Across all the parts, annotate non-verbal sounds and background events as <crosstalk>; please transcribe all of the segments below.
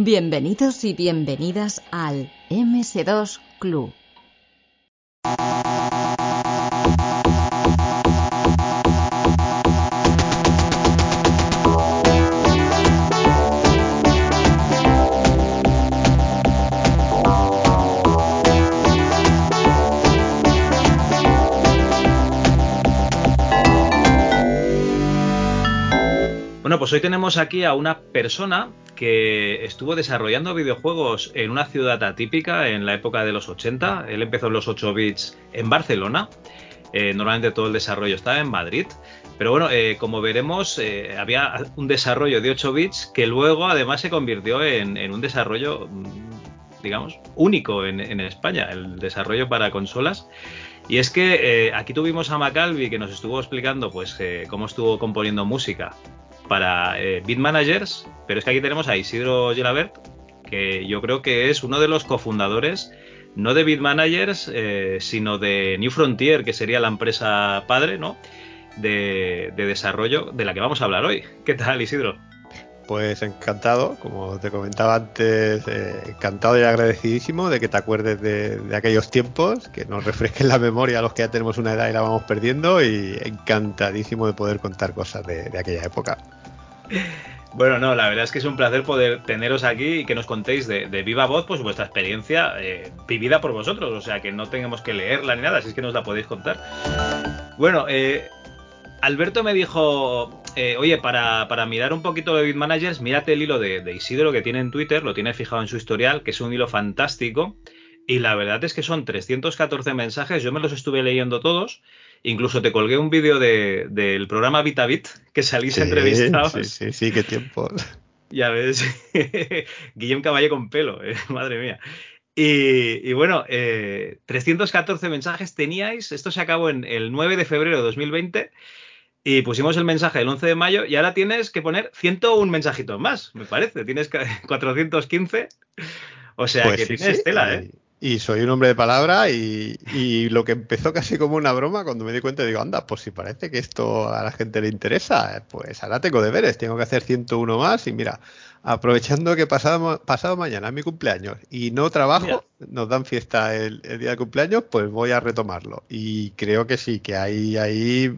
Bienvenidos y bienvenidas al MS2 Club. Bueno, pues hoy tenemos aquí a una persona que estuvo desarrollando videojuegos en una ciudad atípica en la época de los 80. Él empezó los 8 bits en Barcelona. Eh, normalmente todo el desarrollo estaba en Madrid. Pero bueno, eh, como veremos, eh, había un desarrollo de 8 bits que luego además se convirtió en, un desarrollo, mm, digamos, único en, en, España, el desarrollo para consolas. Y es que aquí tuvimos a Macalvi que nos estuvo explicando pues cómo estuvo componiendo música para eh, Managers, pero es que aquí tenemos a Isidro Gelabert, que yo creo que es uno de los cofundadores, no de Beat Managers, eh, sino de New Frontier, que sería la empresa padre, ¿no? De, desarrollo de la que vamos a hablar hoy. ¿Qué tal, Isidro? Pues encantado, como te comentaba antes, eh, encantado y agradecidísimo de que te acuerdes de, aquellos tiempos, que nos refresquen la memoria a los que ya tenemos una edad y la vamos perdiendo, y encantadísimo de poder contar cosas de aquella época. Bueno, no, la verdad es que es un placer poder teneros aquí y que nos contéis de, viva voz pues vuestra experiencia eh, vivida por vosotros, o sea que no tengamos que leerla ni nada, si es que nos la podéis contar. Bueno, eh, Alberto me dijo, eh, oye, para, mirar un poquito de Bitmanagers, mírate el hilo de, de Isidro que tiene en Twitter, lo tiene fijado en su historial, que es un hilo fantástico. Y la verdad es que son 314 mensajes, yo me los estuve leyendo todos. Incluso te colgué un vídeo del programa VitaBit que salís sí, entrevistados. Sí, sí, sí, qué tiempo. Ya ves, <laughs> Guillem Caballé con pelo, eh, <laughs> madre mía. Y, bueno, 314 eh, mensajes teníais. Esto se acabó en el 9 de febrero de 2020. Y pusimos el mensaje el 11 de mayo y ahora tienes que poner 101 mensajitos más, me parece. Tienes 415. <laughs> O sea pues que tienes tela, ¿eh? Y soy un hombre de palabra y, lo que empezó casi como una broma, cuando me di cuenta digo, anda, pues si parece que esto a la gente le interesa, pues ahora tengo deberes, tengo que hacer 101 más y mira, aprovechando que pasado, pasado mañana es mi cumpleaños y no trabajo, nos dan fiesta el, el, día de cumpleaños, pues voy a retomarlo. Y creo que sí, que hay ahí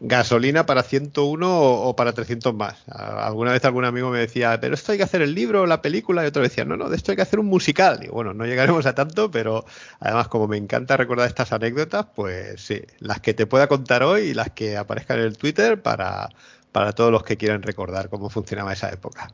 gasolina para 101 o, para 300 más. Alguna vez algún amigo me decía, pero esto hay que hacer el libro o la película, y otro decía, no, no, de esto hay que hacer un musical. Y bueno, no llegaremos a tanto, pero además como me encanta recordar estas anécdotas, pues sí, las que te pueda contar hoy y las que aparezcan en el Twitter para, para todos los que quieran recordar cómo funcionaba esa época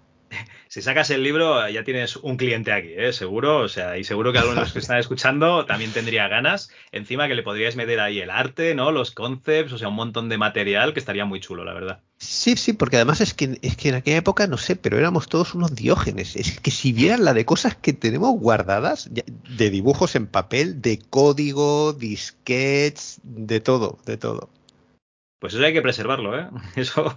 si sacas el libro ya tienes un cliente aquí, ¿eh? seguro, o sea, y seguro que algunos de los que están <laughs> escuchando también tendría ganas. Encima que le podrías meter ahí el arte, ¿no? Los concepts, o sea, un montón de material que estaría muy chulo, la verdad. Sí, sí, porque además es que, es que en aquella época, no sé, pero éramos todos unos diógenes. Es que si vieran la de cosas que tenemos guardadas, de dibujos en papel, de código, disquets, de todo, de todo. Pues eso hay que preservarlo, ¿eh? <laughs> Eso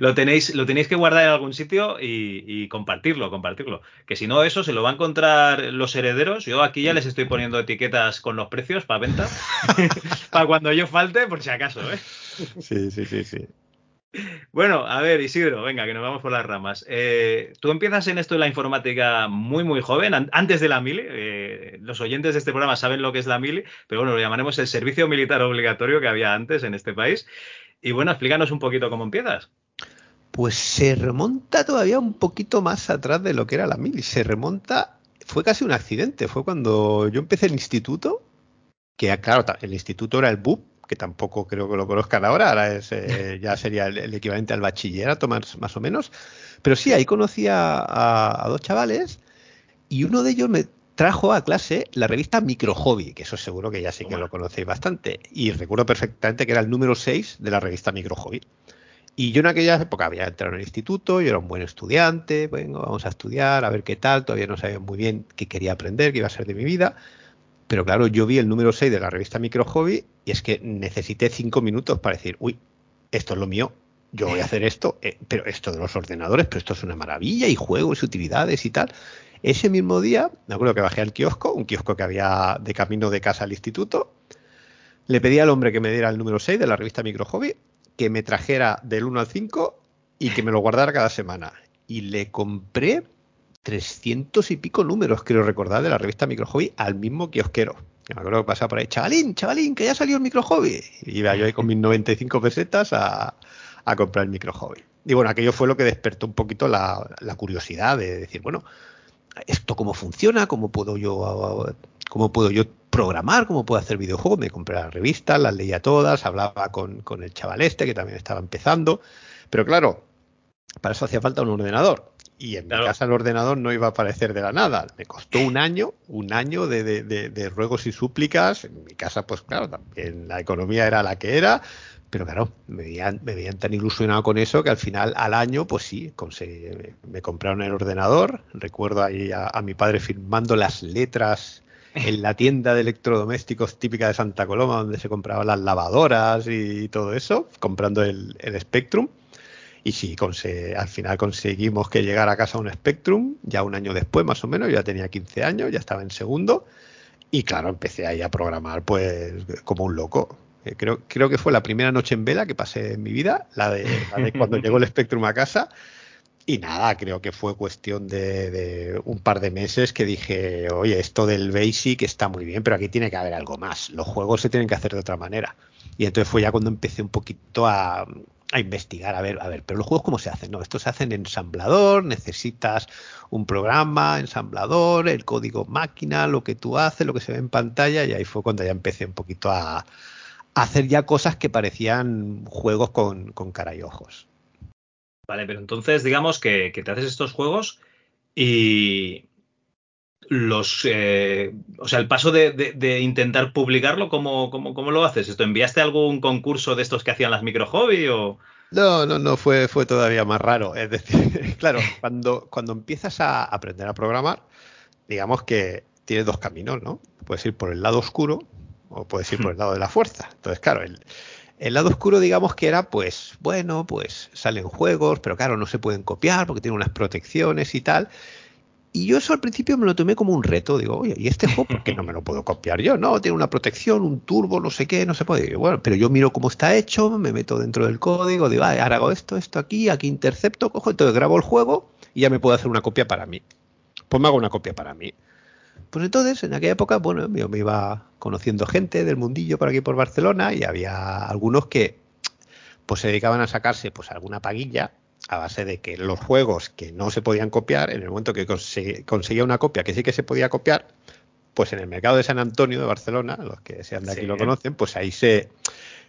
lo tenéis, lo tenéis que guardar en algún sitio y, compartirlo, compartirlo. Que si no, eso se lo va a encontrar los herederos. Yo aquí ya les estoy poniendo etiquetas con los precios para venta. <laughs> para cuando yo falte, por si acaso, ¿eh? Sí, sí, sí, sí. Bueno, a ver, Isidro, venga, que nos vamos por las ramas. Eh, tú empiezas en esto de la informática muy, muy joven, antes de la mili. Eh, los oyentes de este programa saben lo que es la mili, pero bueno, lo llamaremos el servicio militar obligatorio que había antes en este país. Y bueno, explícanos un poquito cómo empiezas. Pues se remonta todavía un poquito más atrás de lo que era la mili. Se remonta, fue casi un accidente. Fue cuando yo empecé el instituto, que claro, el instituto era el BUP, que tampoco creo que lo conozcan ahora, ahora es, eh, <laughs> ya sería el, equivalente al bachillerato más, más o menos. Pero sí, ahí conocí a, dos chavales y uno de ellos me trajo a clase la revista Micro Hobby, que eso seguro que ya sí que lo conocéis bastante. Y recuerdo perfectamente que era el número 6 de la revista Micro Hobby. Y yo en aquella época había entrado en el instituto, yo era un buen estudiante, bueno, vamos a estudiar, a ver qué tal, todavía no sabía muy bien qué quería aprender, qué iba a ser de mi vida. Pero claro, yo vi el número 6 de la revista Micro Hobby y es que necesité 5 minutos para decir, uy, esto es lo mío, yo voy a hacer esto, eh, pero esto de los ordenadores, pero esto es una maravilla y juegos y utilidades y tal. Ese mismo día, me acuerdo que bajé al kiosco, un kiosco que había de camino de casa al instituto, le pedí al hombre que me diera el número 6 de la revista Micro Hobby, que me trajera del 1 al 5 y que me lo guardara cada semana. Y le compré 300 y pico números, creo recordar, de la revista Micro Hobby al mismo kiosquero. Me acuerdo que pasaba por ahí, chavalín, chavalín, que ya salió el Micro Hobby. Y iba yo ahí con mis 95 pesetas a, a comprar el Micro Hobby. Y bueno, aquello fue lo que despertó un poquito la, la curiosidad de decir, bueno, ¿esto cómo funciona? ¿Cómo puedo yo cómo puedo yo programar, cómo puedo hacer videojuegos. Me compré las revistas, las leía todas, hablaba con, con, el chaval este que también estaba empezando. Pero claro, para eso hacía falta un ordenador. Y en claro. mi casa el ordenador no iba a aparecer de la nada. Me costó un año, un año de, de, de, de, ruegos y súplicas. En mi casa, pues claro, también la economía era la que era. Pero claro, me veían, tan ilusionado con eso que al final, al año, pues sí, conseguí, me, compraron el ordenador. Recuerdo ahí a, mi padre firmando las letras en la tienda de electrodomésticos típica de Santa Coloma, donde se compraban las lavadoras y todo eso, comprando el, el Spectrum. Y sí, al final conseguimos que llegara a casa un Spectrum, ya un año después más o menos, yo ya tenía 15 años, ya estaba en segundo, y claro, empecé ahí a programar pues como un loco. Eh, creo, creo que fue la primera noche en vela que pasé en mi vida, la de, la de cuando <laughs> llegó el Spectrum a casa, y nada, creo que fue cuestión de, de, un par de meses que dije, oye, esto del Basic está muy bien, pero aquí tiene que haber algo más. Los juegos se tienen que hacer de otra manera. Y entonces fue ya cuando empecé un poquito a, a investigar, a ver, a ver, pero los juegos cómo se hacen, no, estos se hacen en ensamblador, necesitas un programa, ensamblador, el código máquina, lo que tú haces, lo que se ve en pantalla, y ahí fue cuando ya empecé un poquito a, a hacer ya cosas que parecían juegos con, con cara y ojos. Vale, pero entonces digamos que, que te haces estos juegos y los, eh, o sea, el paso de, de, de intentar publicarlo, ¿cómo, ¿cómo, ¿cómo, lo haces? ¿Esto enviaste algún concurso de estos que hacían las micro hobby o...? No, no, no, fue, fue todavía más raro. Es decir, <laughs> claro, cuando, cuando empiezas a aprender a programar, digamos que tienes dos caminos, ¿no? Puedes ir por el lado oscuro o puedes ir por el lado de la fuerza. Entonces, claro, el, el lado oscuro, digamos que era, pues, bueno, pues salen juegos, pero claro, no se pueden copiar porque tiene unas protecciones y tal. Y yo eso al principio me lo tomé como un reto. Digo, oye, ¿y este juego por qué no me lo puedo copiar yo? No, tiene una protección, un turbo, no sé qué, no se puede. Bueno, pero yo miro cómo está hecho, me meto dentro del código, digo, ah, ahora hago esto, esto aquí, aquí intercepto, cojo, entonces grabo el juego y ya me puedo hacer una copia para mí. Pues me hago una copia para mí. Pues entonces, en aquella época, bueno, yo me iba conociendo gente del mundillo por aquí por Barcelona y había algunos que pues se dedicaban a sacarse pues alguna paguilla a base de que los juegos que no se podían copiar, en el momento que conseguía una copia que sí que se podía copiar, pues en el mercado de San Antonio de Barcelona, los que sean de aquí sí. lo conocen, pues ahí se,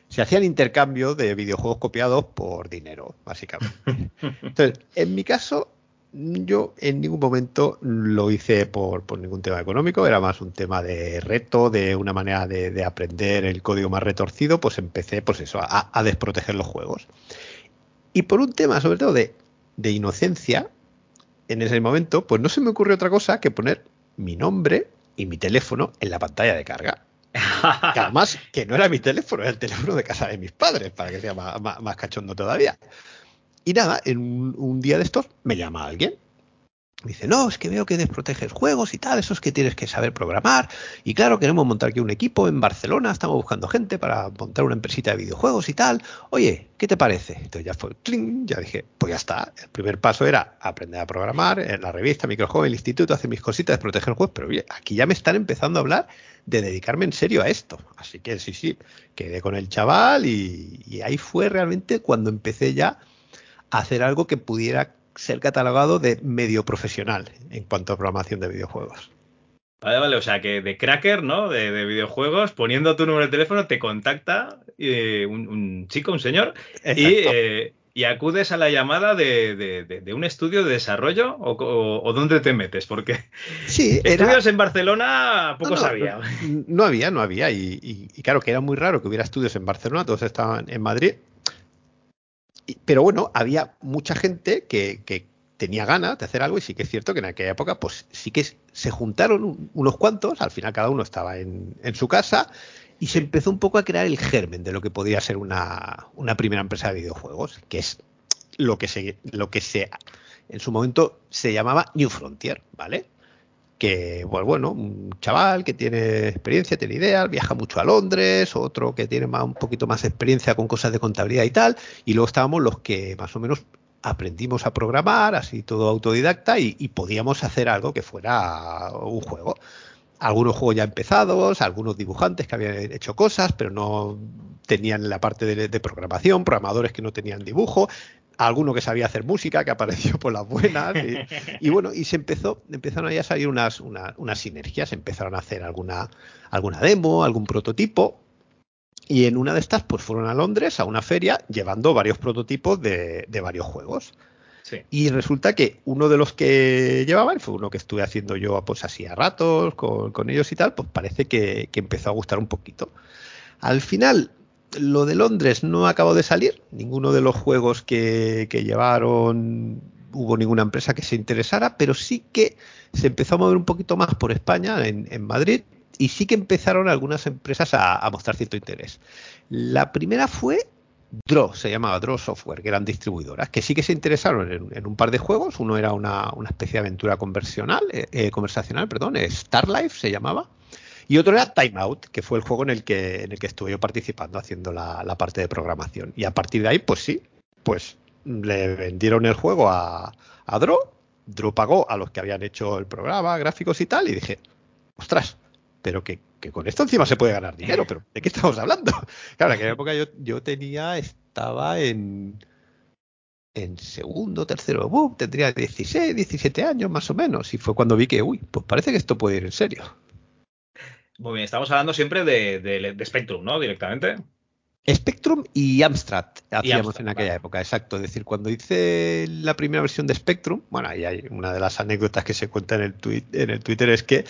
se hacían intercambio de videojuegos copiados por dinero, básicamente. <laughs> Entonces, en mi caso, yo en ningún momento lo hice por, por, ningún tema económico, era más un tema de reto, de una manera de, de aprender el código más retorcido, pues empecé pues eso, a, a, desproteger los juegos. Y por un tema sobre todo de, de inocencia, en ese momento, pues no se me ocurrió otra cosa que poner mi nombre y mi teléfono en la pantalla de carga. que además, que no era mi teléfono, era el teléfono de casa de mis padres, para que sea más, más, más cachondo todavía. Y nada, en un, día de estos me llama alguien. Dice, no, es que veo que desproteges juegos y tal, eso es que tienes que saber programar. Y claro, queremos montar aquí un equipo en Barcelona, estamos buscando gente para montar una empresita de videojuegos y tal. Oye, ¿qué te parece? Entonces ya fue, ¡tling! ya dije, pues ya está. El primer paso era aprender a programar en la revista Microjoven, el instituto, hacer mis cositas, desproteger juegos, pero oye, aquí ya me están empezando a hablar de dedicarme en serio a esto. Así que sí, sí, quedé con el chaval y ahí fue realmente cuando empecé ya hacer algo que pudiera ser catalogado de medio profesional en cuanto a programación de videojuegos. Vale, vale, o sea que de cracker, ¿no? De, de videojuegos, poniendo tu número de teléfono, te contacta eh, un, un, chico, un señor, y, eh, y, acudes a la llamada de, de, de un estudio de desarrollo o, o, o, dónde te metes, porque sí, <laughs> estudios en Barcelona poco no, no, sabía. No, no, había, no había, y, y, y claro que era muy raro que hubiera estudios en Barcelona, todos estaban en Madrid, pero bueno, había mucha gente que, que, tenía ganas de hacer algo y sí que es cierto que en aquella época pues sí que se juntaron unos cuantos, al final cada uno estaba en, en su casa y se empezó un poco a crear el germen de lo que podría ser una, una primera empresa de videojuegos, que es lo que se, lo que se en su momento se llamaba New Frontier, ¿vale? Que, pues bueno, un chaval que tiene experiencia, tiene ideas, viaja mucho a Londres, otro que tiene más, un poquito más experiencia con cosas de contabilidad y tal, y luego estábamos los que más o menos aprendimos a programar, así todo autodidacta, y, y podíamos hacer algo que fuera un juego. Algunos juegos ya empezados, algunos dibujantes que habían hecho cosas, pero no tenían la parte de, programación, programadores que no tenían dibujo, alguno que sabía hacer música, que apareció por las buenas, y, bueno, y se empezó, empezaron a salir unas, unas sinergias, empezaron a hacer alguna, alguna demo, algún prototipo, y en una de estas, pues fueron a Londres a una feria llevando varios prototipos de, de varios juegos. Y resulta que uno de los que llevaban, fue uno que estuve haciendo yo pues así a ratos con, ellos y tal, pues parece que, empezó a gustar un poquito. Al final, lo de Londres no acabó de salir, ninguno de los juegos que, llevaron hubo ninguna empresa que se interesara, pero sí que se empezó a mover un poquito más por España, en, Madrid, y sí que empezaron algunas empresas a, mostrar cierto interés. La primera fue Draw, se llamaba Draw Software, que eran distribuidoras, que sí que se interesaron en, un par de juegos. Uno era una, especie de aventura conversacional, eh, eh, conversacional, perdón, Star Life se llamaba. Y otro era Time Out, que fue el juego en el que, en el que estuve yo participando, haciendo la, parte de programación. Y a partir de ahí, pues sí, pues le vendieron el juego a, a Draw. Draw pagó a los que habían hecho el programa, gráficos y tal, y dije, ostras, pero que, con esto encima se puede ganar dinero, pero ¿de qué estamos hablando? <laughs> Claro, en aquella época yo, yo tenía, estaba en, en segundo, tercero book, tendría 16, 17 años más o menos, y fue cuando vi que, uy, pues parece que esto puede ir en serio. Muy bien, estamos hablando siempre de, Spectrum, ¿no? Directamente. Spectrum y Amstrad hacíamos en aquella época, exacto. Es decir, cuando hice la primera versión de Spectrum, bueno, ahí hay una de las anécdotas que se cuenta en el, tweet, en el Twitter es que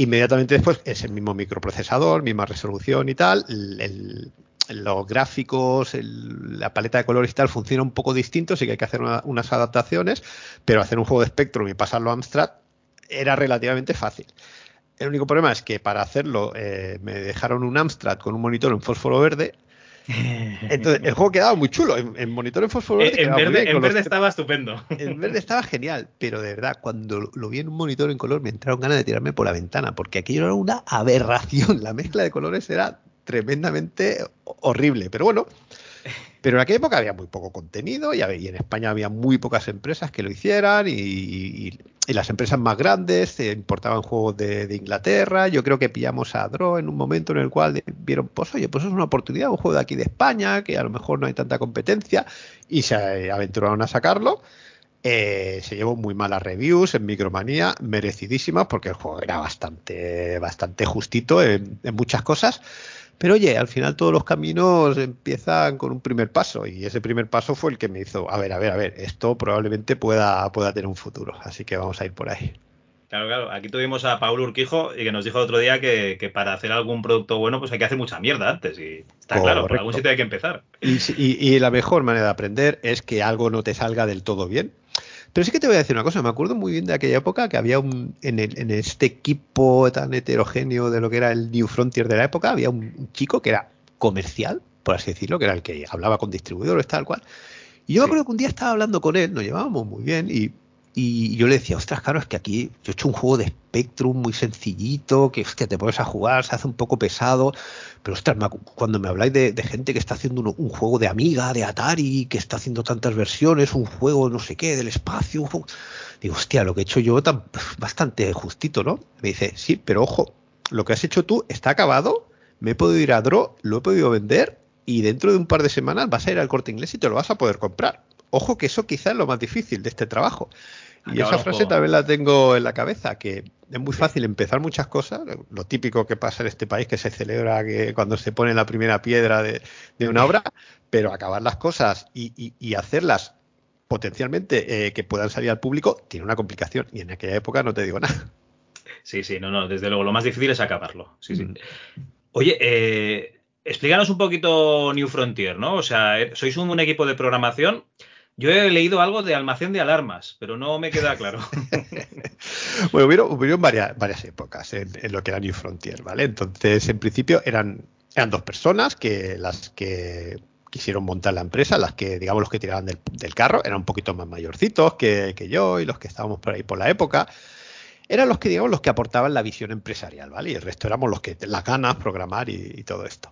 Inmediatamente después es el mismo microprocesador, misma resolución y tal. los gráficos, la paleta de colores y tal funciona un poco distinto, sí que hay que hacer unas adaptaciones, pero hacer un juego de Spectrum y pasarlo a Amstrad era relativamente fácil. El único problema es que para hacerlo eh, me dejaron un Amstrad con un monitor en fósforo verde <laughs> entonces, el juego quedaba muy chulo. En, monitor en fósforo verde. En verde, en verde estaba estupendo. En verde estaba genial, pero de verdad, cuando lo vi en un monitor en color me entraron ganas de tirarme por la ventana, porque aquello era una aberración. <laughs> La mezcla de colores era tremendamente horrible. Pero bueno, pero en aquella época había muy poco contenido y, en España había muy pocas empresas que lo hicieran y, las empresas más grandes importaban juegos de, Inglaterra. Yo creo que pillamos a Draw en un momento en el cual vieron, pues oye, pues es una oportunidad, un juego de aquí de España, que a lo mejor no hay tanta competencia y se aventuraron a sacarlo. Eh, se llevó muy malas reviews en Micromanía, merecidísimas porque el juego era bastante, bastante justito en muchas cosas. Pero oye, al final todos los caminos empiezan con un primer paso y ese primer paso fue el que me hizo, a ver, a ver, a ver, esto probablemente pueda, pueda tener un futuro, así que vamos a ir por ahí. Claro, claro. Aquí tuvimos a Paulo Urquijo y que nos dijo el otro día que, para hacer algún producto bueno, pues hay que hacer mucha mierda antes. Y está claro, por algún sitio hay que empezar. y, la mejor manera de aprender es que algo no te salga del todo bien. Pero sí que te voy a decir una cosa, me acuerdo muy bien de aquella época que había un, en, en este equipo tan heterogéneo de lo que era el New Frontier de la época, había un chico que era comercial, por así decirlo, que era el que hablaba con distribuidores, tal cual. Y yo me acuerdo que un día estaba hablando con él, nos llevábamos muy bien y y yo le decía, ostras, claro, es que aquí yo he hecho un juego de Spectrum muy sencillito, que que te pones a jugar, se hace un poco pesado, pero ostras, cuando me habláis de, gente que está haciendo un, juego de Amiga, de Atari, que está haciendo tantas versiones, un juego no sé qué, del espacio, un digo, hostia, lo que he hecho yo tan, bastante justito, ¿no? Me dice, sí, pero ojo, lo que has hecho tú está acabado, me he podido ir a Draw, lo he podido vender y dentro de un par de semanas vas a ir al corte inglés y te lo vas a poder comprar. Ojo que eso quizás es lo más difícil de este trabajo. Y esa frase también la tengo en la cabeza, que es muy fácil empezar muchas cosas, lo típico que pasa en este país, que se celebra que cuando se pone la primera piedra de, una obra, pero acabar las cosas y, hacerlas potencialmente eh, que puedan salir al público tiene una complicación y en aquella época no te digo nada. Sí, sí, no, no, desde luego lo más difícil es acabarlo. Sí, sí. Mm. Oye, eh, explícanos un poquito New Frontier, ¿no? O sea, eh, sois un equipo de programación yo he leído algo de almacén de alarmas, pero no me queda claro. <laughs> bueno, hubieron, varias, épocas en, lo que era New Frontier, ¿vale? Entonces, en principio eran, eran dos personas que las que quisieron montar la empresa, las que, digamos, los que tiraban del, carro, eran un poquito más mayorcitos que, yo y los que estábamos por ahí por la época. eran los que, digamos, los que aportaban la visión empresarial, ¿vale? Y el resto éramos los que, las ganas, programar y, todo esto.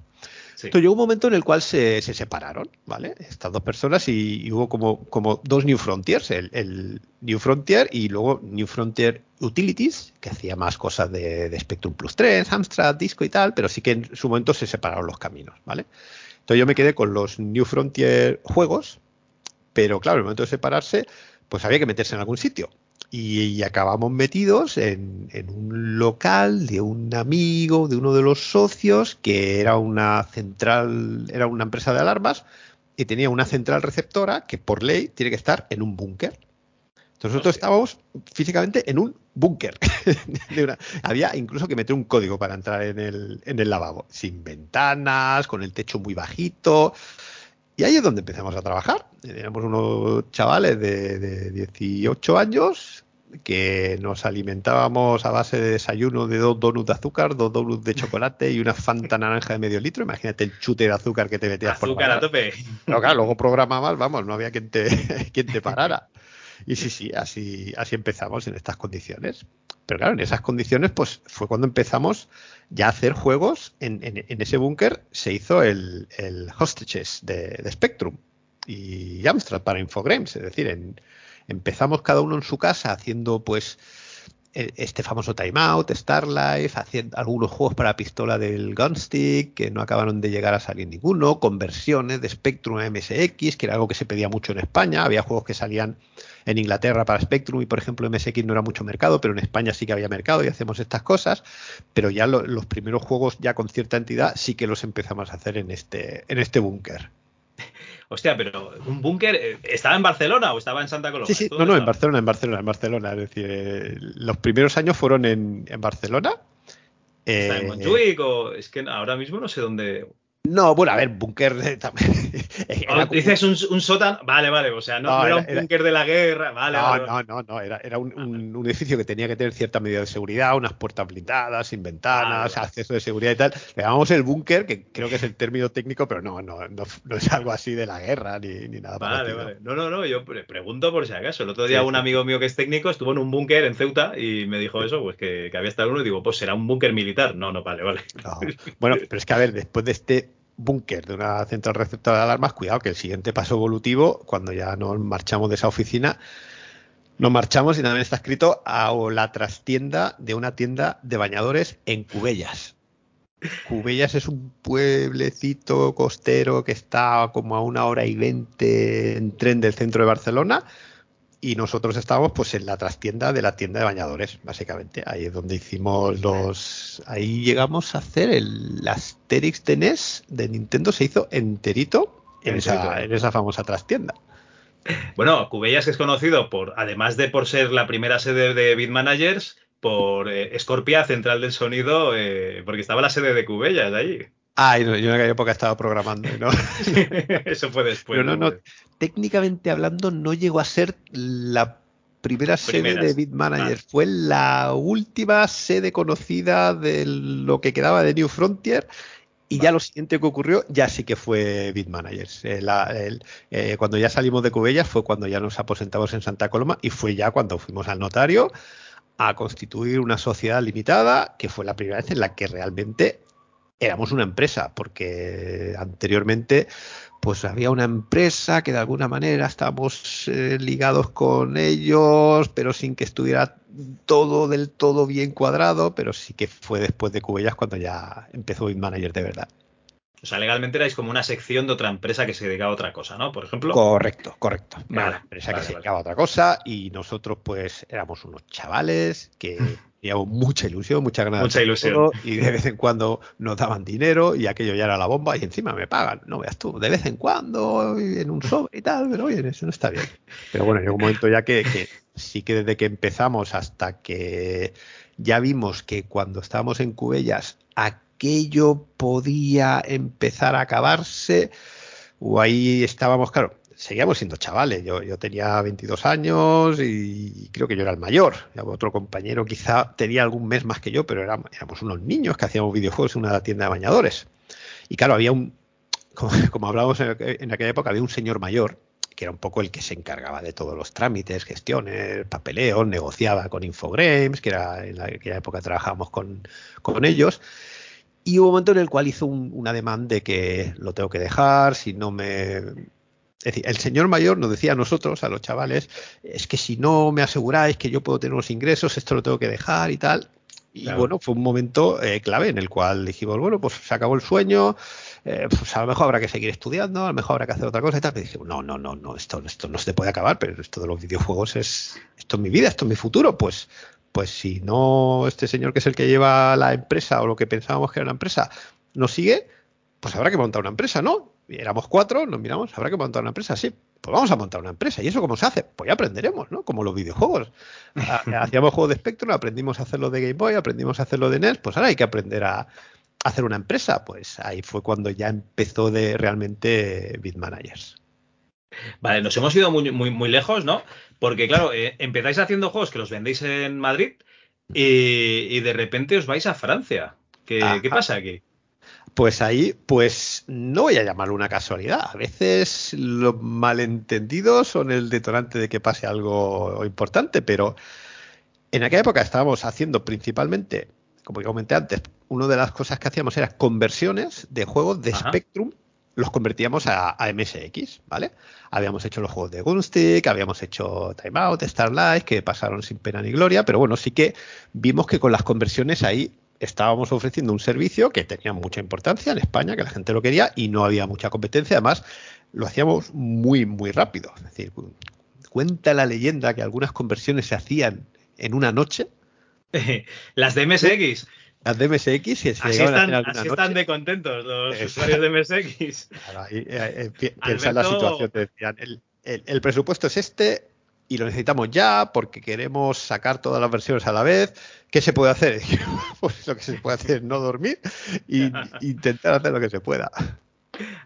Entonces llegó un momento en el cual se, separaron, ¿vale? Estas dos personas y, hubo como, como dos New Frontiers, el, New Frontier y luego New Frontier Utilities, que hacía más cosas de, de, Spectrum Plus 3, Amstrad, Disco y tal, pero sí que en su momento se separaron los caminos, ¿vale? Entonces yo me quedé con los New Frontier juegos, pero claro, en el momento de separarse, pues había que meterse en algún sitio y, acabamos metidos en, un local de un amigo, de uno de los socios, que era una central, era una empresa de alarmas y tenía una central receptora que por ley tiene que estar en un búnker. Entonces nosotros estábamos físicamente en un búnker. <laughs> había incluso que meter un código para entrar en el, en el lavabo, sin ventanas, con el techo muy bajito. Y ahí es donde empezamos a trabajar. Éramos unos chavales de, 18 años que nos alimentábamos a base de desayuno de dos donuts de azúcar, dos donuts de chocolate y una fanta naranja de medio litro. Imagínate el chute de azúcar que te metías por Azúcar a tope. Pero claro, luego programabas, vamos, no había quien te, <laughs> quien te parara. Y sí, sí, así, así empezamos en estas condiciones. Pero claro, en esas condiciones, pues fue cuando empezamos ya a hacer juegos. En, ese búnker se hizo el, el Hostages de, Spectrum y Amstrad para Infogrames. Es decir, empezamos cada uno en su casa haciendo, pues, este famoso Timeout, Starlife, haciendo algunos juegos para pistola del Gunstick que no acabaron de llegar a salir ninguno, conversiones de Spectrum a MSX, que era algo que se pedía mucho en España. Había juegos que salían en Inglaterra para Spectrum y por ejemplo MSX no era mucho mercado, pero en España sí que había mercado y hacemos estas cosas, pero ya los primeros juegos ya con cierta entidad sí que los empezamos a hacer en este, en este búnker. Hostia, pero un búnker, eh, ¿estaba en Barcelona o estaba en Santa Coloma? Sí, sí, no, no, en Barcelona, en Barcelona, en Barcelona. Es decir, eh, los primeros años fueron en, en Barcelona. ¿Está en eh, Montjuic o es que ahora mismo no sé dónde. No, bueno, a ver, búnker <laughs> también. Dices un, sótano, vale, vale, o sea, no, era, un búnker de la guerra, vale. No, no, no, no, era, era un, edificio que tenía que tener cierta medida de seguridad, unas puertas blindadas, sin ventanas, acceso de seguridad y tal. Le llamamos el búnker, que creo que es el término técnico, pero no, no, no, es algo así de la guerra ni, ni nada. Vale, vale. No, no, no, yo pregunto por si acaso. El otro día un amigo mío que es técnico estuvo en un búnker en Ceuta y me dijo eso, pues que, que había estado uno y digo, pues será un búnker militar. No, no, vale, vale. Bueno, pero es que a ver, después de este búnker de una central receptora de alarmas, cuidado que el siguiente paso evolutivo, cuando ya nos marchamos de esa oficina, nos marchamos y también está escrito a la trastienda de una tienda de bañadores en Cubellas. Cubellas es un pueblecito costero que está como a una hora y veinte en tren del centro de Barcelona y nosotros estábamos pues en la trastienda de la tienda de bañadores, básicamente. Ahí es donde hicimos los... Ahí llegamos a hacer el Asterix de NES de Nintendo, se hizo enterito en, esa, en esa famosa trastienda. Bueno, Cubellas es conocido por, además de por ser la primera sede de Bitmanagers, por eh, Scorpia, central del sonido, eh, porque estaba la sede de Cubellas allí. Ah, yo en aquella época estaba programando, ¿no? <laughs> Eso fue después. Pero no, no, técnicamente hablando, no llegó a ser la primera sede de BitManager. Fue la última sede conocida de lo que quedaba de New Frontier. Y ya lo siguiente que ocurrió, ya sí que fue BitManager. Eh, eh, cuando ya salimos de Cubellas fue cuando ya nos aposentamos en Santa Coloma y fue ya cuando fuimos al notario a constituir una sociedad limitada, que fue la primera vez en la que realmente éramos una empresa, porque anteriormente pues había una empresa que de alguna manera estábamos eh, ligados con ellos, pero sin que estuviera todo del todo bien cuadrado, pero sí que fue después de Cubellas cuando ya empezó Manager de verdad. O sea, legalmente erais como una sección de otra empresa que se dedicaba a otra cosa, ¿no? Por ejemplo. Correcto, correcto. una empresa que se dedicaba a otra cosa y nosotros pues éramos unos chavales que <laughs> teníamos mucha ilusión, mucha ganas mucha ilusión. y de vez en cuando nos daban dinero y aquello ya era la bomba y encima me pagan, no veas tú, de vez en cuando en un sobre y tal, pero oye, eso no está bien. Pero bueno, llegó un momento ya que, que sí que desde que empezamos hasta que ya vimos que cuando estábamos en Cubellas aquello podía empezar a acabarse, o ahí estábamos, claro, seguíamos siendo chavales. Yo, yo tenía 22 años y creo que yo era el mayor. Otro compañero quizá tenía algún mes más que yo, pero éramos, éramos unos niños que hacíamos videojuegos en una tienda de bañadores. Y claro, había un, como, hablábamos en, aquella época, había un señor mayor que era un poco el que se encargaba de todos los trámites, gestiones, papeleos, negociaba con Infogrames, que era en aquella época trabajábamos con, con ellos. Y hubo un momento en el cual hizo una demanda de que lo tengo que dejar, si no me... Es decir, el señor mayor nos decía a nosotros, a los chavales, es que si no me aseguráis que yo puedo tener unos ingresos, esto lo tengo que dejar y tal. Y bueno, fue un momento eh, clave en el cual dijimos, bueno, pues se acabó el sueño, eh, pues a lo mejor habrá que seguir estudiando, a lo mejor habrá que hacer otra cosa y tal. Y dije, no, no, no, no, esto, esto no se puede acabar, pero esto de los videojuegos es, esto es mi vida, esto es mi futuro, pues, pues si no este señor que es el que lleva la empresa o lo que pensábamos que era una empresa no sigue, pues habrá que montar una empresa, ¿no? Éramos cuatro, nos miramos, habrá que montar una empresa, sí, pues vamos a montar una empresa. ¿Y eso cómo se hace? Pues ya aprenderemos, ¿no? Como los videojuegos. Hacíamos juegos de Spectrum, aprendimos a hacerlo de Game Boy, aprendimos a hacerlo de NES, pues ahora hay que aprender a hacer una empresa. Pues ahí fue cuando ya empezó de realmente Bitmanagers. Vale, nos hemos ido muy, muy, muy lejos, ¿no? Porque, claro, eh, empezáis haciendo juegos que los vendéis en Madrid y, de repente os vais a Francia. ¿Qué, ¿qué pasa aquí? Pues ahí, pues no voy a llamarlo una casualidad. A veces los malentendidos son el detonante de que pase algo importante, pero en aquella época estábamos haciendo principalmente, como comenté antes, una de las cosas que hacíamos era conversiones de juegos de Spectrum, los convertíamos a, MSX, ¿vale? Habíamos hecho los juegos de Gunstick, habíamos hecho Time Out, Starlight, que pasaron sin pena ni gloria, pero bueno, sí que vimos que con las conversiones ahí estábamos ofreciendo un servicio que tenía mucha importancia en España, que la gente lo quería y no había mucha competencia. Además, lo hacíamos muy, muy rápido. Es decir, cuenta la leyenda que algunas conversiones se hacían en una noche. <laughs> Las de MSX. Las de MSX y así están, así están de contentos los usuarios de MSX. ahí, eh, eh, piensa en la situación. Te decían, el presupuesto es este, y lo necesitamos ya porque queremos sacar todas las versiones a la vez. ¿Qué se puede hacer? <laughs> pues lo que se puede hacer es no dormir e <laughs> intentar hacer lo que se pueda.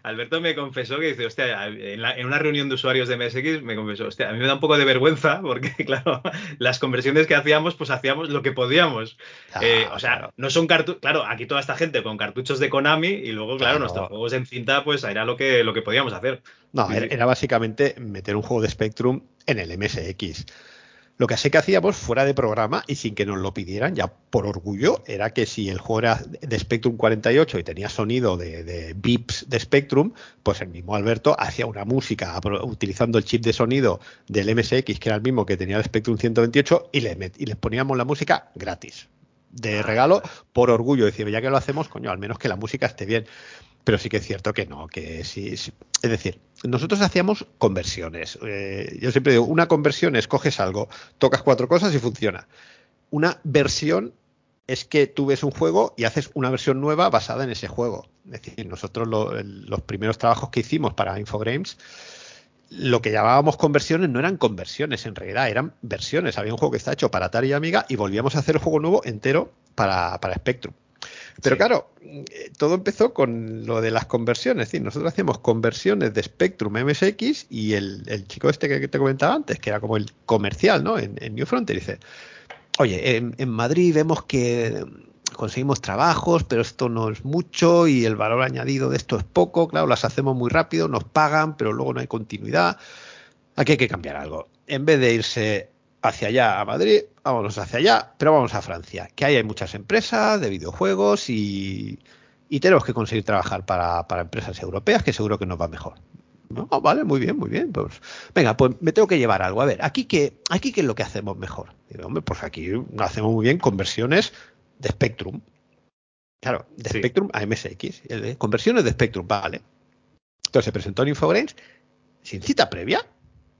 Alberto me confesó que dice, hostia, en, una reunión de usuarios de MSX me confesó, hostia, a mí me da un poco de vergüenza porque, <laughs> claro, las conversiones que hacíamos, pues hacíamos lo que podíamos. Eh, o sea, no son cartuchos, claro, aquí toda esta gente con cartuchos de Konami y luego, claro, nuestros juegos en cinta, pues era lo que, lo que podíamos hacer. No, era básicamente meter un juego de Spectrum en el MSX. Lo que sé que hacíamos fuera de programa y sin que nos lo pidieran, ya por orgullo, era que si el juego era de Spectrum 48 y tenía sonido de, bips de Spectrum, pues el mismo Alberto hacía una música utilizando el chip de sonido del MSX, que era el mismo que tenía el Spectrum 128, y, le y les poníamos la música gratis de regalo por orgullo. Decir, ya que lo hacemos, coño, al menos que la música esté bien. Pero sí que es cierto que no, que sí. Es decir, nosotros hacíamos conversiones. Eh, yo siempre digo, una conversión es coges algo, tocas cuatro cosas y funciona. Una versión es que tú ves un juego y haces una versión nueva basada en ese juego. Es decir, nosotros los primeros trabajos que hicimos para Infogrames, lo que llamábamos conversiones no eran conversiones, en realidad eran versiones. Había un juego que está hecho para Atari y Amiga y volvíamos a hacer el juego nuevo entero para, para Spectrum. Pero claro, eh, todo empezó con lo de las conversiones. Es decir, nosotros hacíamos conversiones de Spectrum MSX y el, chico este que te comentaba antes, que era como el comercial, ¿no? En, New Frontier, dice, oye, en, Madrid vemos que conseguimos trabajos, pero esto no es mucho y el valor añadido de esto es poco. Claro, las hacemos muy rápido, nos pagan, pero luego no hay continuidad. Aquí hay que cambiar algo. En vez de irse hacia allá a Madrid, vámonos hacia allá, pero vamos a Francia, que ahí hay muchas empresas de videojuegos y, tenemos que conseguir trabajar para, empresas europeas, que seguro que nos va mejor. No, vale, muy bien, muy bien. Pues, venga, pues me tengo que llevar algo. A ver, aquí qué, aquí qué es lo que hacemos mejor. Digo, hombre, pues aquí hacemos muy bien conversiones de Spectrum. Claro, de Spectrum a MSX. Conversiones de Spectrum, vale. Entonces se presentó en Infogrames sin cita previa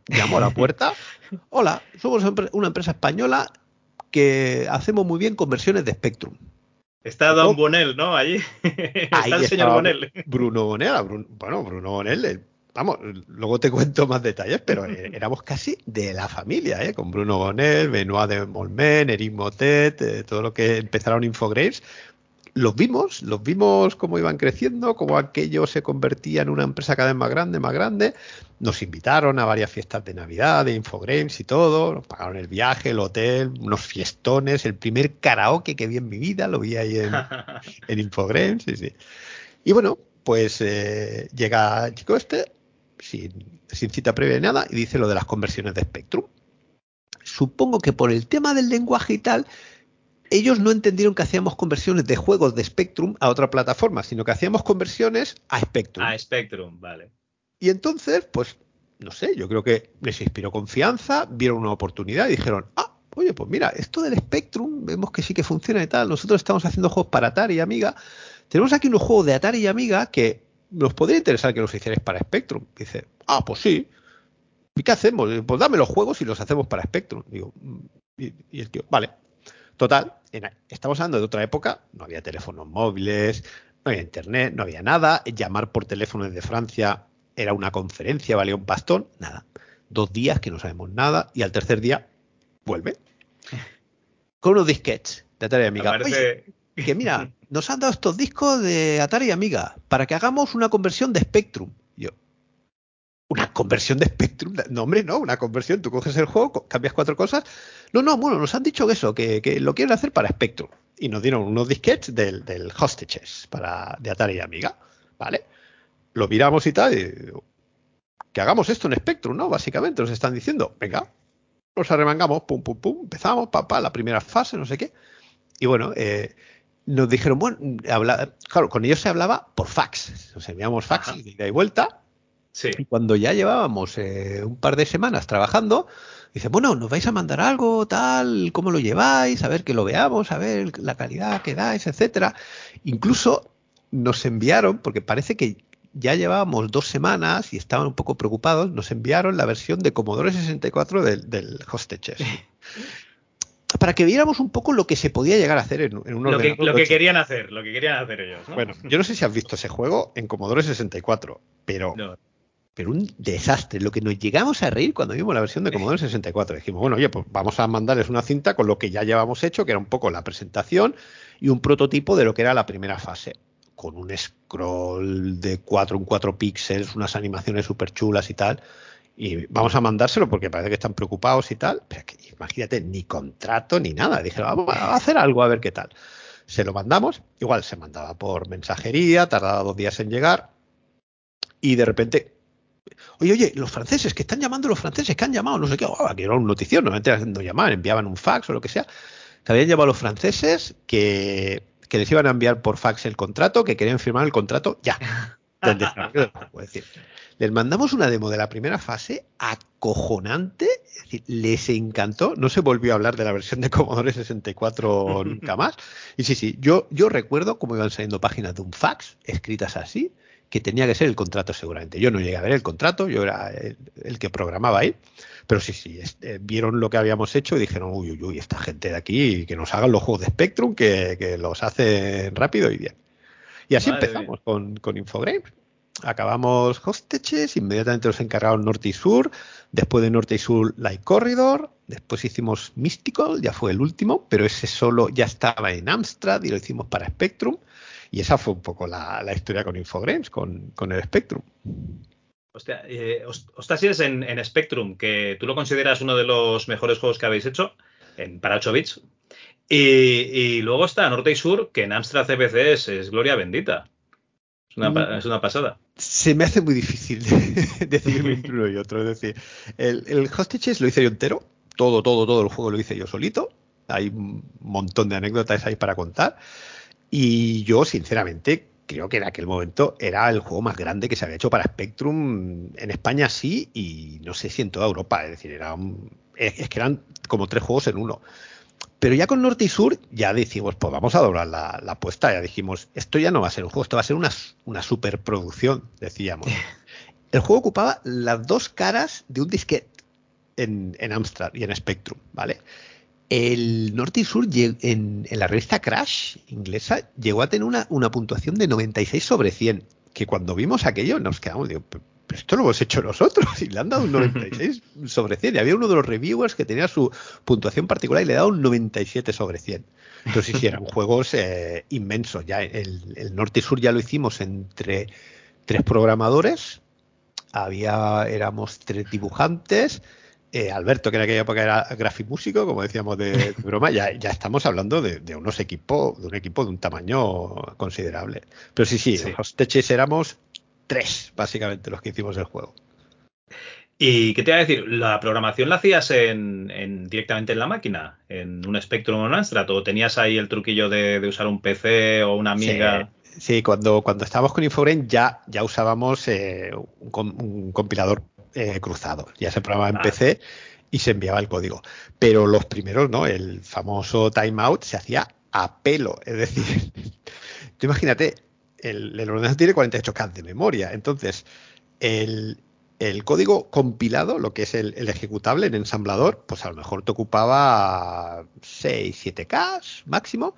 llamó a la puerta. <laughs> Hola, somos una empresa española que hacemos muy bien conversiones de Spectrum. Está Don Bonel, ¿no? Allí. <laughs> Está el señor Bonel. Bruno Bonel, bueno, Bruno Bonel, vamos, luego te cuento más detalles, pero eh, <laughs> éramos casi de la familia, ¿eh? Con Bruno Bonel, Benoit de Molmen, Eric Motet, eh, todo lo que empezaron Infogrames, los vimos, los vimos cómo iban creciendo, cómo aquello se convertía en una empresa cada vez más grande, más grande. Nos invitaron a varias fiestas de Navidad, de Infogrames y todo. Nos pagaron el viaje, el hotel, unos fiestones, el primer karaoke que vi en mi vida, lo vi ahí en, <laughs> en Infogrames. Sí, sí. Y bueno, pues eh, llega el chico este sin, sin cita previa ni nada, y dice lo de las conversiones de Spectrum. Supongo que por el tema del lenguaje y tal, ellos no entendieron que hacíamos conversiones de juegos de Spectrum a otra plataforma, sino que hacíamos conversiones a Spectrum. A Spectrum, vale. Y entonces, pues, no sé, yo creo que les inspiró confianza, vieron una oportunidad y dijeron, ah, oye, pues mira, esto del Spectrum, vemos que sí que funciona y tal, nosotros estamos haciendo juegos para Atari y Amiga, tenemos aquí unos juegos de Atari y Amiga que nos podría interesar que los hicierais para Spectrum. Dice, ah, pues sí. ¿Y qué hacemos? Pues dame los juegos y los hacemos para Spectrum. Digo, mm, y, y el tío, vale. Total, estamos hablando de otra época, no había teléfonos móviles, no había internet, no había nada. Llamar por teléfono desde Francia era una conferencia, valía un pastón, nada. Dos días que no sabemos nada y al tercer día vuelve. Con unos disquets de Atari Amiga. Oye, que mira, nos han dado estos discos de Atari Amiga para que hagamos una conversión de Spectrum. Y ¿una conversión de Spectrum? No, hombre, no, una conversión. Tú coges el juego, cambias cuatro cosas. No, no, bueno, nos han dicho que eso, que, que lo quieren hacer para Spectrum. Y nos dieron unos disquets del, del Hostages para, de Atari Amiga. ¿Vale? Lo miramos y tal. y que hagamos esto en Spectrum, ¿no? Básicamente nos están diciendo, venga, nos arremangamos, pum, pum, pum, empezamos, papá, la primera fase, no sé qué. Y bueno, eh, nos dijeron, bueno, habla, claro, con ellos se hablaba por fax. Nos enviamos fax Ajá. de ida y vuelta. Sí. Y cuando ya llevábamos eh, un par de semanas trabajando, dice, bueno, nos vais a mandar algo, tal, cómo lo lleváis, a ver que lo veamos, a ver la calidad que dais, etcétera. Incluso nos enviaron, porque parece que ya llevábamos dos semanas y estaban un poco preocupados, nos enviaron la versión de Commodore 64 del, del Hostages. Para que viéramos un poco lo que se podía llegar a hacer en, en un Lo que, ordenador lo de que querían hacer, lo que querían hacer ellos, ¿no? Bueno, yo no sé si has visto ese juego en Commodore 64, pero No. Pero un desastre. Lo que nos llegamos a reír cuando vimos la versión de Commodore 64. Dijimos, bueno, oye, pues vamos a mandarles una cinta con lo que ya llevamos hecho, que era un poco la presentación y un prototipo de lo que era la primera fase. Con un scroll de 4 en 4 píxeles, unas animaciones súper chulas y tal. Y vamos a mandárselo porque parece que están preocupados y tal. Pero que, imagínate, ni contrato ni nada. Dije, vamos a hacer algo a ver qué tal. Se lo mandamos. Igual se mandaba por mensajería, tardaba dos días en llegar. Y de repente Oye, oye, los franceses, que están llamando los franceses, que han llamado, no sé qué, oh, que era un notición, normalmente no llamaban, enviaban un fax o lo que sea, que habían llamado los franceses que, que les iban a enviar por fax el contrato, que querían firmar el contrato ya. <laughs> decir, les mandamos una demo de la primera fase acojonante, es decir, les encantó, no se volvió a hablar de la versión de Commodore 64 nunca <laughs> más. Y sí, sí, yo, yo recuerdo cómo iban saliendo páginas de un fax escritas así, que tenía que ser el contrato seguramente. Yo no llegué a ver el contrato, yo era el, el que programaba ahí, pero sí, sí, este, vieron lo que habíamos hecho y dijeron, uy, uy, uy, esta gente de aquí, que nos hagan los juegos de Spectrum, que, que los hacen rápido y bien. Y así Madre empezamos con, con Infogrames. Acabamos Hostages, inmediatamente nos encargaron Norte y Sur, después de Norte y Sur Light Corridor, después hicimos Mystical, ya fue el último, pero ese solo ya estaba en Amstrad y lo hicimos para Spectrum. Y esa fue un poco la, la historia con Infogrames, con, con el Spectrum. Hostia, eh, Ostasies en, en Spectrum, que tú lo consideras uno de los mejores juegos que habéis hecho en, para 8 bits. Y, y luego está Norte y Sur, que en Amstrad CPC es, es gloria bendita. Es una, pa- es una pasada. Se me hace muy difícil <laughs> decidir entre uno y otro. Es decir, el, el Hostages lo hice yo entero, todo, todo, todo el juego lo hice yo solito. Hay un montón de anécdotas ahí para contar. Y yo, sinceramente, creo que en aquel momento era el juego más grande que se había hecho para Spectrum en España, sí, y no sé si en toda Europa. Es decir, era un, es, que eran como tres juegos en uno. Pero ya con Norte y Sur ya decimos, pues vamos a doblar la, la apuesta. Ya dijimos, esto ya no va a ser un juego, esto va a ser una, una superproducción, decíamos. El juego ocupaba las dos caras de un disquete en, en Amstrad y en Spectrum, ¿vale? El Norte y Sur en, en la revista Crash inglesa llegó a tener una, una puntuación de 96 sobre 100, que cuando vimos aquello nos quedamos, digo, pero esto lo hemos hecho nosotros <laughs> y le han dado un 96 <laughs> sobre 100. Y había uno de los reviewers que tenía su puntuación particular y le daba un 97 sobre 100. Entonces, sí, eran <laughs> juegos eh, inmensos. Ya el, el Norte y Sur ya lo hicimos entre tres programadores. Había, éramos tres dibujantes. Eh, Alberto, que en aquella época era grafimúsico, como decíamos de, de broma, ya, ya estamos hablando de, de unos equipos, de un equipo de un tamaño considerable. Pero sí, sí, Sí. los teches éramos tres, básicamente, los que hicimos el juego. ¿Y qué te iba a decir? ¿La programación la hacías en, directamente en la máquina? ¿En un Spectrum o un Amstrad? ¿O tenías ahí el truquillo de, usar un PC o una Amiga? Sí, cuando, cuando estábamos con Infograin ya, ya usábamos eh, un, compilador eh, cruzado. Ya se programaba en ah. PC y se enviaba el código. Pero los primeros, ¿no? El famoso timeout se hacía a pelo. Es decir, <laughs> tú imagínate, el, el ordenador tiene 48K de memoria. Entonces, el, el código compilado, lo que es el, ejecutable en ensamblador, pues a lo mejor te ocupaba 6, 7K máximo,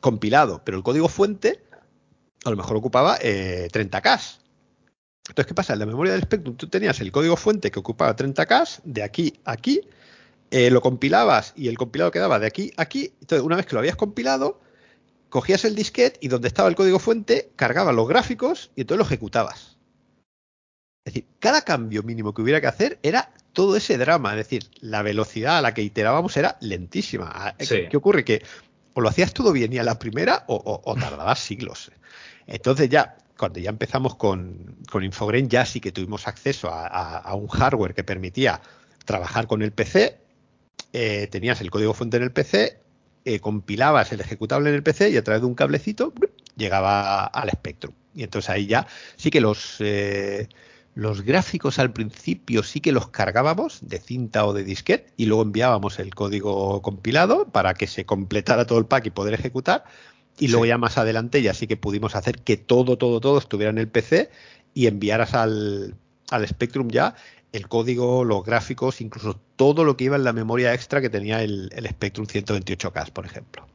compilado, pero el código fuente a lo mejor ocupaba 30K. Eh, Entonces, ¿qué pasa? En la memoria del Spectrum tú tenías el código fuente que ocupaba 30K, de aquí a aquí, eh, lo compilabas y el compilado quedaba de aquí a aquí. Entonces, una vez que lo habías compilado, cogías el disquete y donde estaba el código fuente, cargabas los gráficos y entonces lo ejecutabas. Es decir, cada cambio mínimo que hubiera que hacer era todo ese drama. Es decir, la velocidad a la que iterábamos era lentísima. Ah, ¿Qué ocurre? Que o lo hacías todo bien y a la primera o, tardabas siglos. Entonces ya, cuando ya empezamos con, con ya sí que tuvimos acceso a, un hardware que permitía trabajar con el PC. Eh, tenías el código fuente en el PC, eh, compilabas el ejecutable en el PC y a través de un cablecito llegaba al Spectrum. Y entonces ahí ya sí que los... Eh, los gráficos al principio sí que los cargábamos de cinta o de disquete y luego enviábamos el código compilado para que se completara todo el pack y poder ejecutar. Y luego ya más adelante ya sí que pudimos hacer que todo, todo, todo estuviera en el PC y enviaras al, al Spectrum ya el código, los gráficos, incluso todo lo que iba en la memoria extra que tenía el, el Spectrum 128K, por ejemplo.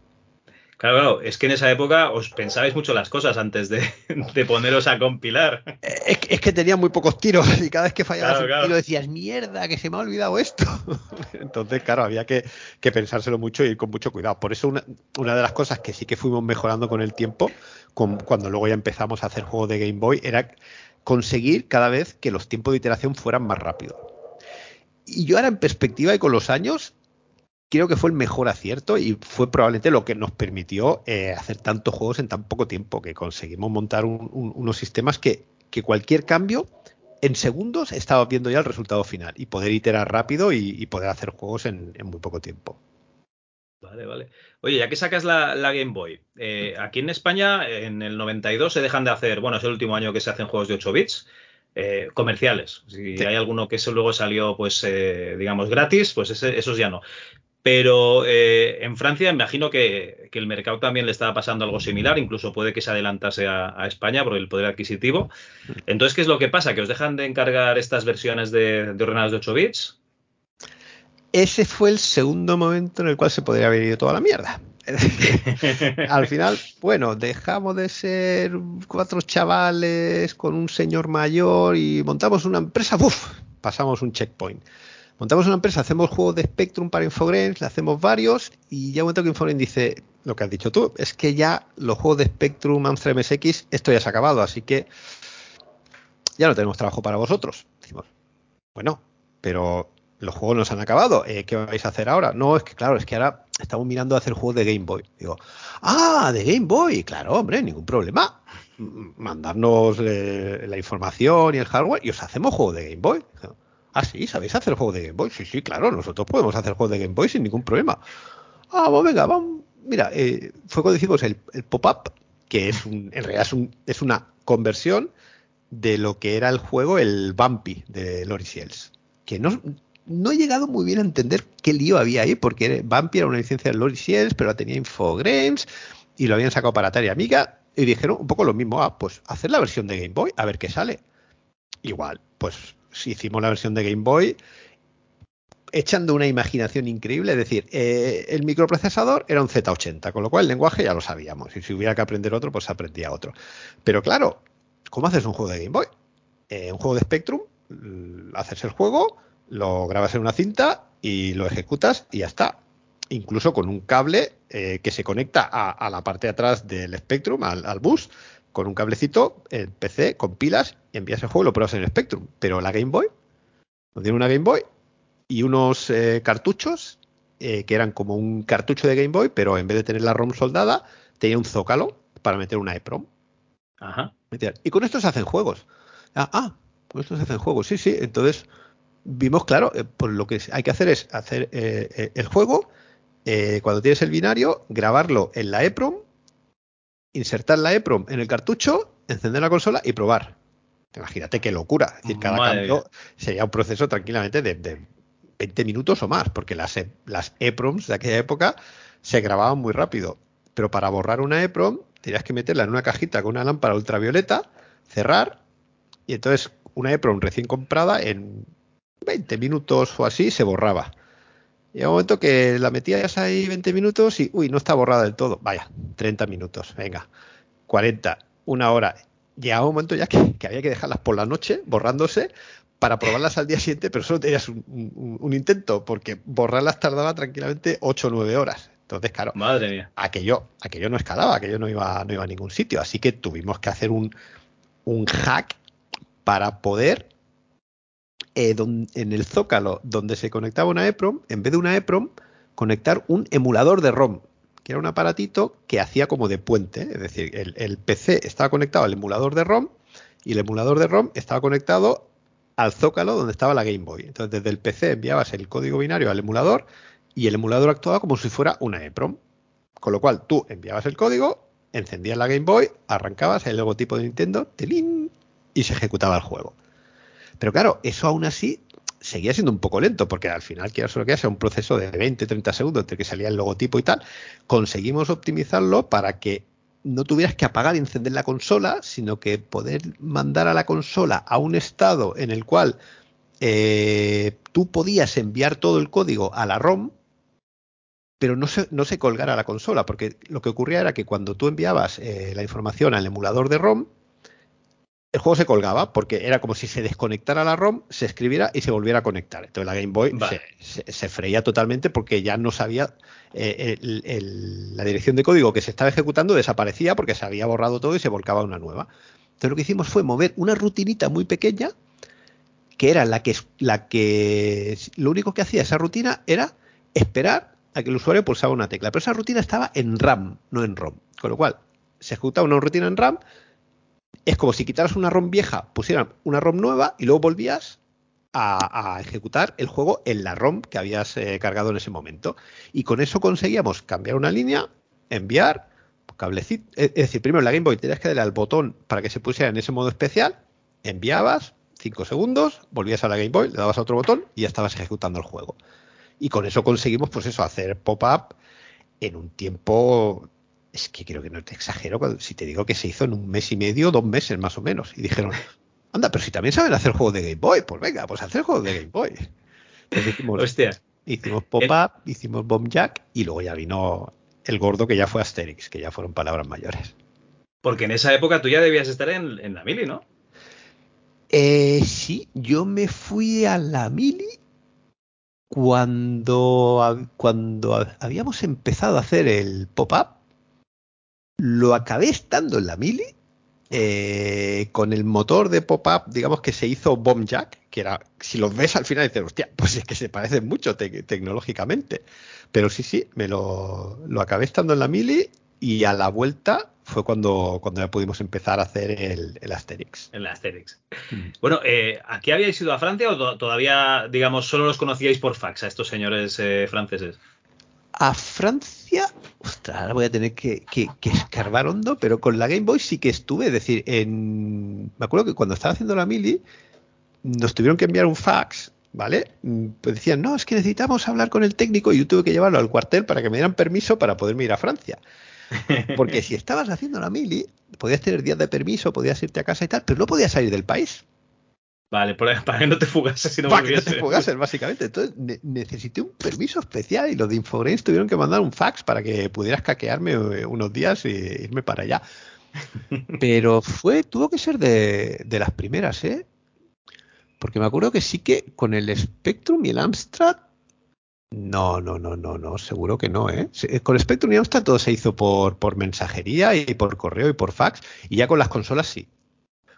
Claro, claro, es que en esa época os pensabais mucho las cosas antes de, poneros a compilar. Es, que tenía muy pocos tiros y cada vez que fallabas un tiro decías, mierda, que se me ha olvidado esto. <laughs> Entonces, claro, había que, pensárselo mucho y ir con mucho cuidado. Por eso una, de las cosas que sí que fuimos mejorando con el tiempo, cuando luego ya empezamos a hacer juegos de Game Boy, era conseguir cada vez que los tiempos de iteración fueran más rápidos. Y yo ahora en perspectiva y con los años, creo que fue el mejor acierto y fue probablemente lo que nos permitió eh, hacer tantos juegos en tan poco tiempo, que conseguimos montar unos sistemas que, cualquier cambio en segundos estaba viendo ya el resultado final y poder iterar rápido y, poder hacer juegos en, muy poco tiempo. Vale, vale. Oye, ya que sacas la, Game Boy, eh, aquí en España en el 92 se dejan de hacer, bueno, es el último año que se hacen juegos de 8 bits. Eh, comerciales. Si hay alguno que eso luego salió, pues, digamos, gratis, pues esos ya no. Pero eh, en Francia imagino que, el mercado también le estaba pasando algo similar, incluso puede que se adelantase a, España por el poder adquisitivo. Entonces, ¿qué es lo que pasa? ¿Que os dejan de encargar estas versiones de, ordenadores de 8 bits? Ese fue el segundo momento en el cual se podría haber ido toda la mierda. <laughs> Al final, bueno, dejamos de ser cuatro chavales con un señor mayor y montamos una empresa, ¡buf! Pasamos un checkpoint montamos una empresa, hacemos juegos de Spectrum para Infogrames, le hacemos varios y ya un momento que Infogrames dice lo que has dicho tú, es que ya los juegos de Spectrum, Amstrad MSX, esto ya se ha acabado, así que ya no tenemos trabajo para vosotros. Decimos, bueno, pero los juegos no se han acabado, eh, ¿qué vais a hacer ahora? No, es que claro, es que ahora estamos mirando a hacer juegos de Game Boy. Digo, ah, de Game Boy, claro, hombre, ningún problema. Mandarnos eh, la información y el hardware y os hacemos juegos de Game Boy. Ah, sí, ¿sabéis hacer juegos de Game Boy? Sí, sí, claro, nosotros podemos hacer juegos de Game Boy sin ningún problema. Ah, pues venga, vamos. Mira, eh, fue cuando hicimos el, pop-up, que es un, en realidad es, un, es, una conversión de lo que era el juego, el Bumpy de Lori Que no, he llegado muy bien a entender qué lío había ahí, porque Bumpy era una licencia de Lori pero la tenía Infogrames y lo habían sacado para Atari Amiga. Y dijeron un poco lo mismo, ah, pues hacer la versión de Game Boy, a ver qué sale. Igual, pues si hicimos la versión de Game Boy echando una imaginación increíble, es decir, eh, el microprocesador era un Z80, con lo cual el lenguaje ya lo sabíamos, y si hubiera que aprender otro, pues aprendía otro. Pero claro, ¿cómo haces un juego de Game Boy? Eh, un juego de Spectrum, haces el juego, lo grabas en una cinta y lo ejecutas y ya está. Incluso con un cable eh, que se conecta a, la parte de atrás del Spectrum, al bus, con un cablecito, el PC, con pilas, y envías el juego y lo pruebas en el Spectrum. Pero la Game Boy, no tiene una Game Boy y unos eh, cartuchos eh, que eran como un cartucho de Game Boy, pero en vez de tener la ROM soldada, tenía un zócalo para meter una EPROM. Ajá. Y con esto se hacen juegos. Ah, ah, con esto se hacen juegos. Sí, sí. Entonces vimos, claro, eh, pues lo que hay que hacer es hacer el juego, cuando tienes el binario, grabarlo en la EPROM, insertar la EPROM en el cartucho, encender la consola y probar. Imagínate qué locura. Es decir, cada cambio sería un proceso tranquilamente de, 20 minutos o más, porque las, las EPROMs de aquella época se grababan muy rápido. Pero para borrar una EPROM tenías que meterla en una cajita con una lámpara ultravioleta, cerrar, y entonces una EPROM recién comprada en 20 minutos o así se borraba. Y un momento que la metías ahí 20 minutos y, uy, no está borrada del todo. Vaya, 30 minutos, venga, 40, una hora. Llegaba un momento ya que, había que dejarlas por la noche borrándose para probarlas al día siguiente, pero solo tenías un, intento, porque borrarlas tardaba tranquilamente 8 o 9 horas. Entonces, claro, Madre mía. Aquello, aquello no escalaba, aquello no iba, no iba a ningún sitio. Así que tuvimos que hacer un, un hack para poder eh, en el zócalo donde se conectaba una EPROM, en vez de una EPROM, conectar un emulador de ROM, que era un aparatito que hacía como de puente. Es decir, el, PC estaba conectado al emulador de ROM y el emulador de ROM estaba conectado al zócalo donde estaba la Game Boy. Entonces, desde el PC enviabas el código binario al emulador y el emulador actuaba como si fuera una EPROM. Con lo cual, tú enviabas el código, encendías la Game Boy, arrancabas el logotipo de Nintendo, telín, y se ejecutaba el juego. Pero claro, eso aún así seguía siendo un poco lento, porque al final, quiero solo que sea un proceso de 20, 30 segundos entre que salía el logotipo y tal, conseguimos optimizarlo para que no tuvieras que apagar y encender la consola, sino que poder mandar a la consola a un estado en el cual eh, tú podías enviar todo el código a la ROM, pero no se, no se colgara la consola, porque lo que ocurría era que cuando tú enviabas eh, la información al emulador de ROM, el juego se colgaba porque era como si se desconectara la ROM, se escribiera y se volviera a conectar. Entonces la Game Boy se, freía totalmente porque ya no sabía eh, la dirección de código que se estaba ejecutando desaparecía porque se había borrado todo y se volcaba una nueva. Entonces lo que hicimos fue mover una rutinita muy pequeña que era la que la que lo único que hacía esa rutina era esperar a que el usuario pulsaba una tecla. Pero esa rutina estaba en RAM, no en ROM. Con lo cual se ejecutaba una rutina en RAM es como si quitaras una ROM vieja, pusieran una ROM nueva y luego volvías a, ejecutar el juego en la ROM que habías eh, cargado en ese momento. Y con eso conseguíamos cambiar una línea, enviar, cablecito. Es decir, primero la Game Boy tenías que darle al botón para que se pusiera en ese modo especial, enviabas, 5 segundos, volvías a la Game Boy, le dabas a otro botón y ya estabas ejecutando el juego. Y con eso conseguimos, pues eso, hacer pop-up en un tiempo es que creo que no te exagero si te digo que se hizo en un mes y medio, dos meses más o menos. Y dijeron, anda, pero si también saben hacer juegos de Game Boy, pues venga, pues hacer juegos de Game Boy. hicimos, Hostia. hicimos Pop-Up, hicimos Bomb Jack y luego ya vino el gordo que ya fue Asterix, que ya fueron palabras mayores. Porque en esa época tú ya debías estar en, la Mili, ¿no? Eh, sí, yo me fui a la Mili cuando, cuando habíamos empezado a hacer el pop-up lo acabé estando en la Mili eh, con el motor de pop-up, digamos que se hizo Bomb Jack, que era, si los ves al final dices, hostia, pues es que se parecen mucho tecnológicamente. Pero sí, sí, me lo, acabé estando en la Mili y a la vuelta fue cuando, cuando ya pudimos empezar a hacer el, el Asterix. El Asterix. Mm. Bueno, eh, ¿aquí habíais ido a Francia o todavía, digamos, solo los conocíais por fax a estos señores eh, franceses? A Francia, ostras, ahora voy a tener que, escarbar hondo, pero con la Game Boy sí que estuve. Es decir, en, me acuerdo que cuando estaba haciendo la mili, nos tuvieron que enviar un fax, ¿vale? Pues decían, no, es que necesitamos hablar con el técnico y yo tuve que llevarlo al cuartel para que me dieran permiso para poderme ir a Francia. <laughs> Porque si estabas haciendo la mili, podías tener días de permiso, podías irte a casa y tal, pero no podías salir del país. Vale, para que no te fugases si no Para que no te fugases, básicamente. Entonces necesité un permiso especial y los de Infogrames tuvieron que mandar un fax para que pudieras caquearme eh, unos días y irme para allá. <laughs> Pero fue, tuvo que ser de, las primeras, ¿eh? Porque me acuerdo que sí que con el Spectrum y el Amstrad no, no, no, no, no, seguro que no, ¿eh? Con Spectrum y Amstrad todo se hizo por, por mensajería y por correo y por fax, y ya con las consolas sí.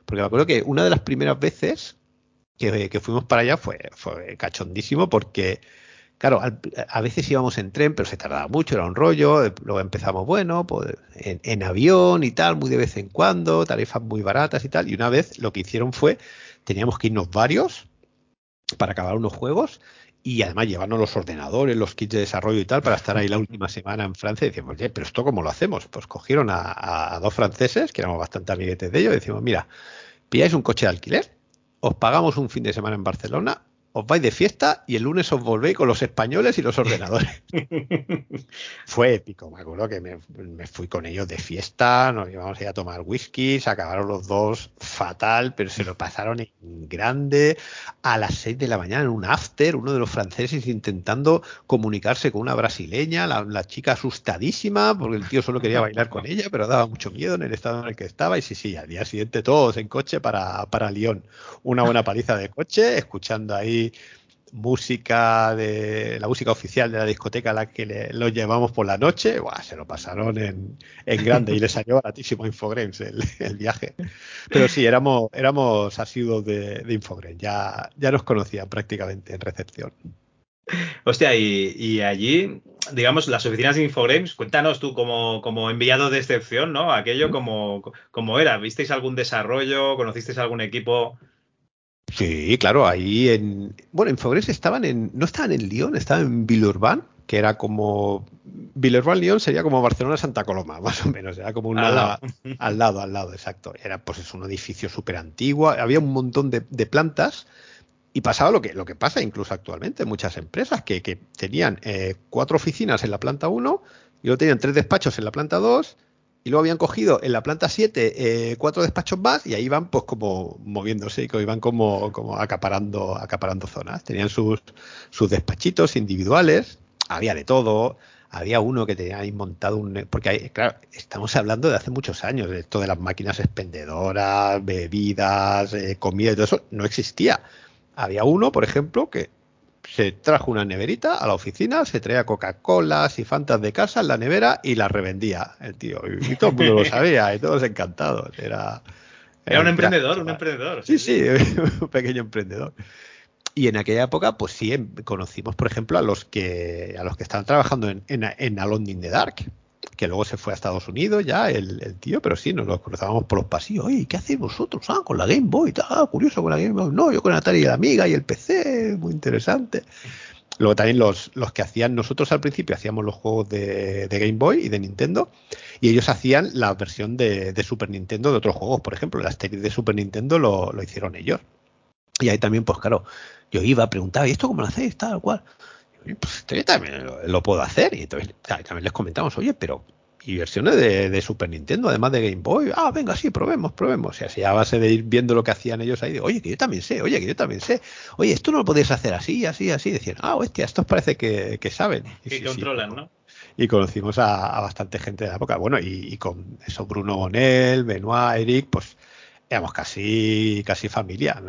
Porque me acuerdo que una de las primeras veces que, fuimos para allá fue, fue cachondísimo porque, claro, a veces íbamos en tren, pero se tardaba mucho, era un rollo, luego empezamos, bueno, pues en, avión y tal, muy de vez en cuando, tarifas muy baratas y tal, y una vez lo que hicieron fue teníamos que irnos varios para acabar unos juegos y además llevarnos los ordenadores, los kits de desarrollo y tal para estar ahí la última semana en Francia y decimos, oye, pero esto cómo lo hacemos? Pues cogieron a, dos franceses, que éramos bastante amiguetes de ellos, y decimos, mira, pilláis un coche de alquiler, os pagamos un fin de semana en Barcelona, os vais de fiesta y el lunes os volvéis con los españoles y los ordenadores. <laughs> <laughs> Fue épico, me acuerdo que me, fui con ellos de fiesta, nos íbamos a ir a tomar whisky, se acabaron los dos fatal, pero se lo pasaron en grande. A las 6 de la mañana en un after, uno de los franceses intentando comunicarse con una brasileña, la, chica asustadísima, porque el tío solo quería bailar con ella, pero daba mucho miedo en el estado en el que estaba. Y sí, sí, al día siguiente todos en coche para, para Lyon. Una buena paliza de coche, escuchando ahí música de la música oficial de la discoteca a la que le, lo llevamos por la noche, se lo pasaron en, grande y le salió baratísimo Infogrames el, viaje. Pero sí, éramos, éramos asiduos de, de Infogrames, ya, ya nos conocían prácticamente en recepción. Hostia, y, allí, digamos, las oficinas de Infogrames, cuéntanos tú como, como enviado de excepción, ¿no? Aquello como, como era, ¿visteis algún desarrollo? ¿Conocisteis algún equipo? Sí, claro, ahí en. Bueno, Infogrames estaban en. No estaban en Lyon, estaban en Villeurbanne, que era como. Villeurbanne Lyon sería como Barcelona Santa Coloma, <laughs> más o menos. Era como una. Al lado, al lado, al lado exacto. Era pues es un edificio súper antiguo. Había un montón de, plantas. Y pasaba lo que, lo que pasa incluso actualmente en muchas empresas, que, que tenían eh, cuatro oficinas en la planta 1 y luego tenían tres despachos en la planta 2 y luego habían cogido en la planta 7 eh, cuatro despachos más y ahí iban pues como moviéndose y iban como, como acaparando, acaparando zonas. Tenían sus, sus despachitos individuales, había de todo. Había uno que tenía ahí montado un... Porque, claro, estamos hablando de hace muchos años, de esto de las máquinas expendedoras, bebidas, eh, comida y todo eso, no existía. Había uno, por ejemplo, que se trajo una neverita a la oficina, se traía Coca-Colas y Fantas de casa en la nevera y la revendía el tío. Y, todo el mundo lo <laughs> sabía y todos encantados. Era, era, un emprendedor, un emprendedor. Sí, sí, <laughs> un pequeño emprendedor. Y en aquella época, pues sí, em, conocimos, por ejemplo, a los que a los que estaban trabajando en, en, en Alone in the Dark, que luego se fue a Estados Unidos ya el, tío, pero sí, nos cruzábamos por los pasillos. Oye, ¿qué hacéis vosotros? Ah, con la Game Boy, ah, curioso con la Game Boy. No, yo con Atari y la Amiga y el PC, muy interesante. Luego también los, los que hacían, nosotros al principio hacíamos los juegos de, Game Boy y de Nintendo, y ellos hacían la versión de, Super Nintendo de otros juegos. Por ejemplo, la serie de Super Nintendo lo, lo hicieron ellos. Y ahí también, pues claro, yo iba, preguntaba, ¿y esto cómo lo hacéis? Tal cual pues yo también lo, puedo hacer. Y entonces también les comentamos, oye, pero y versiones de, Super Nintendo, además de Game Boy. Ah, venga, sí, probemos, probemos. Y así a base de ir viendo lo que hacían ellos ahí, de, oye, que yo también sé, oye, que yo también sé. Oye, esto no lo podéis hacer así, así, así. Decían, ah, hostia, estos parece que, saben. Y que controlan, ¿no? Y conocimos a, bastante gente de la época. Bueno, y, con eso Bruno Bonel, Benoit, Eric, pues éramos casi, casi familia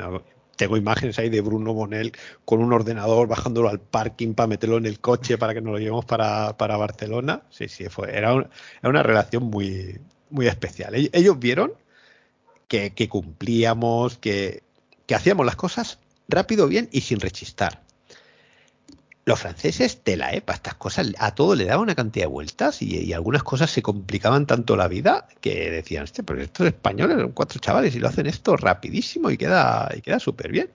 tengo imágenes ahí de Bruno Bonel con un ordenador bajándolo al parking para meterlo en el coche para que nos lo llevemos para, Barcelona. Sí, sí, fue, era, una relación muy, muy especial. Ellos vieron que, cumplíamos, que, que hacíamos las cosas rápido, bien y sin rechistar los franceses, tela, ¿eh? Para estas cosas, a todo le daban una cantidad de vueltas y, algunas cosas se complicaban tanto la vida que decían, este, pero estos españoles son cuatro chavales y lo hacen esto rapidísimo y queda, y queda súper bien.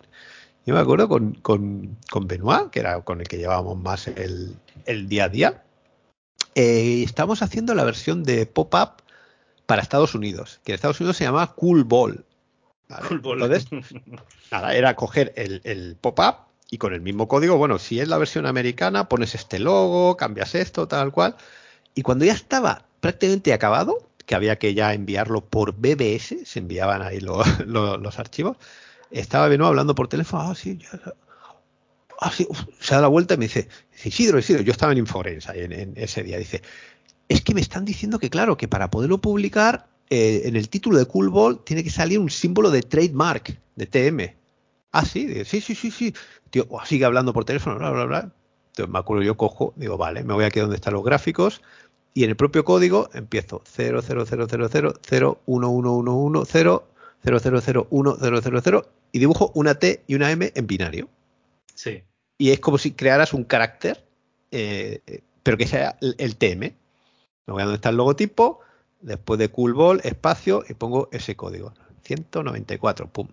Yo me acuerdo con, con, con, Benoit, que era con el que llevábamos más el, día a día, eh, estábamos haciendo la versión de pop-up para Estados Unidos, que en Estados Unidos se llamaba Cool Ball. Cool Ball. Entonces, nada, era coger el, el pop-up y con el mismo código, bueno, si es la versión americana, pones este logo, cambias esto, tal cual. Y cuando ya estaba prácticamente acabado, que había que ya enviarlo por BBS, se enviaban ahí <laughs> los archivos, estaba Benoit hablando por teléfono, ah, sí, ah, sí, se da la vuelta y me dice, Isidro, Isidro, yo estaba en Inforens ahí en, ese día, dice, es que me están diciendo que claro, que para poderlo publicar eh, en el título de Cool Ball tiene que salir un símbolo de trademark, de TM. Ah, sí, sí, sí, sí, sí. Tío, sigue hablando por teléfono, bla, bla, bla. Entonces me acuerdo, yo cojo, digo, vale, me voy aquí donde están los gráficos y en el propio código empiezo 0, 0, 0, 0, 0, 0, 1, 1, 1, 1, 0, 0, 0, 0, 1, 0, 0, 0 y dibujo una T y una M en binario. Sí. Y es como si crearas un carácter, eh, pero que sea el, el TM. Me voy a donde está el logotipo, después de Cool Ball, espacio, y pongo ese código. 194, pum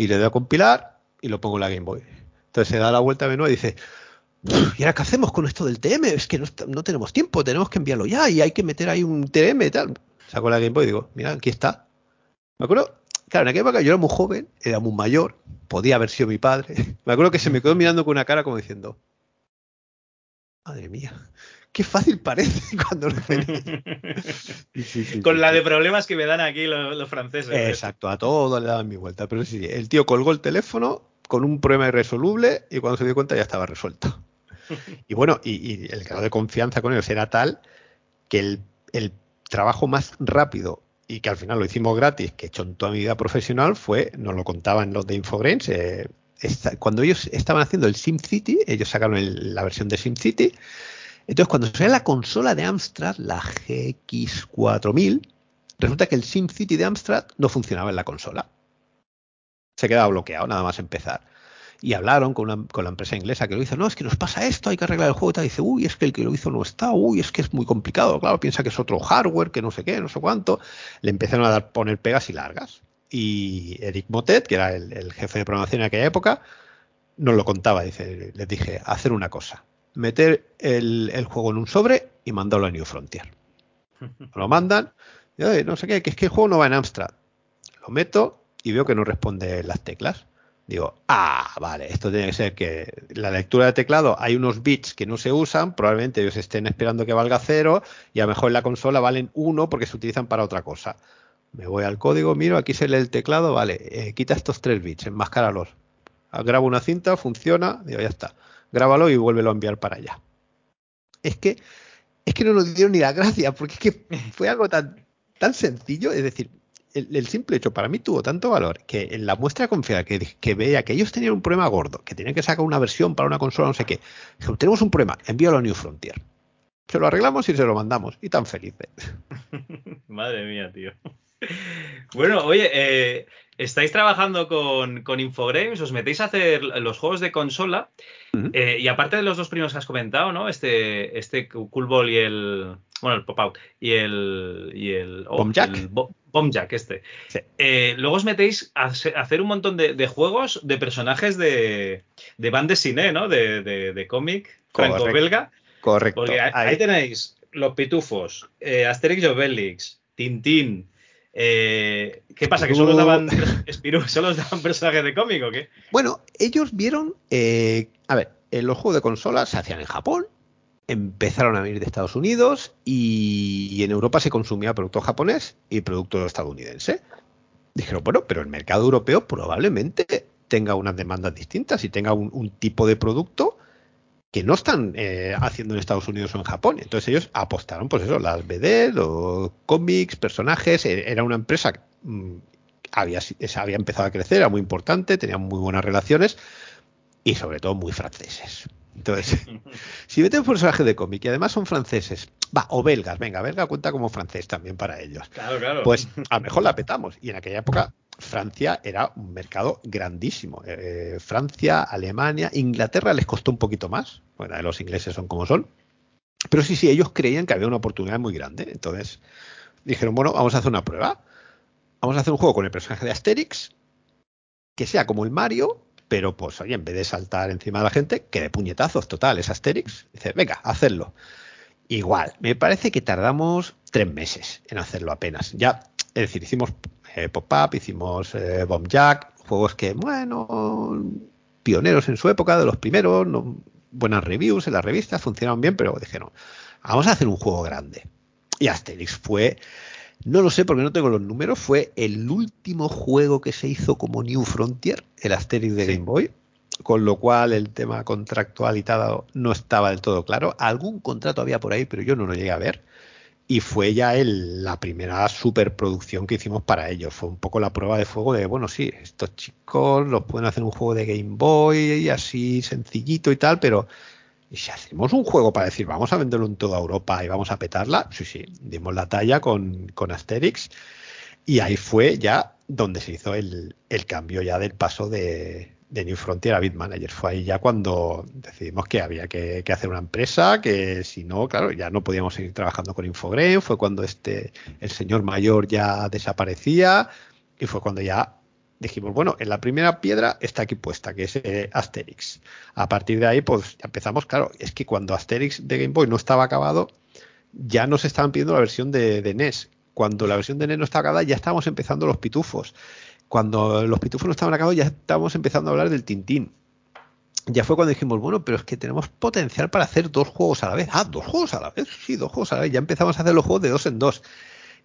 y le doy a compilar y lo pongo en la Game Boy. Entonces se da la vuelta a menú y dice, ¿y ahora qué hacemos con esto del TM? Es que no, tenemos tiempo, tenemos que enviarlo ya y hay que meter ahí un TM y tal. Saco la Game Boy y digo, mira, aquí está. Me acuerdo, claro, en aquella época yo era muy joven, era muy mayor, podía haber sido mi padre. <laughs> Me acuerdo que se me quedó mirando con una cara como diciendo, madre mía, qué fácil parece <laughs> cuando lo <laughs> Con la de problemas que me dan aquí los, franceses. Exacto, a todos le daban mi vuelta. Pero sí, el tío colgó el teléfono con un problema irresoluble y cuando se dio cuenta ya estaba resuelto. <laughs> Y bueno, y, el grado de confianza con ellos era tal que el, trabajo más rápido y que al final lo hicimos gratis, que he hecho en toda mi vida profesional, fue, nos lo contaban los de Infogrames, eh, cuando ellos estaban haciendo el SimCity, ellos sacaron la versión de SimCity, entonces cuando sale la consola de Amstrad, la GX4000, resulta que el SimCity de Amstrad no funcionaba en la consola se quedaba bloqueado nada más empezar. Y hablaron con, la empresa inglesa que lo hizo, no, es que nos pasa esto, hay que arreglar el juego y tal. dice, uy, es que el que lo hizo no está, uy, es que es muy complicado, claro, piensa que es otro hardware, que no sé qué, no sé cuánto. Le empezaron a dar, poner pegas y largas. Y Eric Motet, que era el, jefe de programación en aquella época, nos lo contaba, dice, les dije, hacer una cosa, meter el, el juego en un sobre y mandarlo a New Frontier. <laughs> Lo mandan, y, no sé qué, que es que el juego no va en Amstrad. Lo meto, y veo que no responde las teclas. Digo, ah, vale, esto tiene que ser que la lectura de teclado hay unos bits que no se usan, probablemente ellos estén esperando que valga cero y a lo mejor en la consola valen uno porque se utilizan para otra cosa. Me voy al código, miro, aquí se lee el teclado, vale, eh, quita estos tres bits, enmascáralos. Grabo una cinta, funciona, digo, ya está. Grábalo y vuélvelo a enviar para allá. Es que, es que no nos dieron ni la gracia, porque es que <laughs> fue algo tan, tan sencillo, es decir, el, simple hecho para mí tuvo tanto valor que en la muestra de confianza que, veía que ellos tenían un problema gordo, que tenían que sacar una versión para una consola, no sé qué. tenemos un problema, envíalo a New Frontier. Se lo arreglamos y se lo mandamos. Y tan felices. <laughs> Madre mía, tío. Bueno, oye, eh, estáis trabajando con, con, Infogrames, os metéis a hacer los juegos de consola. Eh, y aparte de los dos primeros que has comentado, ¿no? Este, este Cool Ball y el. Bueno, el Pop Out y el. Y el oh, Bomb Jack, este. Eh, luego os metéis a, hacer un montón de, juegos de personajes de, de band cine, ¿no? De, de, cómic franco-belga. Correcto. Porque ahí, tenéis los pitufos, eh, Asterix y Obelix, Tintín. Eh, ¿Qué pasa? ¿Que solo daban, <laughs> solo daban personajes de cómic o qué? Bueno, ellos vieron. a ver, los juegos de consola se hacían en Japón empezaron a venir de Estados Unidos y, en Europa se consumía producto japonés y producto estadounidense. Dijeron, bueno, pero el mercado europeo probablemente tenga unas demandas distintas y tenga un, tipo de producto que no están eh, haciendo en Estados Unidos o en Japón. Entonces ellos apostaron, pues eso, las BD, los cómics, personajes. E, era una empresa que mm, había, había empezado a crecer, era muy importante, tenía muy buenas relaciones y sobre todo muy franceses. Entonces, <laughs> si meten personajes de cómic y además son franceses, va, o belgas, venga, belga cuenta como francés también para ellos. Claro, claro. Pues <laughs> a lo mejor la petamos. Y en aquella época Francia era un mercado grandísimo. Eh, Francia, Alemania, Inglaterra les costó un poquito más. Bueno, los ingleses son como son. Pero sí, sí, ellos creían que había una oportunidad muy grande. Entonces dijeron, bueno, vamos a hacer una prueba. Vamos a hacer un juego con el personaje de Asterix, que sea como el Mario, pero pues oye, en vez de saltar encima de la gente, que de puñetazos, total, es Asterix. Dice, venga, hacerlo. Igual, me parece que tardamos tres meses en hacerlo apenas. Ya, es decir, hicimos eh, Pop-Up, hicimos eh, Bomb Jack, juegos que, bueno, pioneros en su época, de los primeros, buenas reviews en las revistas, funcionaron bien, pero dijeron, vamos a hacer un juego grande. Y Asterix fue no lo sé porque no tengo los números. Fue el último juego que se hizo como New Frontier, el Asterix de Game Boy. Con lo cual el tema contractual y tal no estaba del todo claro. Algún contrato había por ahí, pero yo no lo llegué a ver. Y fue ya el, la primera superproducción que hicimos para ellos. Fue un poco la prueba de fuego de, bueno, sí, estos chicos los pueden hacer un juego de Game Boy y así sencillito y tal, pero si hacemos un juego para decir, vamos a venderlo en toda Europa y vamos a petarla, sí, sí, dimos la talla con, con Asterix. Y ahí fue ya donde se hizo el, cambio ya del paso de, New Frontier a Bitmanager. Fue ahí ya cuando decidimos que había que, hacer una empresa, que si no, claro, ya no podíamos seguir trabajando con Infograin. Fue cuando este, el señor mayor ya desaparecía y fue cuando ya dijimos, bueno, en la primera piedra está aquí puesta, que es eh, Asterix. A partir de ahí, pues empezamos, claro, es que cuando Asterix de Game Boy no estaba acabado, ya nos estaban pidiendo la versión de, de NES. Cuando la versión de NES no estaba acabada, ya estábamos empezando los pitufos. Cuando los pitufos no estaban acabados, ya estábamos empezando a hablar del Tintín ya fue cuando dijimos, bueno, pero es que tenemos potencial para hacer dos juegos a la vez. Ah, dos juegos a la vez. Sí, dos juegos a la vez. Ya empezamos a hacer los juegos de dos en dos.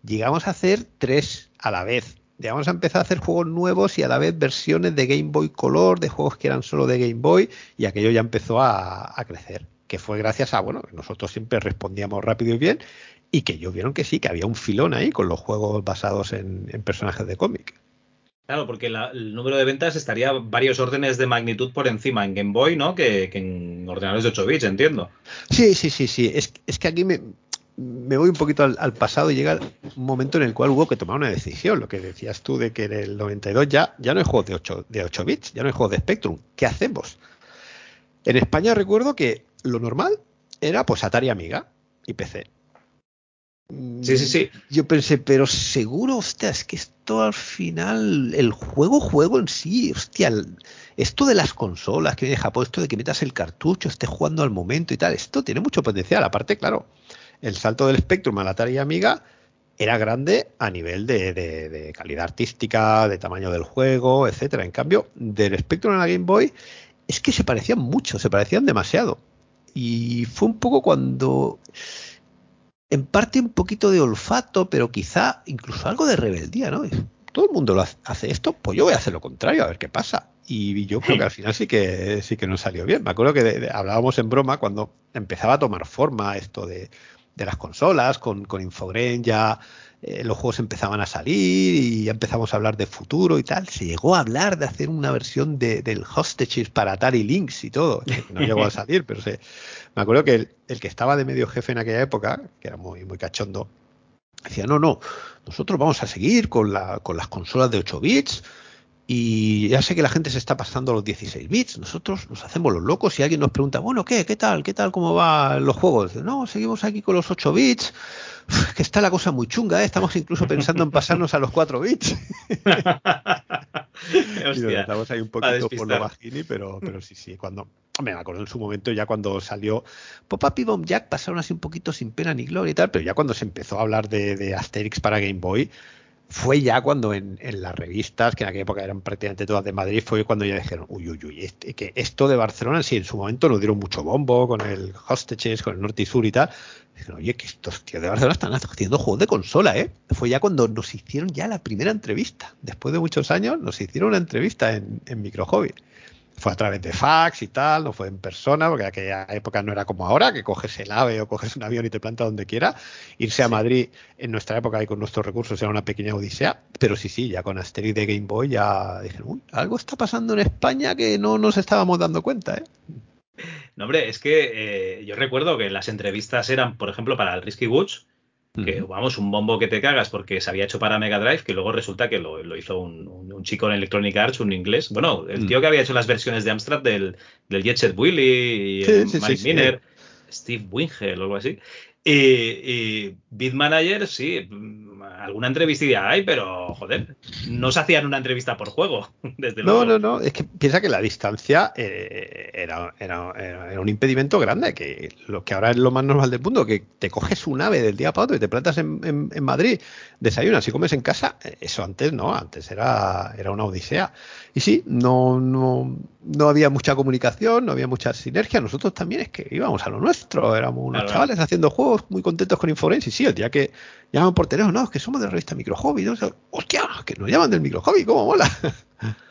Llegamos a hacer tres a la vez. Llegamos a empezar a hacer juegos nuevos y a la vez versiones de Game Boy Color, de juegos que eran solo de Game Boy, y aquello ya empezó a, crecer. Que fue gracias a, bueno, nosotros siempre respondíamos rápido y bien, y que ellos vieron que sí, que había un filón ahí con los juegos basados en personajes de cómic. Claro, porque el número de ventas estaría varios órdenes de magnitud por encima en Game Boy, ¿no? Que, en ordenadores de 8 bits, entiendo. Sí, sí, sí, sí. Es, que aquí me, voy un poquito al, pasado y llega un momento en el cual hubo que tomar una decisión. Lo que decías tú de que en el 92 ya, ya no hay juegos de 8, de 8 bits, ya no hay juegos de Spectrum. ¿Qué hacemos? En España recuerdo que lo normal era pues Atari Amiga y PC. Sí, sí, sí. Yo pensé, pero seguro, hostia, es que esto al final, el juego, juego en sí, hostia, esto de las consolas que viene de Japón, esto de que metas el cartucho, estés jugando al momento y tal, esto tiene mucho potencial. Aparte, claro, el salto del Spectrum a la Atari Amiga era grande a nivel de, calidad artística, de tamaño del juego, etcétera. En cambio, del Spectrum a la Game Boy, es que se parecían mucho, se parecían demasiado. Y fue un poco cuando en parte un poquito de olfato, pero quizá incluso algo de rebeldía, ¿no? Todo el mundo lo hace esto, pues yo voy a hacer lo contrario, a ver qué pasa. Y yo creo que al final sí que sí que nos salió bien. Me acuerdo que hablábamos en broma cuando empezaba a tomar forma esto de, de las consolas, con, con Infograin ya eh, los juegos empezaban a salir y ya empezamos a hablar de futuro y tal. Se llegó a hablar de hacer una versión de, del Hostages para Atari Lynx y todo. No llegó a salir, pero me acuerdo que el, el, que estaba de medio jefe en aquella época, que era muy, muy cachondo, decía, no, no, nosotros vamos a seguir con, la, con las consolas de 8 bits y ya sé que la gente se está pasando a los 16 bits. Nosotros nos hacemos los locos y alguien nos pregunta, bueno, ¿qué? ¿Qué tal? ¿Qué tal? ¿Cómo van los juegos? No, seguimos aquí con los 8 bits. Que está la cosa muy chunga, ¿eh? Estamos incluso pensando en pasarnos a los 4 bits. <laughs> estamos ahí un poquito por lo bajini, pero, pero sí, sí. Cuando, me acuerdo en su momento ya cuando salió Pop-Up y Bomb Jack pasaron así un poquito sin pena ni gloria y tal, pero ya cuando se empezó a hablar de, de Asterix para Game Boy, fue ya cuando en, las revistas, que en aquella época eran prácticamente todas de Madrid, fue cuando ya dijeron, uy, uy, uy, este, que esto de Barcelona, sí, en su momento nos dieron mucho bombo con el Hostages, con el Norte y Sur y tal. Dijeron, oye, que estos tíos de Barcelona están haciendo juegos de consola, ¿eh? Fue ya cuando nos hicieron ya la primera entrevista. Después de muchos años, nos hicieron una entrevista en, en Micro Hobby fue a través de fax y tal, no fue en persona, porque aquella época no era como ahora, que coges el AVE o coges un avión y te plantas donde quiera. Irse a Madrid en nuestra época y con nuestros recursos era una pequeña odisea, pero sí, sí, ya con Asterix de Game Boy ya dijeron, uy, algo está pasando en España que no nos estábamos dando cuenta, ¿eh? No, hombre, es que eh, yo recuerdo que las entrevistas eran, por ejemplo, para el Risky Woods, que vamos, un bombo que te cagas porque se había hecho para Mega Drive, que luego resulta que lo, hizo un, chico en Electronic Arts, un inglés. Bueno, el mm. tío que había hecho las versiones de Amstrad del, del Jet Set Willy y Mike Miner, Steve Wingel o algo así. Y, y Bitmanager, sí, alguna entrevista hay, pero joder, no se hacían una entrevista por juego, <laughs> desde luego. No, no, no, es que piensa que la distancia eh, era, era, era, un impedimento grande, que lo que ahora es lo más normal del mundo, que te coges un ave del día para otro y te plantas en, en, en Madrid, desayunas y comes en casa, eso antes no, antes era, era una odisea. Y sí, no, no, no había mucha comunicación, no había mucha sinergia. Nosotros también es que íbamos a lo nuestro, éramos unos chavales haciendo juegos muy contentos con Inforense. Y sí, el día que llaman por teléfono, no, somos de la revista Micro Hobby. ¿no? Hostia, que nos llaman del Micro Hobby, ¿cómo mola? <laughs>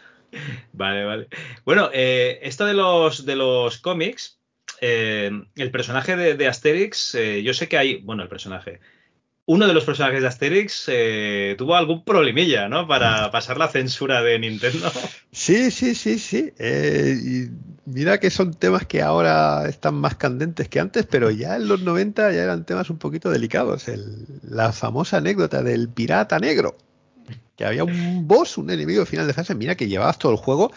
Vale, vale. Bueno, eh, esto de los, de los cómics, eh, el personaje de, Asterix, eh, yo sé que hay, bueno, el personaje, uno de los personajes de Asterix eh, tuvo algún problemilla, ¿no? Para pasar la censura de Nintendo. <laughs> Sí, sí, sí, sí. Eh, y mira que son temas que ahora están más candentes que antes, pero ya en los 90 ya eran temas un poquito delicados. la famosa anécdota del pirata negro. Que había un boss, un enemigo de final de fase. Mira que llevabas todo el juego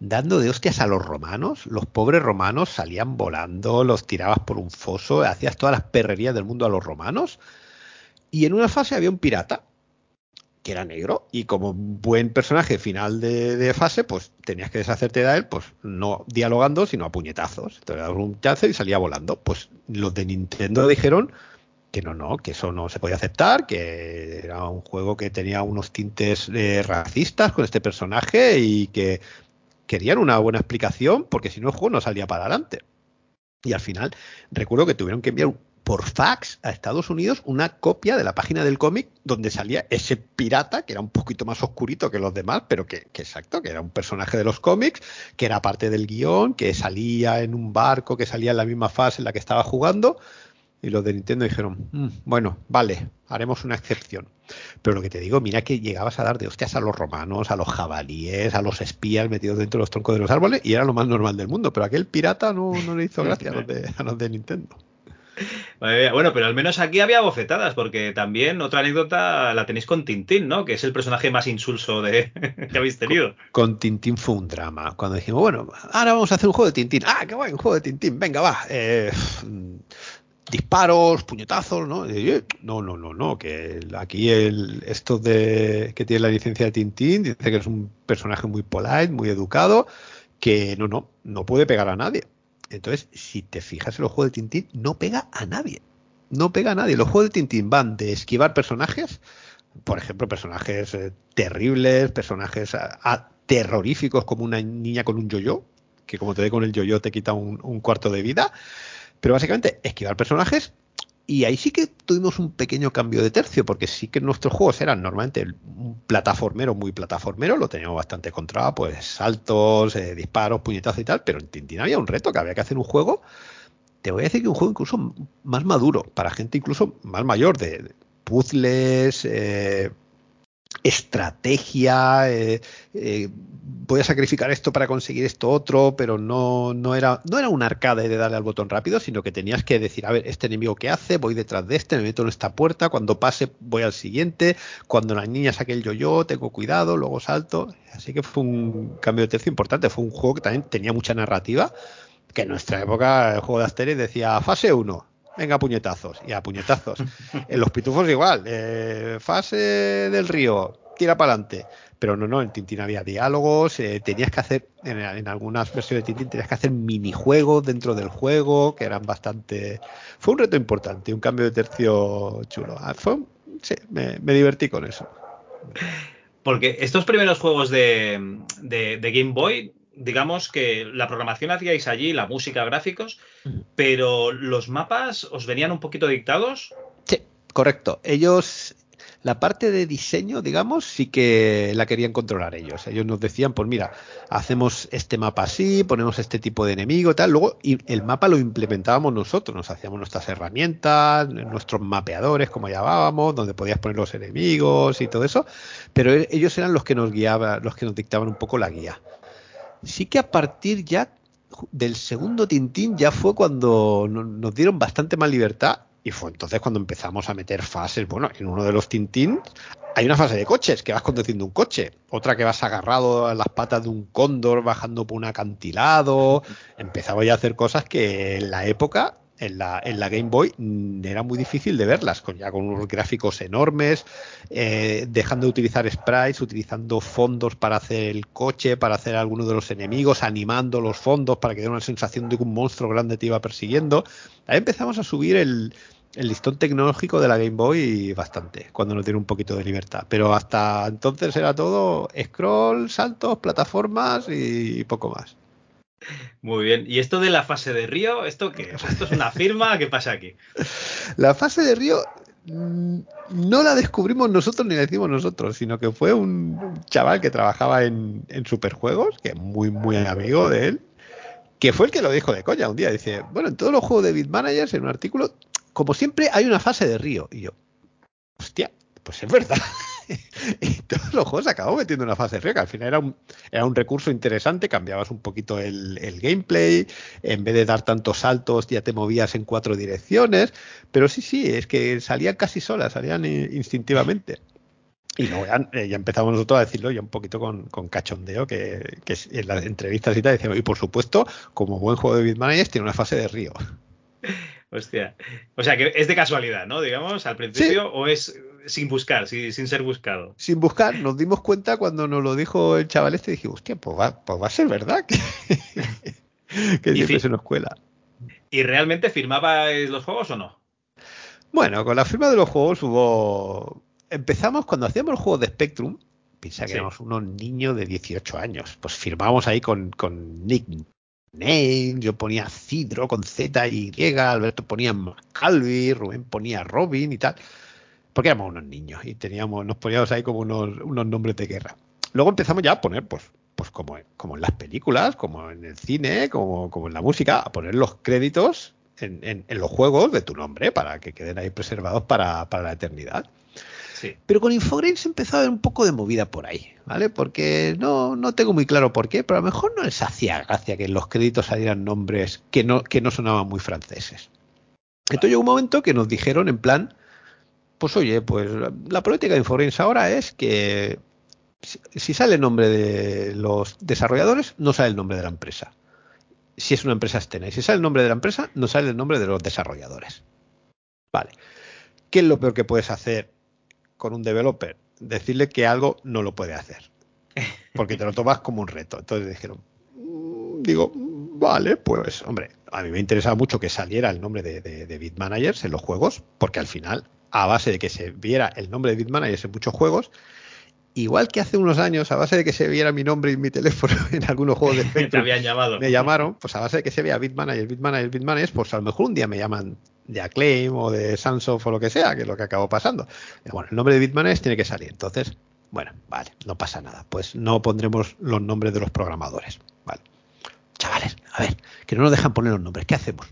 dando de hostias a los romanos. Los pobres romanos salían volando, los tirabas por un foso, hacías todas las perrerías del mundo a los romanos y en una fase había un pirata que era negro y como buen personaje final de, fase, pues tenías que deshacerte de él, pues no dialogando, sino a puñetazos. Te dabas un chance y salía volando. Pues los de Nintendo dijeron que no, no, que eso no se podía aceptar, que era un juego que tenía unos tintes eh, racistas con este personaje y que querían una buena explicación porque si no el juego no salía para adelante. Y al final recuerdo que tuvieron que enviar por fax a Estados Unidos una copia de la página del cómic donde salía ese pirata que era un poquito más oscurito que los demás, pero que, exacto, que era un personaje de los cómics, que era parte del guion, que salía en un barco, que salía en la misma fase en la que estaba jugando. Y los de Nintendo dijeron, mm, bueno, vale, haremos una excepción. Pero lo que te digo, mira que llegabas a dar de hostias a los romanos, a los jabalíes, a los espías metidos dentro de los troncos de los árboles y era lo más normal del mundo. Pero aquel pirata no, no le hizo <laughs> gracia a los de Nintendo. Bueno, pero al menos aquí había bofetadas, porque también otra anécdota la tenéis con Tintín, ¿no? Que es el personaje más insulso de... <laughs> que habéis tenido. Con, Tintín fue un drama. Cuando dijimos, bueno, ahora vamos a hacer un juego de Tintín. Ah, qué guay, un juego de Tintín. Venga, va. Eh, disparos, puñetazos, ¿no? no, no, no, no, que aquí el, esto de que tiene la licencia de Tintín dice que es un personaje muy polite, muy educado, que no, no, no puede pegar a nadie. Entonces, si te fijas en los juegos de Tintín, no pega a nadie. No pega a nadie. Los juegos de Tintín van de esquivar personajes, por ejemplo, personajes eh, terribles, personajes terroríficos como una niña con un yo-yo, que como te ve con el yo-yo te quita un cuarto de vida. Pero básicamente, esquivar personajes y ahí sí que tuvimos un pequeño cambio de tercio, porque sí que nuestros juegos eran normalmente un plataformero muy plataformero, lo teníamos bastante controlado, pues saltos, eh, disparos, puñetazos y tal, pero en Tintín había un reto que había que hacer un juego, te voy a decir que un juego incluso más maduro, para gente incluso más mayor, de, puzzles, eh, estrategia, eh, eh, voy a sacrificar esto para conseguir esto otro, pero no, no, era, no era un arcade de darle al botón rápido, sino que tenías que decir, a ver, este enemigo que hace, voy detrás de este, me meto en esta puerta, cuando pase voy al siguiente, cuando la niña saque el yo-yo, tengo cuidado, luego salto. Así que fue un cambio de tercio importante, fue un juego que también tenía mucha narrativa, que en nuestra época el juego de Asterix decía fase 1, venga puñetazos, y a puñetazos. en los pitufos igual, eh, fase del río, tira para adelante. Pero no, no, en Tintín había diálogos, eh, tenías que hacer, en, algunas versiones de Tintín tenías que hacer minijuegos dentro del juego, que eran bastante... Fue un reto importante, un cambio de tercio chulo. Ah, fue, sí, me, divertí con eso. Porque estos primeros juegos de, de, de Game Boy digamos que la programación hacíais allí, la música, gráficos, pero los mapas os venían un poquito dictados. Sí, correcto. Ellos, la parte de diseño, digamos, sí que la querían controlar ellos. Ellos nos decían, pues mira, hacemos este mapa así, ponemos este tipo de enemigo, tal. Luego y el mapa lo implementábamos nosotros, nos hacíamos nuestras herramientas, nuestros mapeadores, como llamábamos, donde podías poner los enemigos y todo eso. Pero e-, ellos eran los que nos guiaban, los que nos dictaban un poco la guía sí que a partir ya del segundo Tintín ya fue cuando nos dieron bastante más libertad y fue entonces cuando empezamos a meter fases. Bueno, en uno de los Tintín hay una fase de coches, que vas conduciendo un coche, otra que vas agarrado a las patas de un cóndor bajando por un acantilado. Empezamos ya a hacer cosas que en la época en la, en la Game Boy mm, era muy difícil de verlas, con, ya con unos gráficos enormes, eh, dejando de utilizar sprites, utilizando fondos para hacer el coche, para hacer algunos de los enemigos, animando los fondos para que diera una sensación de que un monstruo grande te iba persiguiendo. Ahí empezamos a subir el, el listón tecnológico de la Game Boy bastante, cuando nos tiene un poquito de libertad. Pero hasta entonces era todo scroll, saltos, plataformas y poco más. Muy bien. ¿Y esto de la fase de Río? ¿Esto qué? ¿Esto es una firma? ¿Qué pasa aquí? <laughs> La fase de Río mm, no la descubrimos nosotros ni la decimos nosotros, sino que fue un chaval que trabajaba en, Superjuegos, que es muy, muy amigo de él, que fue el que lo dijo de coña un día. Dice, bueno, en todos los juegos de Bitmanagers, en un artículo, como siempre, hay una fase de Río. Y yo, hostia, pues es verdad. <laughs> y todos los juegos acabamos metiendo una fase de que al final era un, era un recurso interesante, cambiabas un poquito el, gameplay, en vez de dar tantos saltos ya te movías en cuatro direcciones, pero sí, sí, es que salían casi solas, salían instintivamente. Y luego ya, ya, empezamos nosotros a decirlo ya un poquito con, cachondeo, que, en las entrevistas y tal decíamos, y por supuesto, como buen juego de Bitmanagers tiene una fase de río. <laughs> Hostia. O sea, que es de casualidad, ¿no? Digamos, al principio, o es sin buscar, sin, ser buscado. Sin buscar, nos dimos cuenta cuando nos lo dijo el chaval este dije, hostia, pues va, pues va a ser verdad que, <laughs> que siempre se nos cuela. ¿Y realmente firmabais los juegos o no? Bueno, con la firma de los juegos hubo. Empezamos cuando hacíamos el juego de Spectrum. Piensa que éramos unos niños de 18 años. Pues firmábamos ahí con, con Nick Name, yo ponía Cidro con Z y Y, Alberto ponía Calvi, Rubén ponía Robin y tal. Porque éramos unos niños y teníamos, nos poníamos ahí como unos, unos nombres de guerra. Luego empezamos ya a poner, pues, pues como, como en las películas, como en el cine, como, como en la música, a poner los créditos en, los juegos de tu nombre para que queden ahí preservados para, la eternidad. Pero con Infogrames empezó a haber un poco de movida por ahí, ¿vale? Porque no, no tengo muy claro por qué, pero a lo mejor no les hacía gracia que en los créditos salieran nombres que no, que no sonaban muy franceses. Entonces llegó un momento que nos dijeron en plan, pues oye, pues la política de Infogrames ahora es que si sale el nombre de los desarrolladores, no sale el nombre de la empresa si es una empresa externa. Y si sale el nombre de la empresa, no sale el nombre de los desarrolladores. Vale. ¿Qué es lo peor que puedes hacer con un developer? Decirle que algo no lo puede hacer. Porque te lo tomas como un reto. Entonces dijeron, mm, digo, vale, pues hombre, a mí me interesaba mucho que saliera el nombre de, de, de Bitmanagers en los juegos, porque al final, a base de que se viera el nombre de Bitmanagers en muchos juegos, igual que hace unos años, a base de que se viera mi nombre y mi teléfono <laughs> en algunos juegos de <laughs> Spectrum, me llamaron, pues a base de que se vea Bitmanager, Bitmanager, Bitmanager, pues a lo mejor un día me llaman de Acclaim o de Sunsoft o lo que sea, que es lo que acabó pasando. Bueno, el nombre de Bitmanager tiene que salir. Entonces, bueno, vale, no pasa nada. Pues no pondremos los nombres de los programadores. Vale. Chavales, a ver, que no nos dejan poner los nombres. ¿Qué hacemos?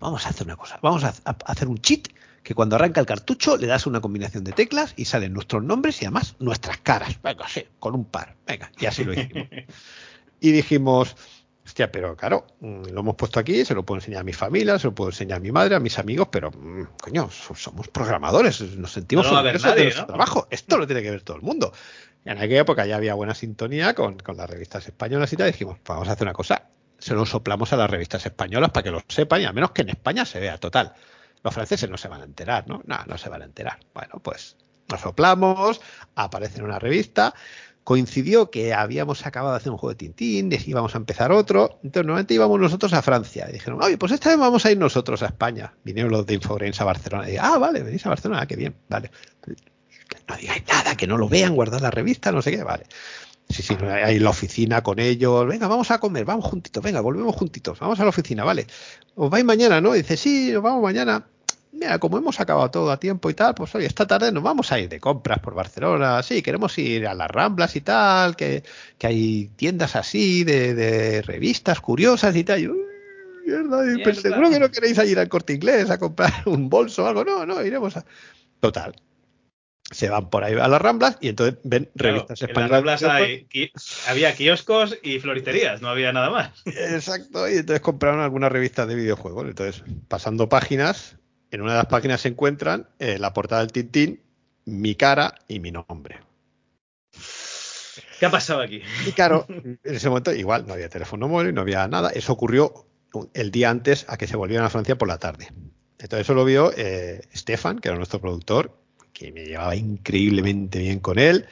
Vamos a hacer una cosa. Vamos a hacer un cheat que cuando arranca el cartucho le das una combinación de teclas y salen nuestros nombres y además nuestras caras. Venga, sí, con un par. Venga, y así lo hicimos. <laughs> y dijimos, hostia, pero claro, mm, lo hemos puesto aquí, se lo puedo enseñar a mi familia, se lo puedo enseñar a mi madre, a mis amigos, pero, mm, coño, somos programadores, nos sentimos no de nuestro trabajo. Esto lo tiene que ver todo el mundo. Y en aquella época ya había buena sintonía con, con las revistas españolas y tal. dijimos, pues vamos a hacer una cosa. Se lo soplamos a las revistas españolas para que lo sepan y al menos que en España se vea total. Los franceses no se van a enterar, ¿no? No, no se van a enterar. Bueno, pues nos soplamos, aparece en una revista. Coincidió que habíamos acabado de hacer un juego de Tintín, íbamos a empezar otro. Entonces, normalmente íbamos nosotros a Francia. Y dijeron, oye, pues esta vez vamos a ir nosotros a España. Vinieron los de Infogrames a Barcelona. Y ah, vale, venís a Barcelona, ah, qué bien, vale. No digáis nada, que no lo vean, guardad la revista, no sé qué, vale. Sí, sí, ahí la oficina con ellos. Venga, vamos a comer, vamos juntitos, venga, volvemos juntitos, vamos a la oficina, vale. Os vais mañana, ¿no? dice, sí, nos vamos mañana mira, como hemos acabado todo a tiempo y tal, pues hoy esta tarde nos vamos a ir de compras por Barcelona, sí, queremos ir a las Ramblas y tal, que, hay tiendas así de, revistas curiosas y tal. Y, mierda, seguro que no queréis ir al corte inglés a comprar <laughs> un bolso o algo, no, no, iremos a... Total, se van por ahí a las Ramblas y entonces ven revistas españolas. En las Ramblas había kioscos y floristerías, no había nada más. Exacto, y entonces compraron algunas revistas de videojuegos. Entonces, pasando páginas, en una de las páginas se encuentran eh, la portada del Tintín, mi cara y mi nombre. ¿Qué ha pasado aquí? Y claro, <laughs> en ese momento igual no había teléfono móvil, no había nada. Eso ocurrió el día antes a que se volvieran a Francia por la tarde. Entonces eso lo vio eh, Stefan, que era nuestro productor, que me llevaba increíblemente bien con él.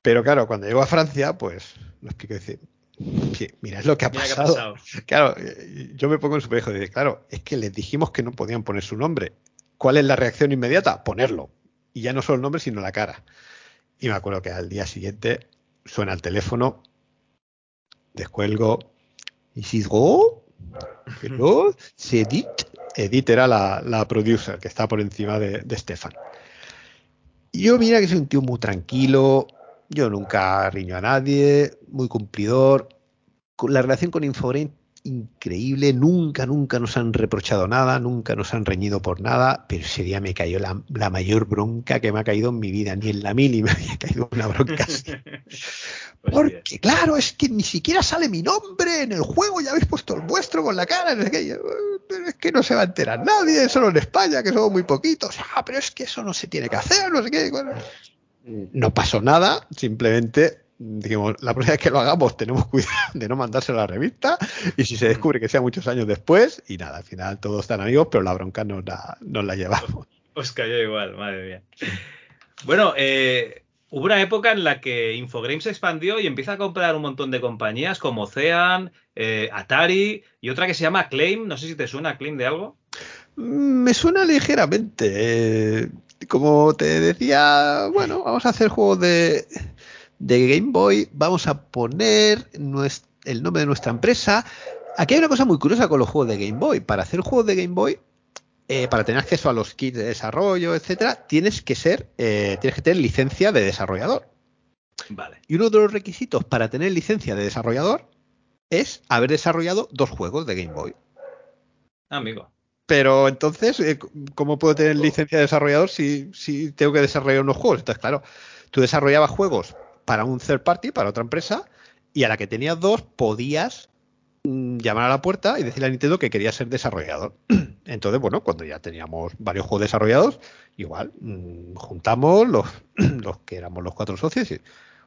Pero claro, cuando llegó a Francia, pues lo explico, dice, mira, es lo que ha, pasado. Claro, eh, yo me pongo en su pejo y dice, claro, es que les dijimos que no podían poner su nombre. ¿Cuál es la reacción inmediata? Ponerlo. Y ya no solo el nombre, sino la cara. Y me acuerdo que al día siguiente suena el teléfono, descuelgo, y digo, pero se Edith. Edith era la, la, producer que está por encima de, de Stefan. Yo mira que soy un tío muy tranquilo, yo nunca riño a nadie, muy cumplidor. La relación con Infograin increíble, nunca, nunca nos han reprochado nada, nunca nos han reñido por nada, pero ese día me cayó la, mayor bronca que me ha caído en mi vida, ni en la mili <laughs> me había caído una bronca así. <laughs> Porque claro, es que ni siquiera sale mi nombre en el juego, ya habéis puesto el vuestro con la cara, pero es que no se va a enterar nadie, solo en España, que somos muy poquitos, ah, pero es que eso no se tiene que hacer, no sé qué. No pasó nada, simplemente dijimos, la próxima vez que lo hagamos tenemos cuidado de no mandárselo a la revista y si se descubre que sea muchos años después y nada, al final todos están amigos, pero la bronca nos la, nos la llevamos. <laughs> Os cayó igual, madre mía. Bueno, eh, hubo una época en la que Infogrames se expandió y empieza a comprar un montón de compañías como Cean, eh, Atari y otra que se llama Claim. No sé si te suena Claim de algo. Me suena ligeramente. Eh, como te decía, bueno, vamos a hacer juegos de, de Game Boy. Vamos a poner el nombre de nuestra empresa. Aquí hay una cosa muy curiosa con los juegos de Game Boy. Para hacer juegos de Game Boy, eh, para tener acceso a los kits de desarrollo, etcétera, tienes que ser, eh, tienes que tener licencia de desarrollador. Vale. Y uno de los requisitos para tener licencia de desarrollador es haber desarrollado dos juegos de Game Boy. Amigo. Pero entonces, eh, ¿cómo puedo tener licencia de desarrollador si, si tengo que desarrollar unos juegos? Entonces, claro, tú desarrollabas juegos para un third party, para otra empresa, y a la que tenías dos podías mm, llamar a la puerta y decirle a Nintendo que quería ser desarrollador. <clears throat> Entonces, bueno, cuando ya teníamos varios juegos desarrollados, igual mm, juntamos los, <clears throat> los que éramos los cuatro socios y,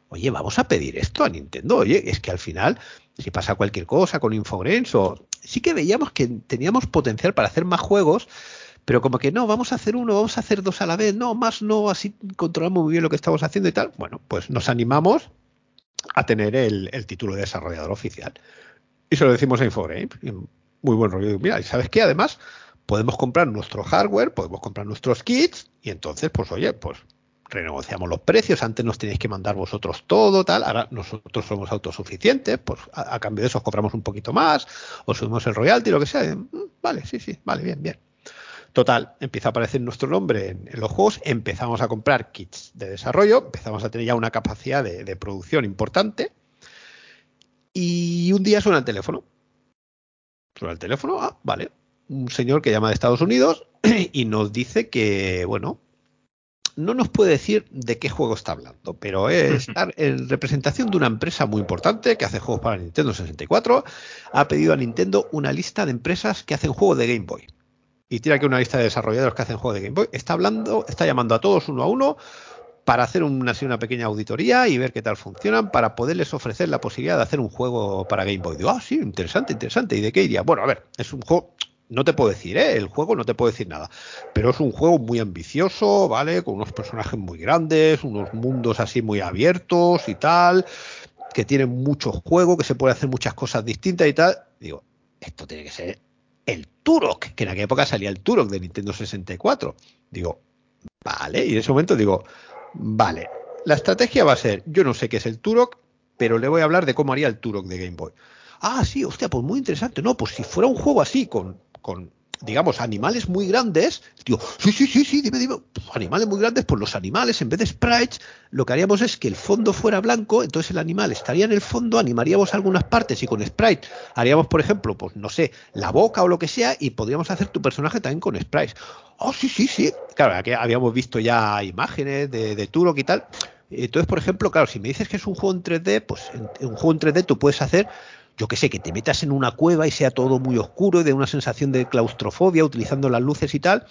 oye, vamos a pedir esto a Nintendo. Oye, es que al final, si pasa cualquier cosa con Infogrames o sí que veíamos que teníamos potencial para hacer más juegos, pero como que no, vamos a hacer uno, vamos a hacer dos a la vez, no, más no, así controlamos muy bien lo que estamos haciendo y tal. Bueno, pues nos animamos a tener el, título de desarrollador oficial. Y se lo decimos a Infogrames. Muy buen rollo. Mira, ¿y sabes qué? Además, podemos comprar nuestro hardware, podemos comprar nuestros kits y entonces, pues oye, pues renegociamos los precios, antes nos tenéis que mandar vosotros todo, tal, ahora nosotros somos autosuficientes, pues a, cambio de eso compramos un poquito más, o subimos el royalty, lo que sea, mm, vale, sí, sí, vale, bien, bien. Total, empieza a aparecer nuestro nombre en, los juegos, empezamos a comprar kits de desarrollo, empezamos a tener ya una capacidad de producción importante, y un día suena el teléfono. Suena el teléfono, ah, vale, un señor que llama de Estados Unidos <clears throat> y nos dice que, bueno, no nos puede decir de qué juego está hablando, pero es estar en representación de una empresa muy importante que hace juegos para Nintendo 64. Ha pedido a Nintendo una lista de empresas que hacen juegos de Game Boy. Y tiene aquí una lista de desarrolladores que hacen juegos de Game Boy. Está hablando, está llamando a todos uno a uno para hacer una, una pequeña auditoría y ver qué tal funcionan, para poderles ofrecer la posibilidad de hacer un juego para Game Boy. Digo, ah, sí, interesante, interesante. ¿Y de qué iría? Bueno, a ver, es un juego no te puedo decir, ¿eh? el juego no te puedo decir nada, pero es un juego muy ambicioso, ¿vale? Con unos personajes muy grandes, unos mundos así muy abiertos y tal, que tiene mucho juego, que se puede hacer muchas cosas distintas y tal. Digo, esto tiene que ser el Turok, que en aquella época salía el Turok de Nintendo 64. Digo, vale, y en ese momento digo, vale, la estrategia va a ser, yo no sé qué es el Turok, pero le voy a hablar de cómo haría el Turok de Game Boy. Ah, sí, hostia, pues muy interesante. No, pues si fuera un juego así, con con digamos, animales muy grandes, sí, sí, sí, sí, dime, dime, animales muy grandes, pues los animales, en vez de sprites, lo que haríamos es que el fondo fuera blanco, entonces el animal estaría en el fondo, animaríamos algunas partes y con sprite haríamos, por ejemplo, pues no sé, la boca o lo que sea, y podríamos hacer tu personaje también con sprites. Oh, sí, sí, sí. Claro, aquí habíamos visto ya imágenes de, de Turok y tal. Entonces, por ejemplo, claro, si me dices que es un juego en 3D, pues en un juego en 3D tú puedes hacer yo que sé, que te metas en una cueva y sea todo muy oscuro y de una sensación de claustrofobia utilizando las luces y tal.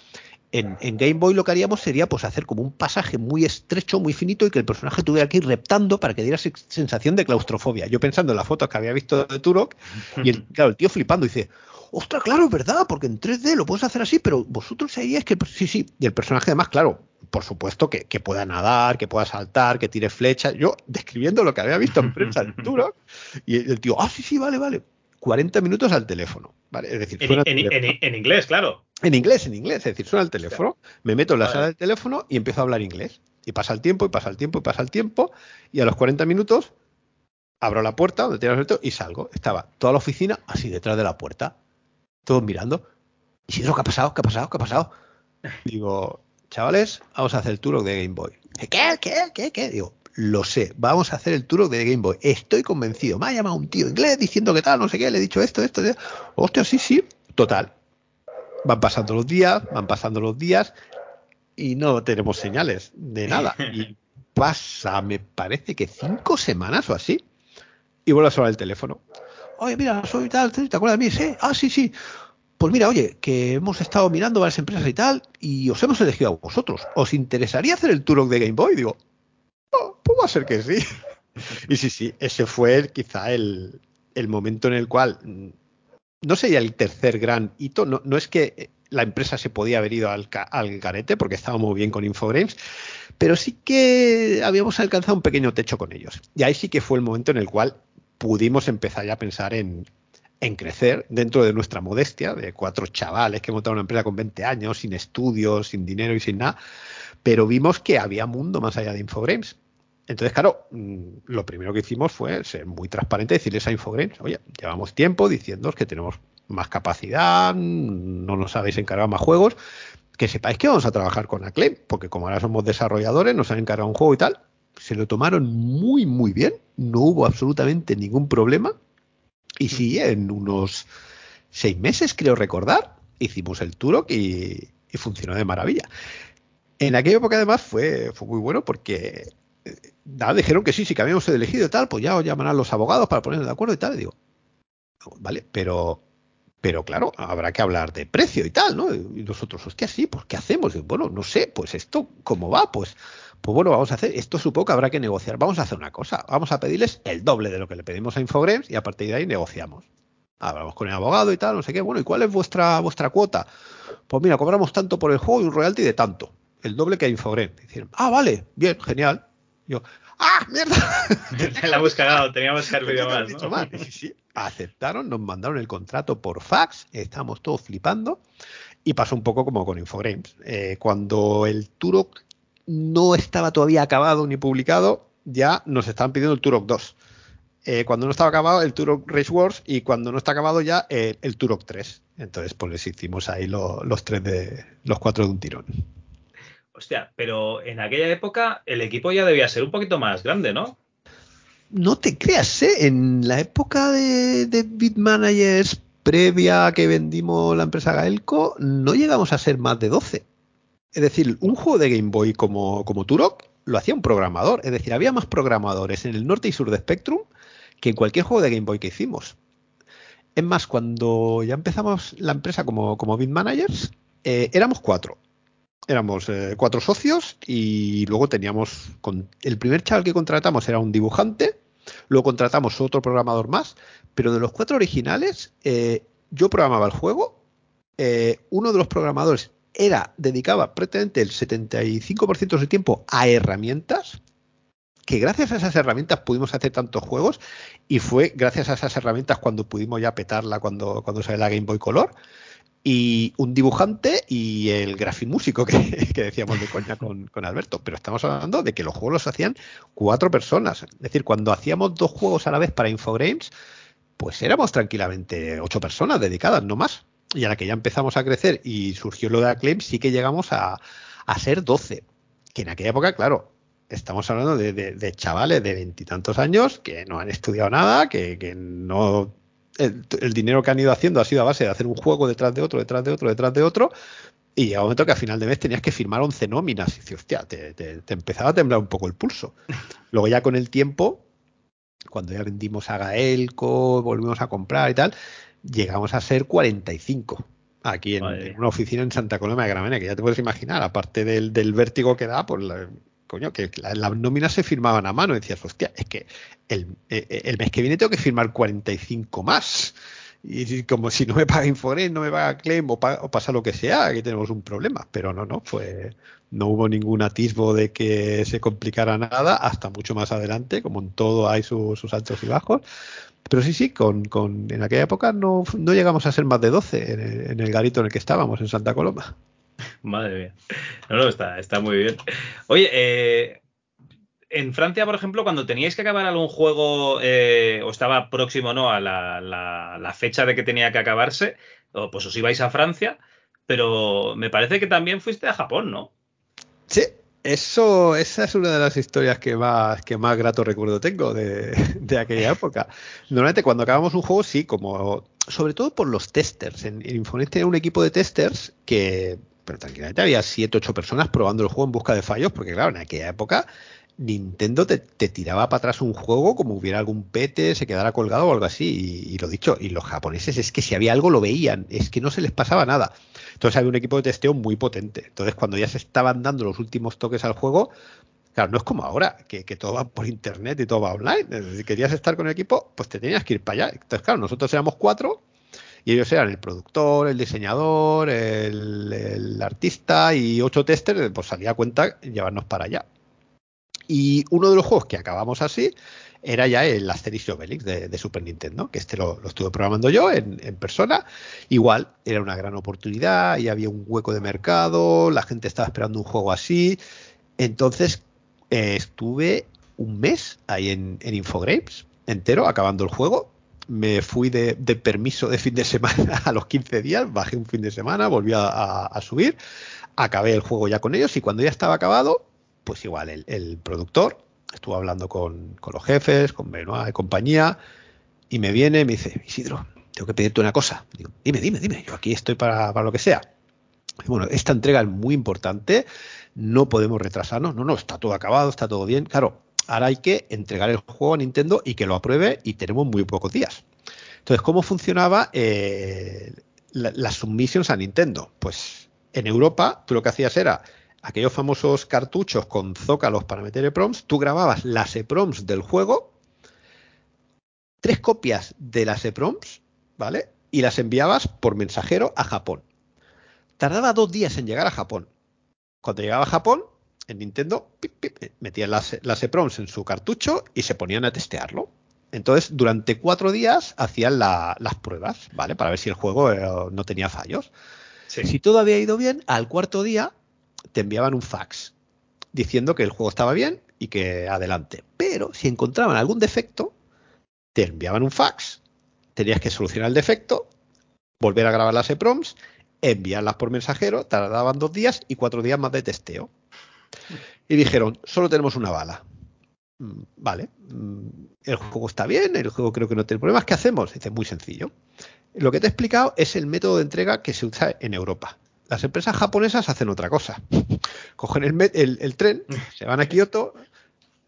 En, Game Boy lo que haríamos sería pues hacer como un pasaje muy estrecho, muy finito y que el personaje tuviera que ir reptando para que diera sensación de claustrofobia. Yo pensando en las fotos que había visto de Turok y el, <laughs> claro, el tío flipando dice, ostras, claro, es verdad, porque en 3D lo puedes hacer así, pero vosotros sabíais que sí, sí, y el personaje además, claro, por supuesto que, pueda nadar, que pueda saltar, que tire flechas. Yo describiendo lo que había visto en prensa en Turok, y el tío, ah, sí, sí, vale, vale. 40 minutos al teléfono. ¿vale? Es decir, suena en, en, inglés, claro. En inglés, en inglés. Es decir, suena el teléfono, me meto en la sala del teléfono y empiezo a hablar inglés. Y pasa el tiempo, y pasa el tiempo, y pasa el tiempo. Y a los 40 minutos abro la puerta donde tenía el y salgo. Estaba toda la oficina así detrás de la puerta. Todos mirando. ¿Y ¿qué ha pasado? ¿Qué ha pasado? ¿Qué ha pasado? Digo, chavales, vamos a hacer el Turok de Game Boy. ¿Qué? ¿Qué? ¿Qué? ¿Qué? Digo, lo sé, vamos a hacer el Turok de Game Boy. Estoy convencido. Me ha llamado un tío inglés diciendo que tal, no sé qué, le he dicho esto, esto. esto. Hostia, sí, sí. Total. Van pasando los días, van pasando los días y no tenemos señales de nada. <laughs> Y pasa, me parece que cinco semanas o así. Y vuelve a sonar el teléfono. Oye, mira, soy tal, ¿te acuerdas de mí? Sí. Ah, sí, sí. Pues mira, oye, que hemos estado mirando varias empresas y tal, y os hemos elegido a vosotros. ¿Os interesaría hacer el Turok de Game Boy? Digo, oh, pues va a ser que sí. <laughs> y sí, sí, ese fue quizá el, momento en el cual no sería el tercer gran hito, no, no es que la empresa se podía haber ido al, al porque estábamos bien con Infogrames, pero sí que habíamos alcanzado un pequeño techo con ellos. Y ahí sí que fue el momento en el cual pudimos empezar ya a pensar en, crecer dentro de nuestra modestia, de cuatro chavales que montaron una empresa con 20 años, sin estudios, sin dinero y sin nada, pero vimos que había mundo más allá de Infogrames. Entonces, claro, mm, lo primero que hicimos fue ser muy transparente, decirles a Infogrames, oye, llevamos tiempo diciendo que tenemos más capacidad, no nos habéis encargado más juegos, que sepáis que vamos a trabajar con Acclaim, porque como ahora somos desarrolladores, nos han encargado un juego y tal, se lo tomaron muy, muy bien, no hubo absolutamente ningún problema, y sí, en unos seis meses, creo recordar, hicimos el Turok y, y funcionó de maravilla. En aquella época además fue, fue muy bueno porque nada, dijeron que sí, sí que habíamos elegido y tal, pues ya os llamarán los abogados para ponernos de acuerdo y tal. Y digo, vale, pero, pero claro, habrá que hablar de precio y tal, ¿no? Y nosotros, hostia, sí, pues ¿qué hacemos? Y, bueno, no sé, pues esto, ¿cómo va? Pues, pues bueno, vamos a hacer, esto supongo que habrá que negociar. Vamos a hacer una cosa, vamos a pedirles el doble de lo que le pedimos a Infogrames y a partir de ahí negociamos. Hablamos con el abogado y tal, no sé qué. Bueno, ¿y cuál es vuestra, vuestra cuota? Pues mira, cobramos tanto por el juego y un royalty de tanto. El doble que a Infogrames. Dicen, ah, vale, bien, genial. Yo, ¡ah, mierda! <laughs> la hemos cagado, teníamos que haber pedido <laughs> más, ¿no? más. Sí, sí. Aceptaron, nos mandaron el contrato por fax, estábamos todos flipando y pasó un poco como con Infogrames. Eh, cuando el Turok no estaba todavía acabado ni publicado, ya nos estaban pidiendo el Turok 2. Eh, cuando no estaba acabado, el Turok Race Wars y cuando no está acabado ya, eh, el Turok 3. Entonces, pues les hicimos ahí los tres de los cuatro de un tirón. Hostia, pero en aquella época el equipo ya debía ser un poquito más grande, ¿no? No te creas, ¿eh? En la época de, de Bitmanagers previa a que vendimos la empresa Gaelco, no llegamos a ser más de 12. Es decir, un juego de Game Boy como, como Turok lo hacía un programador. Es decir, había más programadores en el norte y sur de Spectrum que en cualquier juego de Game Boy que hicimos. Es más, cuando ya empezamos la empresa como, como Bitmanagers, eh, éramos cuatro éramos eh, cuatro socios y luego teníamos, con, el primer chaval que contratamos era un dibujante, luego contratamos otro programador más, pero de los cuatro originales eh, yo programaba el juego, uno de los programadores era, dedicaba prácticamente el 75% de su tiempo a herramientas, que gracias a esas herramientas pudimos hacer tantos juegos y fue gracias a esas herramientas cuando pudimos ya petarla cuando, cuando sale la Game Boy Color y un dibujante y el grafimúsico que, <laughs> que decíamos de coña con, con, Alberto. Pero estamos hablando de que los juegos los hacían cuatro personas. Es decir, cuando hacíamos dos juegos a la vez para Infogrames, pues éramos tranquilamente ocho personas dedicadas, no más. Y a la que ya empezamos a crecer y surgió lo de Acclaim, sí que llegamos a, a ser doce. Que en aquella época, claro, estamos hablando de, de, de chavales de veintitantos años que no han estudiado nada, que, que no el, dinero que han ido haciendo ha sido a base de hacer un juego detrás de otro, detrás de otro, detrás de otro. Y llega un momento que a final de mes tenías que firmar 11 nóminas. Y dices, hostia, te, te, te, empezaba a temblar un poco el pulso. <laughs> Luego ya con el tiempo, cuando ya vendimos a Gaelco, volvimos a comprar y tal, llegamos a ser 45 aquí en, en una oficina en Santa Coloma de Gramena, que ya te puedes imaginar, aparte del, del vértigo que da, pues la, coño, que las la nóminas se firmaban a mano. Y decías, hostia, es que el, eh, el, mes que viene tengo que firmar 45 más. Y como si no me paga Infogrames, no me paga Claim o, pa, o, pasa lo que sea, aquí tenemos un problema. Pero no, no, fue, no hubo ningún atisbo de que se complicara nada hasta mucho más adelante, como en todo hay su, sus altos y bajos. Pero sí, sí, con, con, en aquella época no, no llegamos a ser más de 12 en el, en el garito en el que estábamos, en Santa Coloma. <laughs> Madre mía. No, no, está, está muy bien. Oye, eh, en Francia, por ejemplo, cuando teníais que acabar algún juego eh, o estaba próximo no a la, la, la, fecha de que tenía que acabarse, pues os ibais a Francia, pero me parece que también fuiste a Japón, ¿no? Sí, eso, esa es una de las historias que más, que más grato recuerdo tengo de, de aquella época. Normalmente cuando acabamos un juego, sí, como sobre todo por los testers. En, en Infonet tenía un equipo de testers que, pero tranquilamente había 7, 8 personas probando el juego en busca de fallos, porque claro, en aquella época Nintendo te, tiraba para atrás un juego como hubiera algún pete, se quedara colgado o algo así. Y, y, lo dicho, y los japoneses es que si había algo lo veían, es que no se les pasaba nada. Entonces había un equipo de testeo muy potente. Entonces cuando ya se estaban dando los últimos toques al juego, claro, no es como ahora, que, todo va por internet y todo va online. Si querías estar con el equipo, pues te tenías que ir para allá. Entonces, claro, nosotros éramos cuatro Y ellos eran el productor, el diseñador, el, el artista y ocho testers, pues salía a cuenta llevarnos para allá. Y uno de los juegos que acabamos así era ya el Asterix y Obelix de, Super Nintendo, que este lo, estuve programando yo en, persona. Igual, era una gran oportunidad y había un hueco de mercado, la gente estaba esperando un juego así. Entonces, eh, estuve un mes ahí en, Infogrames entero, acabando el juego. Me fui de, permiso de fin de semana <laughs> a los 15 días, bajé un fin de semana, volví a, subir, acabé el juego ya con ellos y cuando ya estaba acabado, pues igual el productor estuvo hablando con, los jefes, con Benoit y compañía, y me viene y me dice, Isidro, tengo que pedirte una cosa. Dime, dime, dime, yo aquí estoy para, lo que sea. Bueno, esta entrega es muy importante, no podemos retrasarnos, no, no, está todo acabado, está todo bien. Claro, ahora hay que entregar el juego a Nintendo y que lo apruebe y tenemos muy pocos días. Entonces, ¿cómo funcionaba eh, las submissions a Nintendo? Pues en Europa tú lo que hacías era aquellos famosos cartuchos con zócalos para meter EPROMs, tú grababas las EPROMs del juego, tres copias de las EPROMs, ¿vale? Y las enviabas por mensajero a Japón. Tardaba dos días en llegar a Japón. Cuando llegaba a Japón, en Nintendo metían las, las EPROMs en su cartucho y se ponían a testearlo. Entonces, durante cuatro días hacían las pruebas, ¿vale? Para ver si el juego eh, no tenía fallos. Si todo había ido bien, al cuarto día te enviaban un fax diciendo que el juego estaba bien y que adelante. Pero si encontraban algún defecto, te enviaban un fax, tenías que solucionar el defecto, volver a grabar las EPROMs, enviarlas por mensajero, tardaban dos días y cuatro días más de testeo. Y dijeron, solo tenemos una bala. Mm, vale, mm, el juego está bien, el juego creo que no tiene problemas. ¿Qué hacemos? Dice, muy sencillo. Lo que te he explicado es el método de entrega que se usa en Europa. Las empresas japonesas hacen otra cosa. <laughs> Cogen el, tren, se van a Kioto.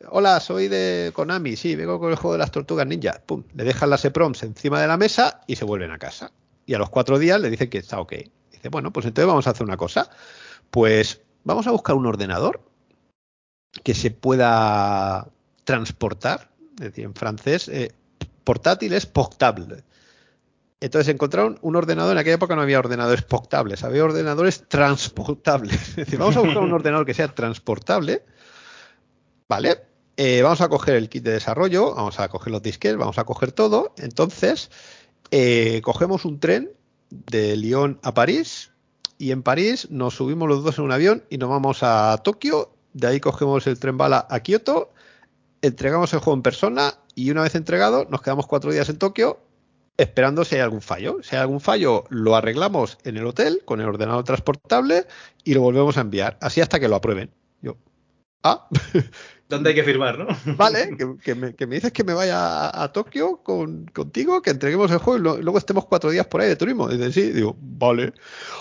Hola, soy de Konami. Sí, vengo con el juego de las tortugas ninja. Pum, le dejan las EPROMs encima de la mesa y se vuelven a casa. Y a los cuatro días le dicen que está ok. Dice, bueno, pues entonces vamos a hacer una cosa. Pues vamos a buscar un ordenador que se pueda transportar. Es decir, en francés, eh, portátil es portable. Entonces encontraron un ordenador, en aquella época no había ordenadores portables, había ordenadores transportables. <laughs> Es decir, vamos a buscar un ordenador que sea transportable, ¿vale? Eh, vamos a coger el kit de desarrollo, vamos a coger los disquetes, vamos a coger todo. Entonces, eh, cogemos un tren de Lyon a París y en París nos subimos los dos en un avión y nos vamos a Tokio. De ahí cogemos el tren bala a Kioto, entregamos el juego en persona y una vez entregado nos quedamos cuatro días en Tokio esperando si hay algún fallo. Si hay algún fallo, lo arreglamos en el hotel con el ordenador transportable y lo volvemos a enviar, así hasta que lo aprueben. Yo, ah, <laughs> ¿Dónde hay que firmar, no? Vale, <laughs> que, me, dices que me vaya a, Tokio con, contigo, que entreguemos el juego y luego estemos cuatro días por ahí de turismo. Dice, sí, digo, vale.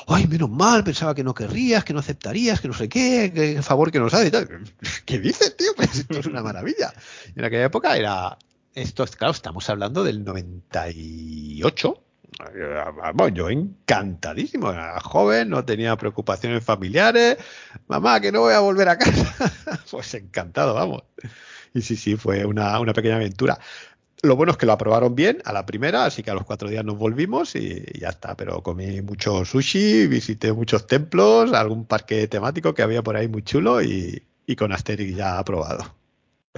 Ay, menos mal, pensaba que no querrías, que no aceptarías, que no sé qué, que favor que nos hace y tal. <laughs> ¿Qué dices, tío? Pues esto es una maravilla. En aquella época era, esto, claro, estamos hablando del 98. yo encantadísimo, era joven, no tenía preocupaciones familiares. Mamá, que no voy a volver a casa. <laughs> pues encantado, vamos. Y sí, sí, fue una, pequeña aventura. Lo bueno es que lo aprobaron bien a la primera, así que a los cuatro días nos volvimos y ya está. Pero comí mucho sushi, visité muchos templos, algún parque temático que había por ahí muy chulo y, y con Asterix ya aprobado.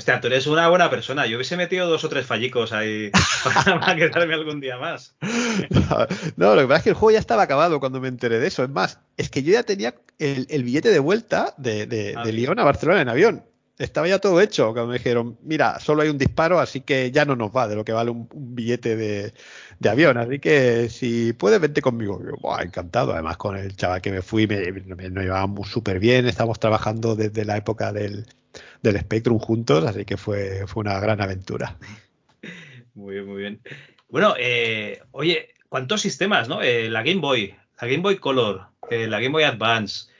Hostia, tú eres una buena persona. Yo hubiese metido dos o tres fallicos ahí <laughs> para quedarme algún día más. No, lo que pasa es que el juego ya estaba acabado cuando me enteré de eso. Es más, es que yo ya tenía el, billete de vuelta de, de, ah, Lyon a Barcelona en avión. Estaba ya todo hecho. Cuando me dijeron, mira, solo hay un disparo, así que ya no nos va de lo que vale un, billete de, avión. Así que si puedes, vente conmigo. encantado. Además, con el chaval que me fui, me, nos llevábamos súper bien. Estamos trabajando desde la época del, del Spectrum juntos, así que fue, fue una gran aventura. Muy bien, muy bien. Bueno, eh, oye, ¿cuántos sistemas, no? Eh, la Game Boy, la Game Boy Color, eh, la Game Boy Advance,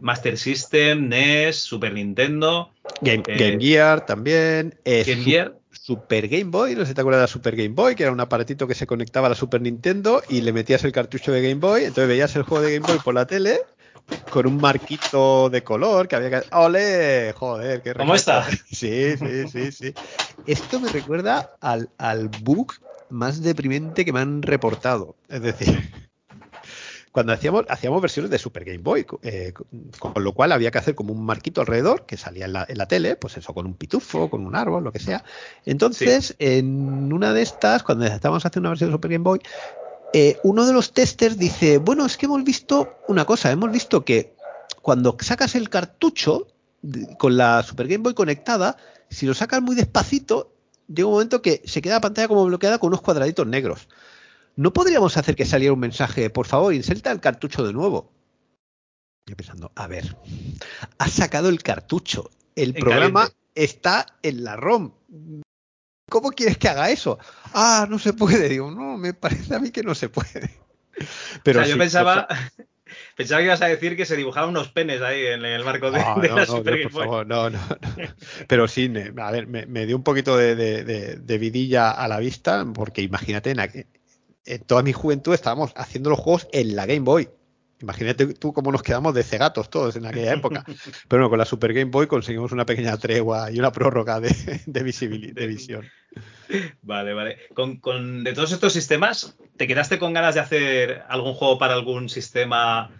Master System, NES, Super Nintendo. Game, Gear también. Game Gear. Super Game Boy, no sé si te acuerdas de la Super Game Boy, que era un aparatito que se conectaba a la Super Nintendo y le metías el cartucho de Game Boy, entonces veías el juego de Game Boy por la tele con un marquito de color que había que. ¡Ole! Joder, qué ¿Cómo está? <laughs> Sí, sí, sí, sí. Esto me recuerda al, al book más deprimente que me han reportado. Es decir, <laughs> cuando hacíamos, hacíamos versiones de Super Game Boy, eh, con, lo cual había que hacer como un marquito alrededor que salía en la, tele, pues eso, con un pitufo, con un árbol, lo que sea. Entonces, en una de estas, cuando estábamos haciendo una versión de Super Game Boy, eh, uno de los testers dice, bueno, es que hemos visto una cosa, hemos visto que cuando sacas el cartucho con la Super Game Boy conectada, si lo sacas muy despacito, llega un momento que se queda la pantalla como bloqueada con unos cuadraditos negros. ¿No podríamos hacer que saliera un mensaje, por favor, inserta el cartucho de nuevo? Yo pensando, a ver, has sacado el cartucho, el programa está en la ROM. ¿Cómo quieres que haga eso? Ah, no se puede. Digo, no, me parece a mí que no se puede. <laughs> Pero yo pensaba, <laughs> pensaba que ibas a decir que se dibujaban unos penes ahí en el marco de, <laughs> la Super Game Boy. no, no, Pero sí, a ver, me, dio un poquito de, de, vidilla a la vista, porque imagínate, en, en toda mi juventud estábamos haciendo los juegos en la Game Boy. Imagínate tú cómo nos quedamos de cegatos todos en aquella época. <laughs> Pero bueno, con la Super Game Boy conseguimos una pequeña tregua y una prórroga de, visibilidad, de visión. Vale, vale. Con, de todos estos sistemas, ¿te quedaste con ganas de hacer algún juego para algún sistema,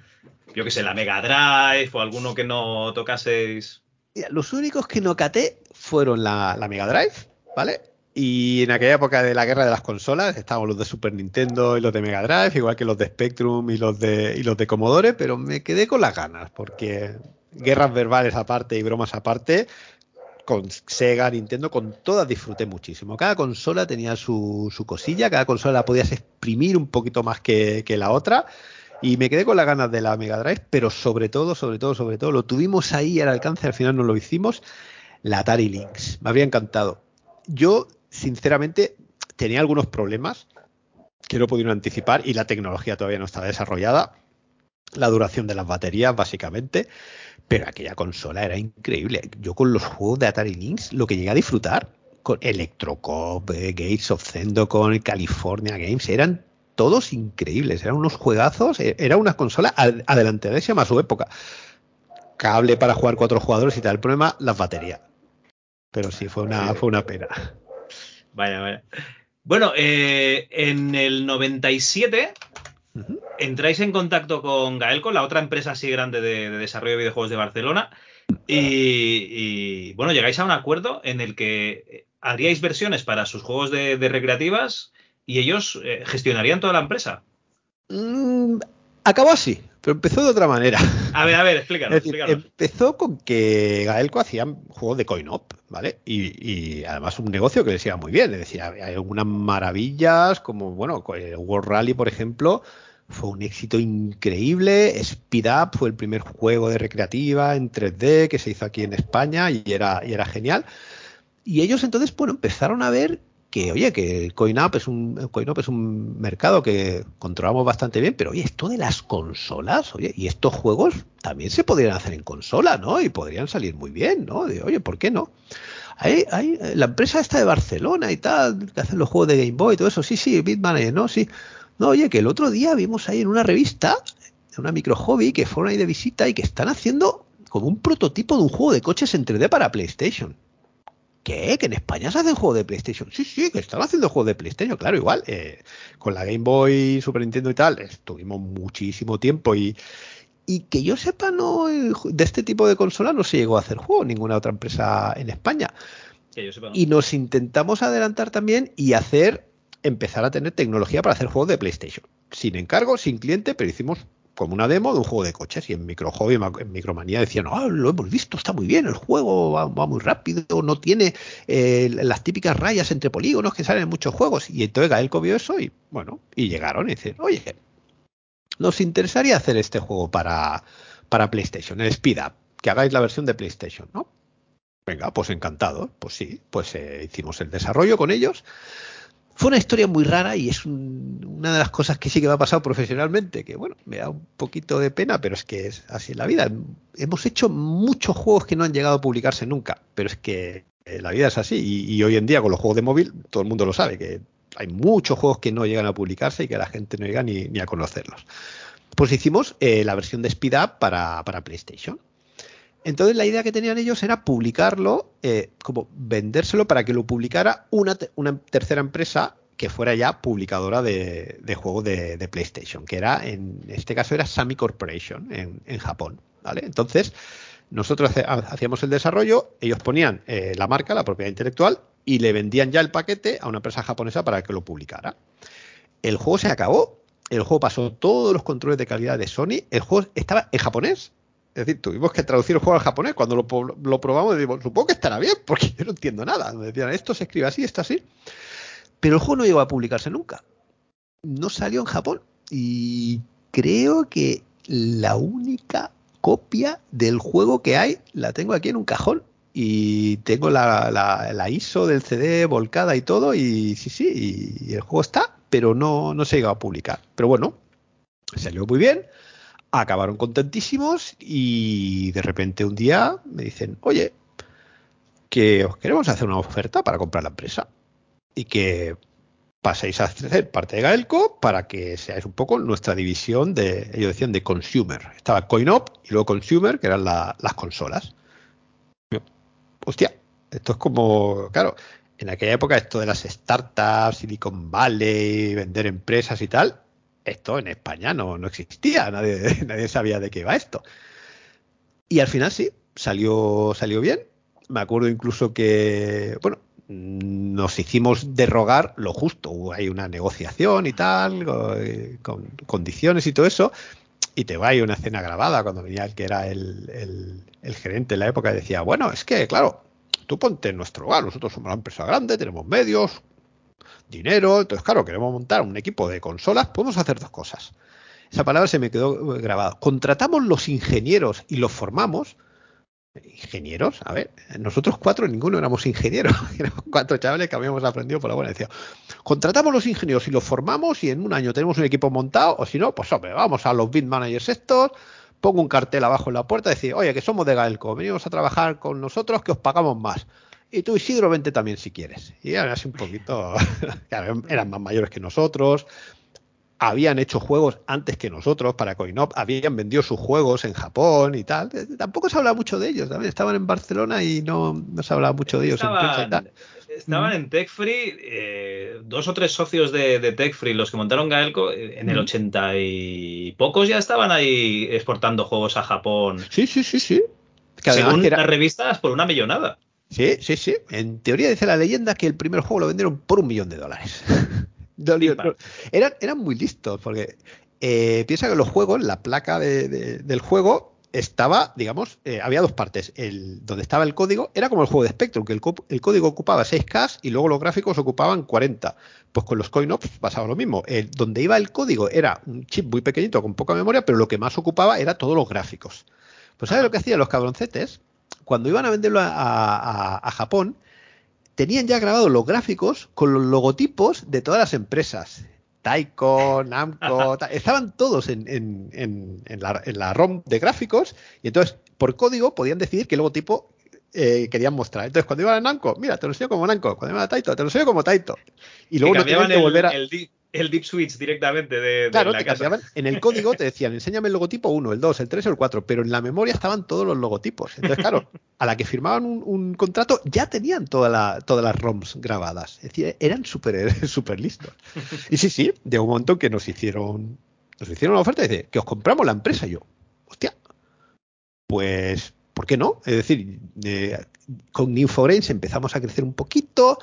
yo que sé, la Mega Drive o alguno que no tocaseis? los únicos que no caté fueron la, la Mega Drive, ¿vale? Y en aquella época de la guerra de las consolas estaban los de Super Nintendo y los de Mega Drive, igual que los de Spectrum y los de, y los de Commodore, pero me quedé con las ganas, porque guerras verbales aparte y bromas aparte, con Sega, Nintendo, con todas disfruté muchísimo. Cada consola tenía su, su cosilla, cada consola la podías exprimir un poquito más que, que la otra. Y me quedé con las ganas de la Mega Drive, pero sobre todo, sobre todo, sobre todo, lo tuvimos ahí al alcance, al final no lo hicimos, la Atari Lynx. Me habría encantado. Yo sinceramente, tenía algunos problemas que no pudieron anticipar y la tecnología todavía no estaba desarrollada. La duración de las baterías, básicamente. Pero aquella consola era increíble. Yo con los juegos de Atari Lynx, lo que llegué a disfrutar con Electrocop, eh, Gates of Zendocon, California Games, eran todos increíbles. Eran unos juegazos. Eh, era una consola adelantadísima a su época. Cable para jugar cuatro jugadores y tal. El problema, las baterías. Pero sí, fue una, fue una pena. Vaya, vaya. Bueno, eh, en el 97 entráis en contacto con Gaelco, la otra empresa así grande de, desarrollo de videojuegos de Barcelona, y, bueno, llegáis a un acuerdo en el que haríais versiones para sus juegos de, recreativas y ellos eh, gestionarían toda la empresa. Mm, acabó así, pero empezó de otra manera. A ver, a ver, explícanos. Empezó con que Gaelco hacía juegos de coin-op, ¿vale? Y, además un negocio que les iba muy bien. Es decir, hay algunas maravillas, como, bueno, el World Rally, por ejemplo, fue un éxito increíble. Speed Up fue el primer juego de recreativa en 3D que se hizo aquí en España y era, y era genial. Y ellos entonces, bueno, empezaron a ver que oye, que el CoinUp es un es un mercado que controlamos bastante bien, pero oye, esto de las consolas, oye, y estos juegos también se podrían hacer en consola, ¿no? Y podrían salir muy bien, ¿no? De, oye, ¿por qué no? Hay, hay, la empresa esta de Barcelona y tal, que hacen los juegos de Game Boy y todo eso, sí, sí, Bitman, ¿no? Sí. No, oye, que el otro día vimos ahí en una revista, en una micro hobby, que fueron ahí de visita y que están haciendo como un prototipo de un juego de coches en 3D para PlayStation. ¿Qué? ¿Que en España se hacen juegos de PlayStation? Sí, sí, que están haciendo juegos de PlayStation, claro, igual. Eh, con la Game Boy, Super Nintendo y tal, estuvimos muchísimo tiempo y, y que yo sepa, no de este tipo de consola no se llegó a hacer juego ninguna otra empresa en España. Y nos intentamos adelantar también y hacer, empezar a tener tecnología para hacer juegos de PlayStation. Sin encargo, sin cliente, pero hicimos como una demo de un juego de coches y en Micro Hobby, en Micromanía decían, ah, lo hemos visto, está muy bien, el juego va, muy rápido, no tiene eh, las típicas rayas entre polígonos que salen en muchos juegos. Y entonces Gaelco vio eso y bueno, y llegaron y dicen, oye, nos interesaría hacer este juego para, para PlayStation, el Speed Up, que hagáis la versión de PlayStation, ¿no? Venga, pues encantado, pues sí, pues eh, hicimos el desarrollo con ellos. Fue una historia muy rara y es una de las cosas que sí que me ha pasado profesionalmente, que bueno, me da un poquito de pena, pero es que es así en la vida. Hemos hecho muchos juegos que no han llegado a publicarse nunca, pero es que eh, la vida es así y, hoy en día con los juegos de móvil todo el mundo lo sabe, que hay muchos juegos que no llegan a publicarse y que la gente no llega ni, a conocerlos. Pues hicimos eh, la versión de Speed Up para PlayStation. Entonces la idea que tenían ellos era publicarlo, eh, como vendérselo para que lo publicara una, tercera empresa que fuera ya publicadora de, juegos de, PlayStation, que era, en este caso era Sami Corporation en, Japón, ¿vale? Entonces, nosotros hacíamos el desarrollo, ellos ponían eh, la marca, la propiedad intelectual, y le vendían ya el paquete a una empresa japonesa para que lo publicara. El juego se acabó, el juego pasó todos los controles de calidad de Sony, el juego estaba en japonés, es decir, tuvimos que traducir el juego al japonés. Cuando lo, probamos, decimos, supongo que estará bien, porque yo no entiendo nada. Me decían, esto se escribe así, esto así. Pero el juego no llegó a publicarse nunca. No salió en Japón. Y creo que la única copia del juego que hay la tengo aquí en un cajón. Y tengo la, ISO del CD volcada y todo. Y sí, sí, y el juego está, pero no, no se llegó a publicar. Pero bueno, salió muy bien acabaron contentísimos y de repente un día me dicen, oye, que os queremos hacer una oferta para comprar la empresa y que paséis a hacer parte de Gaelco para que seáis un poco nuestra división de, ellos decían, de consumer. Estaba CoinOp y luego consumer, que eran las consolas. Hostia, esto es como, claro, en aquella época esto de las startups, Silicon Valley, vender empresas y tal, esto en España no, no existía, nadie, <laughs> nadie sabía de qué iba esto. Y al final sí, salió, salió bien. Me acuerdo incluso que, bueno, nos hicimos derrogar lo justo. Hay una negociación y tal, con, condiciones y todo eso. Y te va a una escena grabada cuando venía el que era el, el, gerente en la época y decía, bueno, es que, claro, tú ponte en nuestro lugar, nosotros somos una empresa grande, tenemos medios, dinero. Entonces, claro, queremos montar un equipo de consolas, podemos hacer dos cosas. Esa palabra se me quedó grabada. Contratamos los ingenieros y los formamos. Ingenieros, a ver, nosotros cuatro ninguno éramos ingenieros, <laughs> éramos cuatro chavales que habíamos aprendido por la buena. Decía, contratamos los ingenieros y los formamos y en un año tenemos un equipo montado, o si no, pues hombre, vamos a los bit managers estos, pongo un cartel abajo en la puerta decir, oye, que somos de Gaelco, venimos a trabajar con nosotros que os pagamos más. Y tú, Isidro, vente también si quieres. Y eran así un poquito, <laughs> eran más mayores que nosotros, habían hecho juegos antes que nosotros para CoinOp, habían vendido sus juegos en Japón y tal. Tampoco se hablaba mucho de ellos, también estaban en Barcelona y no, no se hablaba mucho de ellos estaban, Estaban en Tech Free, eh, dos o tres socios de, de Tech Free, los que montaron Gaelco, eh, en el 80 y pocos ya estaban ahí exportando juegos a Japón. Sí, sí, sí, sí. Según las revistas, por una millonada. Sí, sí, sí. En teoría dice la leyenda que el primer juego lo vendieron por un millón de dólares. <laughs> eran, eran muy listos porque eh, piensa que los juegos, la placa del juego estaba, digamos, eh, había dos partes. El, donde estaba el código era como el juego de Spectrum, que el, código ocupaba 6K y luego los gráficos ocupaban 40. Pues con los CoinOps pasaba lo mismo. El, donde iba el código era un chip muy pequeñito con poca memoria, pero lo que más ocupaba era todos los gráficos. Pues ¿sabes lo que hacían los cabroncetes? Cuando iban a venderlo a, Japón, tenían ya grabados los gráficos con los logotipos de todas las empresas. Taiko, Namco, <laughs> estaban todos en, la, ROM de gráficos y entonces por código podían decidir qué logotipo eh, querían mostrar. Entonces cuando iban a Namco, mira, te lo enseño como Namco, cuando iban a Taito, te lo enseño como Taito. Y luego no tenían que volver a el deep switch directamente de, claro, la casa. en el <laughs> código te decían, enséñame el logotipo 1, el 2, el 3 o el 4, pero en la memoria estaban todos los logotipos. Entonces, claro, a la que firmaban un, contrato ya tenían todas las ROMs grabadas. Es decir, eran súper <laughs> super listos. Y sí, sí, de un momento que nos hicieron nos hicieron una oferta y dice, que os compramos la empresa. Y yo, hostia, pues, ¿por qué no? Es decir, con Infogrames empezamos a crecer un poquito,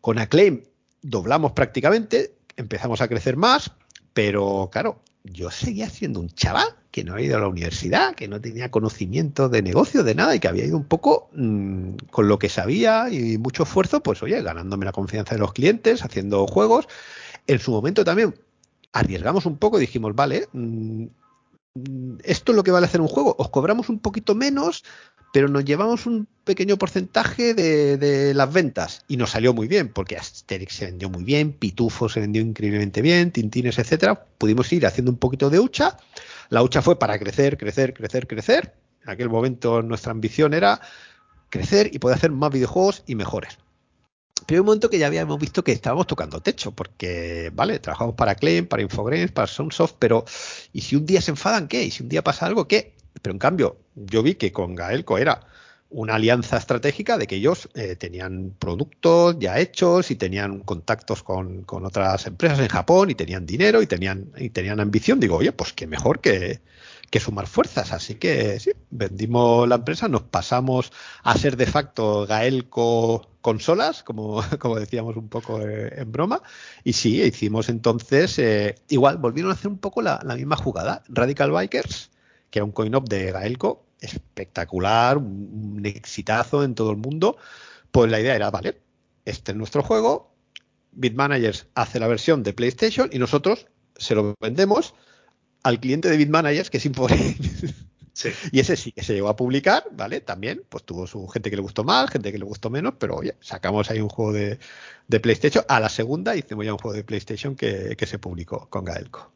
con Acclaim doblamos prácticamente, empezamos a crecer más, pero claro, yo seguía siendo un chaval que no había ido a la universidad, que no tenía conocimiento de negocio, de nada, y que había ido un poco mm, con lo que sabía y mucho esfuerzo, pues oye, ganándome la confianza de los clientes, haciendo juegos. En su momento también arriesgamos un poco dijimos, vale, mm, esto es lo que vale hacer un juego, os cobramos un poquito menos, pero nos llevamos un pequeño porcentaje de, las ventas y nos salió muy bien porque Asterix se vendió muy bien, Pitufo se vendió increíblemente bien, Tintines, etcétera. Pudimos ir haciendo un poquito de hucha. La hucha fue para crecer, crecer, crecer, crecer. En aquel momento nuestra ambición era crecer y poder hacer más videojuegos y mejores. Pero un momento que ya habíamos visto que estábamos tocando techo, porque, vale, trabajamos para Claim, para Infogrames, para Soundsoft, pero ¿y si un día se enfadan, qué? ¿Y si un día pasa algo, qué? Pero en cambio, yo vi que con Gaelco era, una alianza estratégica de que ellos eh, tenían productos ya hechos y tenían contactos con, con, otras empresas en Japón y tenían dinero y tenían, y tenían ambición. Digo, oye, pues qué mejor que, que sumar fuerzas. Así que sí, vendimos la empresa, nos pasamos a ser de facto Gaelco consolas, como, <laughs> como decíamos un poco eh, en broma. Y sí, hicimos entonces, eh, igual, volvieron a hacer un poco la, misma jugada. Radical Bikers, que era un coin-op de Gaelco, espectacular, un, un exitazo en todo el mundo. Pues la idea era, vale, este es nuestro juego, Bitmanagers hace la versión de PlayStation y nosotros se lo vendemos al cliente de Bitmanagers, que es Infogrames. Sí. Y ese sí que se llegó a publicar, ¿vale? También, pues tuvo su gente que le gustó más, gente que le gustó menos, pero oye, sacamos ahí un juego de, de PlayStation. A la segunda hicimos ya un juego de PlayStation que, que se publicó con Gaelco.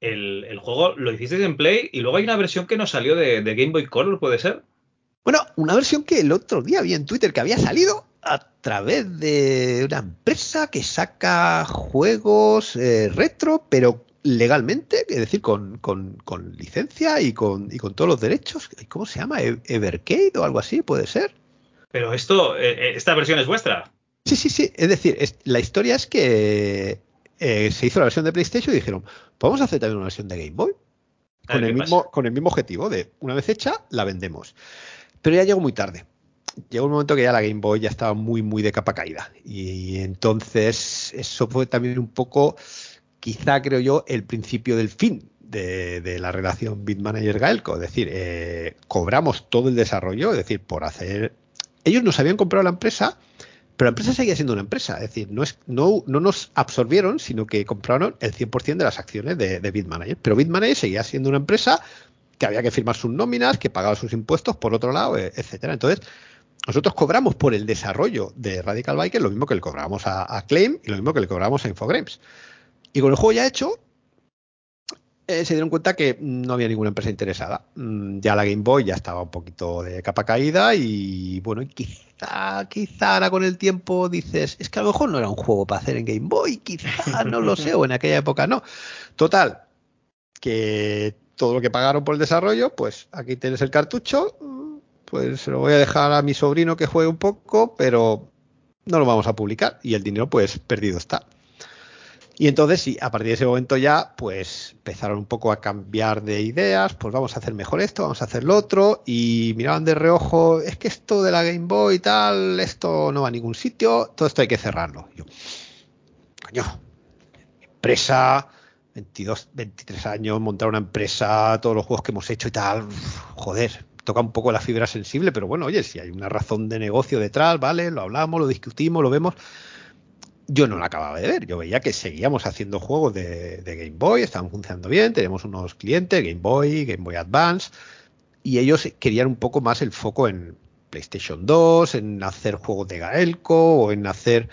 El, el, juego lo hiciste en Play y luego hay una versión que nos salió de, de, Game Boy Color, ¿puede ser? Bueno, una versión que el otro día vi en Twitter que había salido a través de una empresa que saca juegos eh, retro, pero legalmente, es decir, con, con, con licencia y con, y con, todos los derechos. ¿Cómo se llama? Evercade o algo así, puede ser. Pero esto, eh, esta versión es vuestra. Sí, sí, sí. Es decir, es, la historia es que eh, se hizo la versión de PlayStation y dijeron, podemos hacer también una versión de Game Boy. Con el, mismo, con el mismo objetivo de, una vez hecha, la vendemos. Pero ya llegó muy tarde. Llegó un momento que ya la Game Boy ya estaba muy, muy de capa caída. Y entonces eso fue también un poco quizá creo yo el principio del fin de, de la relación Bitmanager-Gaelco. Es decir, eh, cobramos todo el desarrollo, es decir, por hacer... Ellos nos habían comprado la empresa, pero la empresa seguía siendo una empresa. Es decir, no, es, no, no nos absorbieron, sino que compraron el 100% de las acciones de, de Bitmanager. Pero Bitmanager seguía siendo una empresa que había que firmar sus nóminas, que pagaba sus impuestos, por otro lado, etcétera. Entonces, nosotros cobramos por el desarrollo de Radical Biker lo mismo que le cobramos a, a Claim y lo mismo que le cobramos a Infogrames. Y con el juego ya hecho, eh, se dieron cuenta que no había ninguna empresa interesada. Mm, ya la Game Boy ya estaba un poquito de capa caída y bueno, quizá, quizá ahora con el tiempo dices, es que a lo mejor no era un juego para hacer en Game Boy, quizá no lo sé, o en aquella época no. Total, que todo lo que pagaron por el desarrollo, pues aquí tienes el cartucho, pues se lo voy a dejar a mi sobrino que juegue un poco, pero no lo vamos a publicar y el dinero pues perdido está. Y entonces, sí, a partir de ese momento ya, pues empezaron un poco a cambiar de ideas, pues vamos a hacer mejor esto, vamos a hacer lo otro, y miraban de reojo, es que esto de la Game Boy y tal, esto no va a ningún sitio, todo esto hay que cerrarlo. Yo, coño, empresa, 22, 23 años, montar una empresa, todos los juegos que hemos hecho y tal, joder, toca un poco la fibra sensible, pero bueno, oye, si hay una razón de negocio detrás, vale, lo hablamos, lo discutimos, lo vemos yo no la acababa de ver. Yo veía que seguíamos haciendo juegos de, de, Game Boy, estaban funcionando bien, tenemos unos clientes, Game Boy, Game Boy Advance, y ellos querían un poco más el foco en PlayStation 2, en hacer juegos de Gaelco o en hacer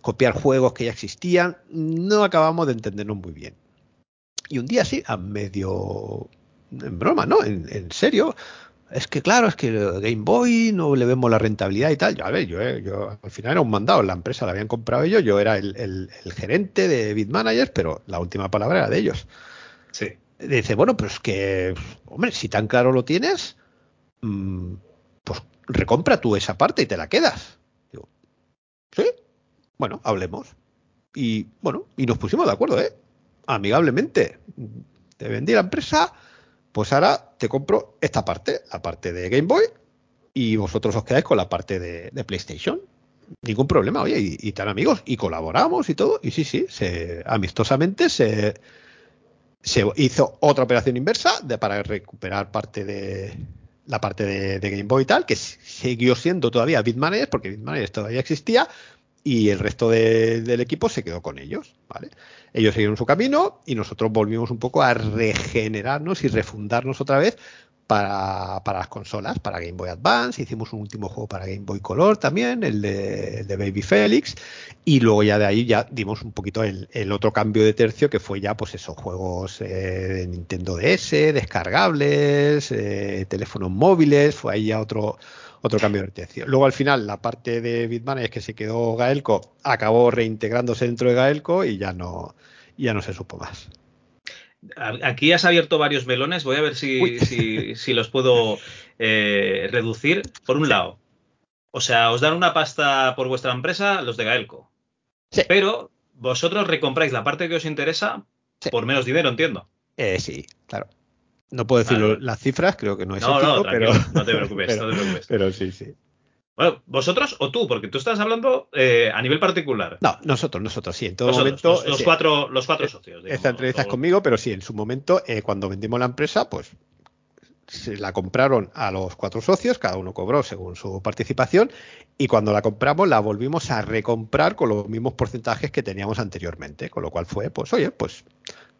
copiar juegos que ya existían. No acabamos de entendernos muy bien. Y un día sí, a medio en broma, ¿no? En, en serio, es que claro, es que Game Boy no le vemos la rentabilidad y tal. Yo, a ver, yo, eh, yo al final era un mandado, la empresa la habían comprado ellos, yo era el, el, el gerente de Bitmanagers, pero la última palabra era de ellos. Sí. Dice, bueno, pues que, hombre, si tan claro lo tienes, mmm, pues recompra tú esa parte y te la quedas. Digo, sí, bueno, hablemos. Y bueno, y nos pusimos de acuerdo, ¿eh? Amigablemente. Te vendí la empresa pues ahora te compro esta parte, la parte de Game Boy, y vosotros os quedáis con la parte de, PlayStation. Ningún problema, oye, y, y, tan amigos, y colaboramos y todo, y sí, sí, se, amistosamente se, hizo otra operación inversa de, para recuperar parte de la parte de, de Game Boy y tal, que siguió siendo todavía Bitmanagers, porque Bitmanagers todavía existía, y el resto de, del equipo se quedó con ellos, ¿vale? Ellos siguieron su camino y nosotros volvimos un poco a regenerarnos y refundarnos otra vez para, para las consolas, para Game Boy Advance, hicimos un último juego para Game Boy Color también, el de, Baby Felix, y luego ya de ahí ya dimos un poquito el, el otro cambio de tercio que fue ya pues esos juegos eh, de Nintendo DS, descargables, eh, teléfonos móviles, fue ahí ya otro, otro cambio de tercio. Luego al final la parte de Bitman es que se quedó Gaelco, acabó reintegrándose dentro de Gaelco y ya no, ya no se supo más. Aquí has abierto varios melones, voy a ver si, si, si, los puedo eh, reducir, por un lado, o sea, os dan una pasta por vuestra empresa los de Gaelco. Sí. Pero vosotros recompráis la parte que os interesa Sí. por menos dinero, entiendo. Eh, sí, claro. No puedo decir Vale. las cifras, creo que no es No, ético, no, pero, no te preocupes, pero, no te <laughs> preocupes. pero sí, sí. Bueno, vosotros o tú, porque tú estás hablando eh, a nivel particular. No, nosotros, nosotros, sí. En todo momento. los, los sí, cuatro, los cuatro socios. digamos, Esta entrevista es conmigo, pero sí, en su momento, eh, cuando vendimos la empresa, pues se la compraron a los cuatro socios, cada uno cobró según su participación, y cuando la compramos la volvimos a recomprar con los mismos porcentajes que teníamos anteriormente, con lo cual fue, pues, oye, pues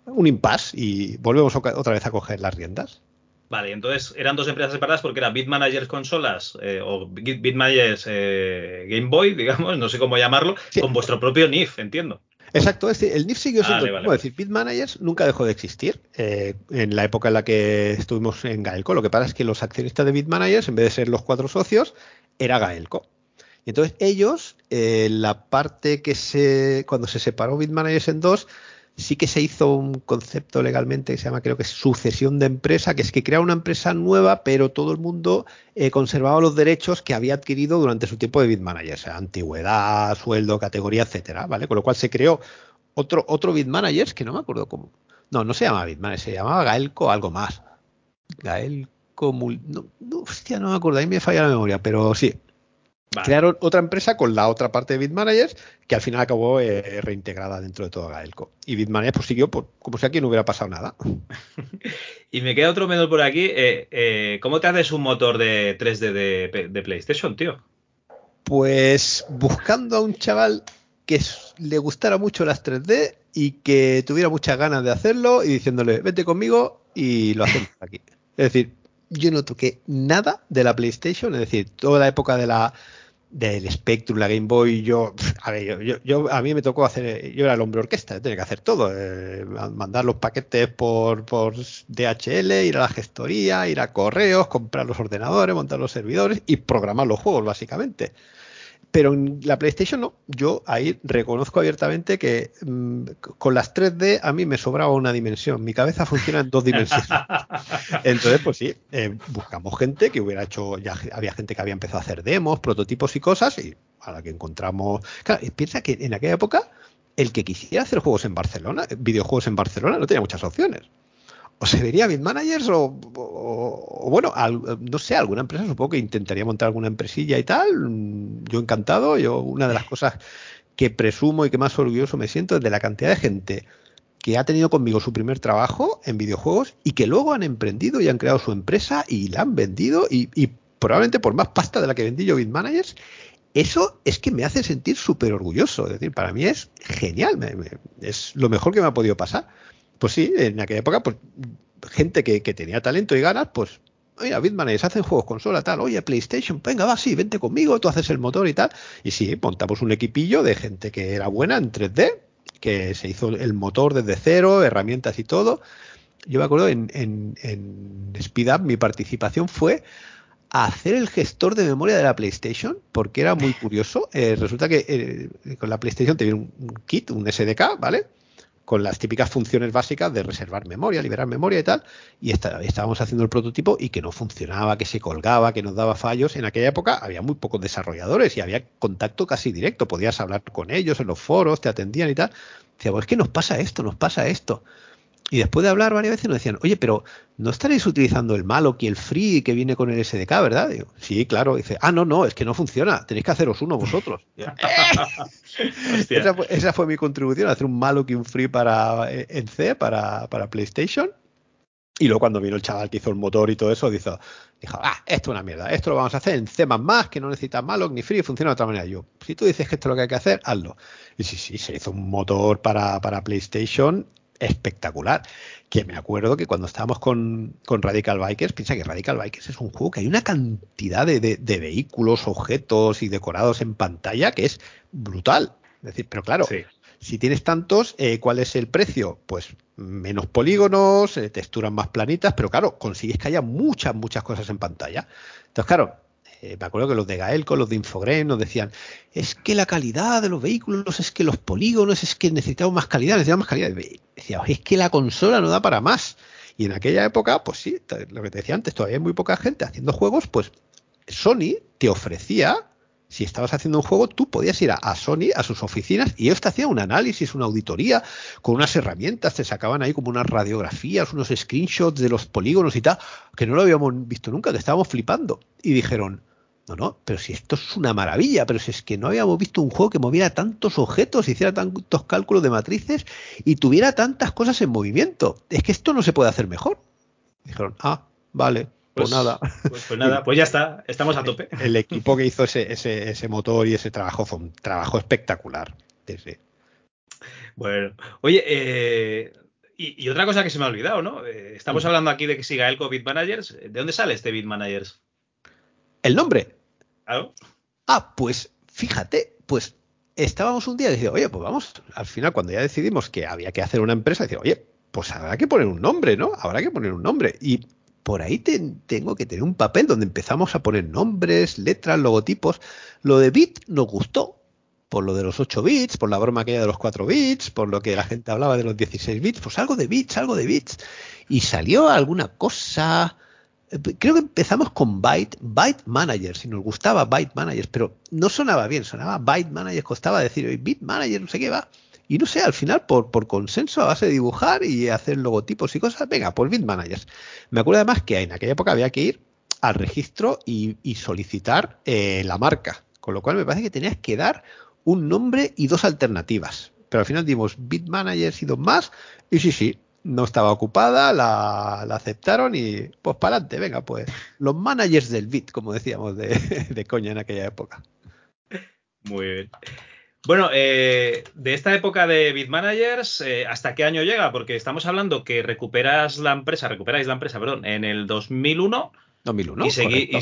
un impasse y volvemos otra vez a coger las riendas. Vale, entonces eran dos empresas separadas porque era Bitmanagers Consolas eh, o Bit- Bitmanagers eh, Game Boy, digamos, no sé cómo llamarlo, Sí. con vuestro propio NIF, entiendo. Exacto, es decir, el NIF siguió siendo, Vale, vale, decir, Bit Managers nunca dejó de existir eh, en la época en la que estuvimos en Gaelco. Lo que pasa es que los accionistas de Bit Managers, en vez de ser los cuatro socios, era Gaelco. Y entonces ellos, eh, la parte que se, cuando se separó Bit Managers en dos, sí que se hizo un concepto legalmente que se llama, creo que es sucesión de empresa, que es que crea una empresa nueva, pero todo el mundo eh, conservaba los derechos que había adquirido durante su tiempo de Bitmanager, o sea, antigüedad, sueldo, categoría, etcétera, ¿vale? Con lo cual se creó otro, otro Bitmanagers que no me acuerdo cómo. No, no se llamaba Bitmanager, se llamaba Gaelco algo más. Gaelco no, no, hostia, no me acuerdo, ahí me falla la memoria, pero sí. Vale. Crearon otra empresa con la otra parte de Bitmanagers que al final acabó eh, reintegrada dentro de todo Gaelco. Y Bitmanagers pues siguió como si aquí no hubiera pasado nada. <laughs> Y me queda otro menor por aquí. eh, eh, ¿Cómo te haces un motor de 3D de, de PlayStation, tío? Pues buscando a un chaval que le gustara mucho las 3D y que tuviera muchas ganas de hacerlo y diciéndole, vete conmigo y lo hacemos aquí. <laughs> Es decir, yo no toqué nada de la PlayStation, es decir, toda la época de la del Spectrum, la Game Boy, yo, a ver, yo, yo- yo- a mí me tocó hacer, yo era el hombre orquesta, tenía que hacer todo, eh, mandar los paquetes por, por DHL, ir a la gestoría, ir a correos, comprar los ordenadores, montar los servidores y programar los juegos, básicamente. Pero en la PlayStation no. Yo ahí reconozco abiertamente que mm, con las 3D a mí me sobraba una dimensión. Mi cabeza funciona en dos dimensiones. <laughs> Entonces, pues sí, eh, buscamos gente que hubiera hecho, ya había gente que había empezado a hacer demos, prototipos y cosas, y a la que encontramos. Claro, piensa que en aquella época, el que quisiera hacer juegos en Barcelona, videojuegos en Barcelona, no tenía muchas opciones. O se vería Bitmanagers o, o, o bueno, no sé, alguna empresa supongo que intentaría montar alguna empresilla y tal. Mm, Yo encantado, yo una de las cosas que presumo y que más orgulloso me siento es de la cantidad de gente que ha tenido conmigo su primer trabajo en videojuegos y que luego han emprendido y han creado su empresa y la han vendido y, y probablemente por más pasta de la que vendí yo Bitmanagers, eso es que me hace sentir súper orgulloso. Es decir, para mí es genial, me- es lo mejor que me ha podido pasar. Pues sí, en aquella época, pues gente que, que tenía talento y ganas, pues, oye, Bitmanagers hacen juegos consola, tal, oye, PlayStation, venga, va, sí, vente conmigo, tú haces el motor y tal. Y sí, montamos un equipillo de gente que era buena en 3D, que se hizo el motor desde cero, herramientas y todo. Yo me acuerdo en, en, en Speed Up, mi participación fue a hacer el gestor de memoria de la PlayStation, porque era muy curioso. Eh, resulta que eh, con la PlayStation te viene un kit, un SDK, ¿vale? Con las típicas funciones básicas de reservar memoria, liberar memoria y tal. Y está- estábamos haciendo el prototipo y que no funcionaba, que se colgaba, que nos daba fallos. En aquella época había muy pocos desarrolladores y había contacto casi directo. Podías hablar con ellos en los foros, te atendían y tal. Decía, pues es que nos pasa esto, nos pasa esto. Y después de hablar varias veces nos decían, oye, pero no estaréis utilizando el Malloc y el Free que viene con el SDK, ¿verdad? Digo, sí, claro. Dice, ah, no, no, es que no funciona. Tenéis que haceros uno vosotros. <laughs> Fue, esa fue mi contribución, hacer un Malloc y un Free para, eh, en C para, para PlayStation. Y luego cuando vino el chaval que hizo el motor y todo eso, dijo, dijo, ah, esto es una mierda, esto lo vamos a hacer en C++, que no necesita Malloc ni Free, funciona de otra manera. Yo, si tú dices que esto es lo que hay que hacer, hazlo. Y sí, sí, se hizo un motor para, para PlayStation espectacular. Que me acuerdo que cuando estábamos con, con Radical Bikers, piensa que Radical Bikers es un juego que hay una cantidad de, de- de vehículos, objetos y decorados en pantalla que es brutal. Es decir, pero claro, Sí. si tienes tantos, eh, ¿cuál es el precio? Pues menos polígonos, eh, texturas más planitas, pero claro, consigues que haya muchas, muchas cosas en pantalla. Entonces, claro, eh, me acuerdo que los de Gaelco, los de Infogrames nos decían, es que la calidad de los vehículos, es que los polígonos, es que necesitamos más calidad, necesitamos más calidad. Decía, es que la consola no da para más. Y en aquella época, pues sí, lo que te decía antes, todavía hay muy poca gente haciendo juegos, pues Sony te ofrecía si estabas haciendo un juego, tú podías ir a, Sony, a sus oficinas, y ellos te hacían un análisis, una auditoría, con unas herramientas, te sacaban ahí como unas radiografías, unos screenshots de los polígonos y tal, que no lo habíamos visto nunca, que estábamos flipando. Y dijeron, no, no, pero si esto es una maravilla, pero si es que no habíamos visto un juego que moviera tantos objetos, hiciera tantos cálculos de matrices y tuviera tantas cosas en movimiento. Es que esto no se puede hacer mejor. Dijeron, ah, vale. Pues, nada. Pues, pues, nada, pues ya está, estamos a tope. El, equipo que hizo ese, ese, ese, motor y ese trabajo fue un trabajo espectacular. Bueno, oye, eh, y, otra cosa que se me ha olvidado, ¿no? Eh, estamos hablando aquí de que siga el COVID Managers. ¿De dónde sale este Bit Managers? ¿El nombre? ¿Algo? Ah, pues fíjate, pues estábamos un día decía, oye, pues vamos, al final cuando ya decidimos que había que hacer una empresa, decía, oye, pues habrá que poner un nombre, ¿no? Habrá que poner un nombre. Y por ahí tengo que tener un papel donde empezamos a poner nombres, letras, logotipos. Lo de bit nos gustó, por lo de los 8 bits, por la broma aquella de los 4 bits, por lo que la gente hablaba de los 16 bits, pues algo de bits, algo de bits. Y salió alguna cosa. Creo que empezamos con Byte, Byte Manager, si nos gustaba Byte Manager, pero no sonaba bien, sonaba Byte Manager, costaba decir, Bit Manager, no sé qué va. Y no sé, al final, por, consenso, a base de dibujar y hacer logotipos y cosas, venga, por Bit Managers. Me acuerdo además que en aquella época había que ir al registro y, solicitar eh, la marca. Con lo cual me parece que tenías que dar un nombre y dos alternativas. Pero al final dimos Bit Managers y dos más. Y sí, sí, no estaba ocupada, la, aceptaron y pues para adelante, venga, pues los managers del Bit, como decíamos de, <laughs> de coña en aquella época. Muy bien. Bueno, eh, de esta época de Bitmanagers, eh, ¿hasta qué año llega? Porque estamos hablando que recuperas la empresa, recuperáis la empresa, perdón, en el 2001. 2001. Y,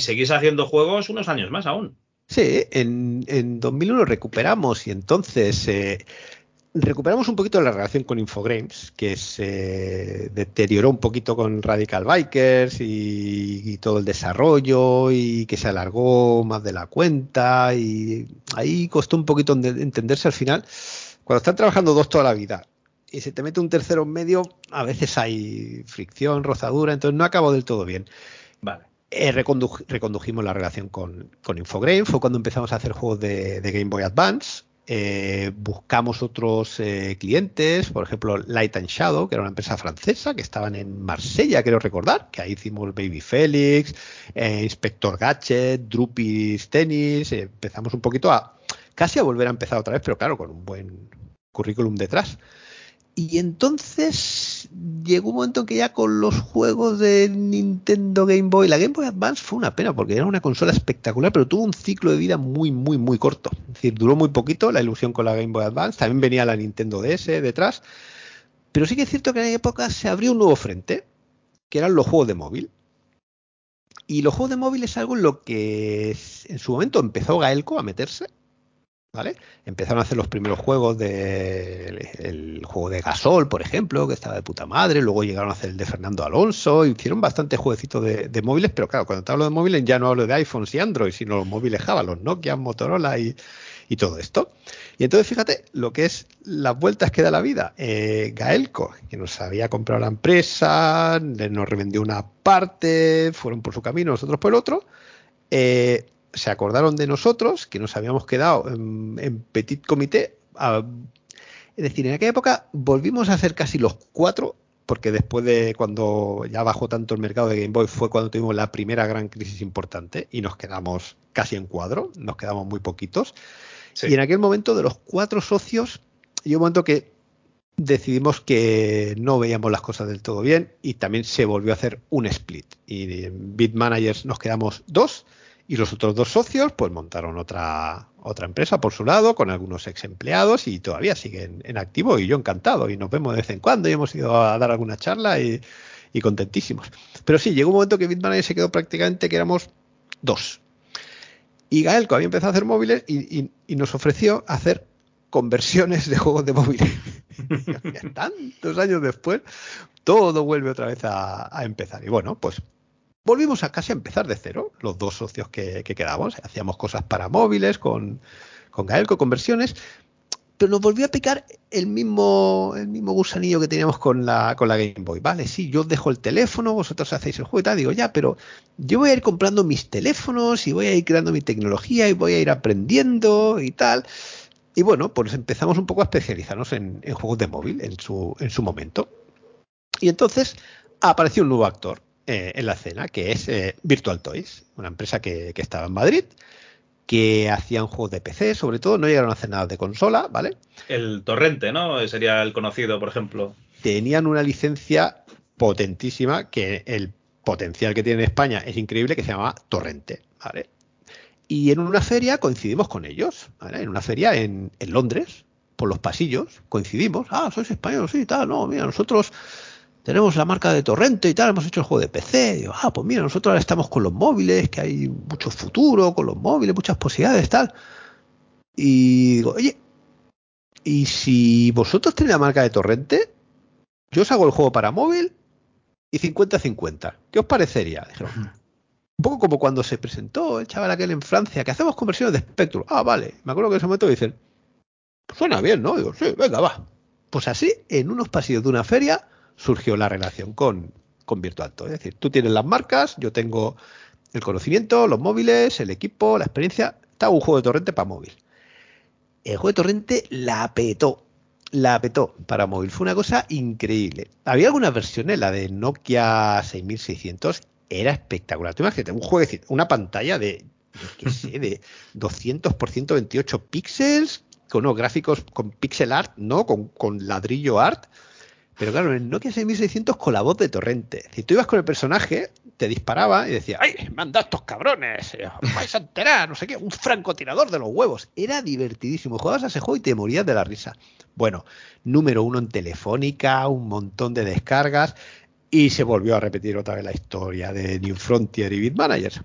seguís haciendo juegos unos años más aún. Sí, en, en 2001 recuperamos y entonces eh, recuperamos un poquito la relación con Infogrames, que se deterioró un poquito con Radical Bikers y, todo el desarrollo y que se alargó más de la cuenta y ahí costó un poquito entenderse al final. Cuando están trabajando dos toda la vida y se te mete un tercero en medio, a veces hay fricción, rozadura, entonces no acabó del todo bien. Vale. Eh, recondujimos la relación con, con Infogrames, fue cuando empezamos a hacer juegos de Game Boy Advance eh, buscamos otros eh, clientes, por ejemplo Light and Shadow, que era una empresa francesa que estaban en Marsella, quiero recordar, que ahí hicimos Baby Félix, eh, Inspector Gadget, Drupis Tennis, empezamos un poquito a casi a volver a empezar otra vez, pero claro, con un buen currículum detrás. Y entonces llegó un momento en que ya con los juegos de Nintendo Game Boy, la Game Boy Advance fue una pena porque era una consola espectacular, pero tuvo un ciclo de vida muy, muy, muy corto. Es decir, duró muy poquito la ilusión con la Game Boy Advance. También venía la Nintendo DS detrás. Pero sí que es cierto que en aquella época se abrió un nuevo frente, que eran los juegos de móvil. Y los juegos de móvil es algo en lo que en su momento empezó Gaelco a meterse ¿vale? Empezaron a hacer los primeros juegos de juego de Gasol, por ejemplo, que estaba de puta madre, luego llegaron a hacer el de Fernando Alonso, hicieron bastante jueguecitos de, móviles, pero claro, cuando te hablo de móviles ya no hablo de iPhones y Android, sino los móviles Java, los Nokia, Motorola y, todo esto. Y entonces fíjate lo que es las vueltas que da la vida. Eh, Gaelco, que nos había comprado la empresa, nos revendió una parte, fueron por su camino, nosotros por el otro. Eh, se acordaron de nosotros, que nos habíamos quedado en, petit comité. es decir, en aquella época volvimos a hacer casi los cuatro, porque después de cuando ya bajó tanto el mercado de Game Boy fue cuando tuvimos la primera gran crisis importante y nos quedamos casi en cuadro, nos quedamos muy poquitos. Y en aquel momento de los cuatro socios, llegó un momento que decidimos que no veíamos las cosas del todo bien y también se volvió a hacer un split. Y en Bit Managers nos quedamos dos y los otros dos socios, pues montaron otra, otra empresa por su lado, con algunos ex empleados y todavía siguen en activo y yo encantado. Y nos vemos de vez en cuando y hemos ido a dar alguna charla y, contentísimos. Pero sí, llegó un momento que Bitmanager se quedó prácticamente que éramos dos. Y Gaelco había empezado a hacer móviles y, nos ofreció hacer conversiones de juegos de móviles. <laughs> Tantos años después, todo vuelve otra vez a, a empezar. Y bueno, pues volvimos a casi a empezar de cero, los dos socios que, quedamos. Hacíamos cosas para móviles con, con Gaelco, conversiones. pero nos volvió a picar el mismo, el mismo gusanillo que teníamos con la, con la Game Boy. Vale, sí, yo os dejo el teléfono, vosotros hacéis el juego y tal. Digo, ya, pero yo voy a ir comprando mis teléfonos y voy a ir creando mi tecnología y voy a ir aprendiendo y tal. Y bueno, pues empezamos un poco a especializarnos en, juegos de móvil en su, en su momento. Y entonces apareció un nuevo actor eh, en la escena, que es eh, Virtual Toys, una empresa que, que estaba en Madrid que hacían juegos de PC, sobre todo, no llegaron a hacer nada de consola, ¿vale? El Torrente, ¿no? Sería el conocido, por ejemplo. Tenían una licencia potentísima, que el potencial que tiene en España es increíble, que se llama Torrente, ¿vale? Y en una feria coincidimos con ellos, ¿vale? En una feria en, en Londres, por los pasillos, coincidimos. Ah, sois españoles, sí, tal, no, mira, nosotros tenemos la marca de Torrente y tal, hemos hecho el juego de PC. Digo, ah, pues mira, nosotros ahora estamos con los móviles, que hay mucho futuro con los móviles, muchas posibilidades, tal. Y digo, oye, ¿y si vosotros tenéis la marca de Torrente? Yo os hago el juego para móvil y 50-50. ¿Qué os parecería? Dijeron, un poco como cuando se presentó el chaval aquel en Francia, que hacemos conversiones de Spectrum. Ah, vale. Me acuerdo que en ese momento dicen, pues suena bien, ¿no? Digo, sí, venga, va. Pues así, en unos pasillos de una feria, surgió la relación con, con Virtual Toy. Es decir, tú tienes las marcas, yo tengo el conocimiento, los móviles, el equipo, la experiencia. Está un juego de torrente para móvil. El juego de torrente la petó. La petó para móvil. Fue una cosa increíble. Había algunas versiones, la de Nokia 6600, era espectacular. Tú imagínate, un juego, una pantalla de, qué de 200 por 128 píxeles, con unos gráficos con pixel art, ¿no? Con, con ladrillo art pero claro, en el Nokia 6600 con la voz de Torrente. Si tú ibas con el personaje, te disparaba y decía, ¡ay, manda estos cabrones! vais a enterar, no sé qué, un francotirador de los huevos. Era divertidísimo. Jugabas a ese juego y te morías de la risa. Bueno, número uno en Telefónica, un montón de descargas y se volvió a repetir otra vez la historia de New Frontier y Bitmanagers.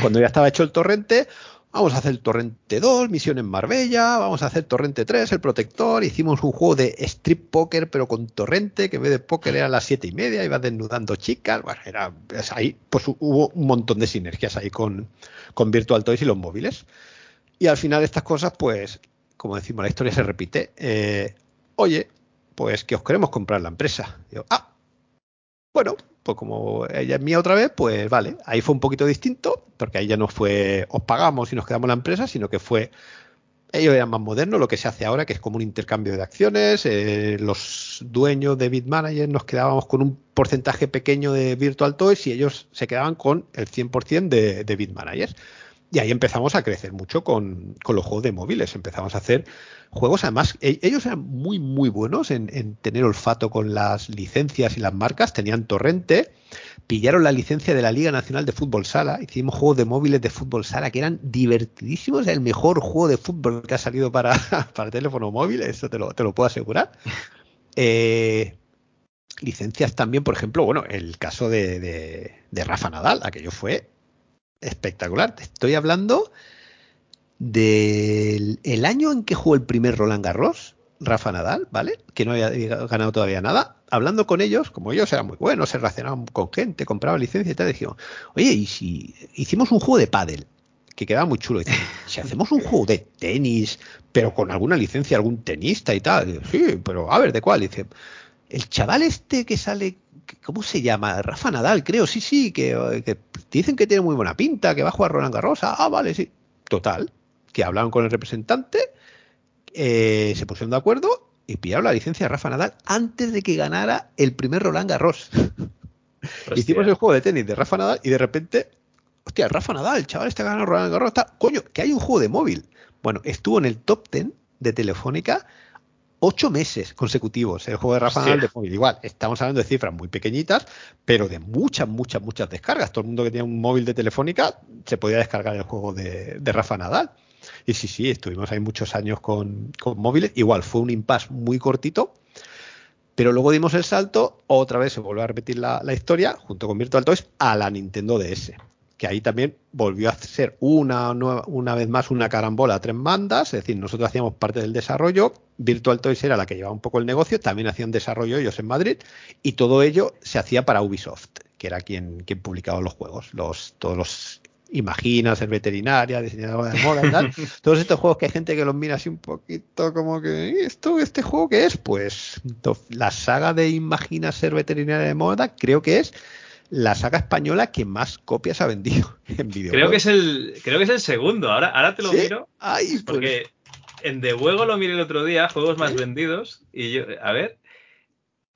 Cuando ya estaba hecho el torrente, Vamos a hacer Torrente 2, Misión en Marbella, vamos a hacer Torrente 3, El Protector, hicimos un juego de strip poker pero con Torrente, que en vez de póker era a las siete y media, iba desnudando chicas, bueno, era ahí, pues hubo un montón de sinergias ahí con, con Virtual Toys y los móviles. Y al final estas cosas, pues, como decimos, la historia se repite. Eh, oye, pues que os queremos comprar la empresa. Digo, ah, bueno, pues como ella es mía otra vez, pues vale, ahí fue un poquito distinto, porque ahí ya no fue os pagamos y nos quedamos la empresa, sino que fue ellos eran más modernos, lo que se hace ahora, que es como un intercambio de acciones. Eh, los dueños de BitManager nos quedábamos con un porcentaje pequeño de Virtual Toys y ellos se quedaban con el 100% de, de BitManager. Y ahí empezamos a crecer mucho con, con, los juegos de móviles. Empezamos a hacer juegos, además, e, ellos eran muy, muy buenos en, en, tener olfato con las licencias y las marcas. Tenían torrente, pillaron la licencia de la Liga Nacional de Fútbol Sala. Hicimos juegos de móviles de fútbol sala que eran divertidísimos. El mejor juego de fútbol que ha salido para, <laughs> para teléfono móvil, eso te lo, te lo puedo asegurar. Eh, licencias también, por ejemplo, bueno, el caso de, de, de Rafa Nadal, aquello fue espectacular. Te estoy hablando del el año en que jugó el primer Roland Garros, Rafa Nadal, ¿vale? Que no había ganado todavía nada. Hablando con ellos, como ellos eran muy buenos, se relacionaban con gente, compraban licencia y tal, dijimos, oye, ¿y si hicimos un juego de pádel? Que quedaba muy chulo. si hacemos un juego de tenis, pero con alguna licencia, algún tenista y tal. sí, pero a ver, ¿de cuál? Dice, el chaval este que sale ¿Cómo se llama? Rafa Nadal, creo, sí, sí, que, dicen que tiene muy buena pinta, que va a jugar Roland Garros. Ah, vale, sí. Total, que hablaron con el representante, eh, se pusieron de acuerdo y pillaron la licencia de Rafa Nadal antes de que ganara el primer Roland Garros. <laughs> Hicimos el juego de tenis de Rafa Nadal y de repente, hostia, Rafa Nadal, el chaval está ganando Roland Garros, está, coño, que hay un juego de móvil. Bueno, estuvo en el top 10 de Telefónica ocho meses consecutivos el juego de Rafa Nadal de móvil. Igual, estamos hablando de cifras muy pequeñitas, pero de muchas, muchas, muchas descargas. Todo el mundo que tenía un móvil de Telefónica se podía descargar el juego de, Rafa Nadal. Y sí, sí, estuvimos ahí muchos años con, móviles. Igual, fue un impasse muy cortito, pero luego dimos el salto, otra vez se volvió a repetir la, la historia, junto con Virtual Toys, a la Nintendo DS que ahí también volvió a ser una, una vez más una carambola a tres bandas, es decir, nosotros hacíamos parte del desarrollo, Virtual Toys era la que llevaba un poco el negocio, también hacían desarrollo ellos en Madrid, y todo ello se hacía para Ubisoft, que era quien, quien publicaba los juegos, los, todos los Imagina ser veterinaria, diseñadora de moda y tal. <laughs> Todos estos juegos que hay gente que los mira así un poquito como que, ¿esto, este juego qué es? Pues la saga de Imagina ser veterinaria de moda creo que es la saga española que más copias ha vendido <laughs> en videojuegos. Creo que es el, creo que es el segundo. Ahora, ahora te lo miro. Ay, pues. porque en The Juego lo miré el otro día, juegos más vendidos. Y yo, a ver.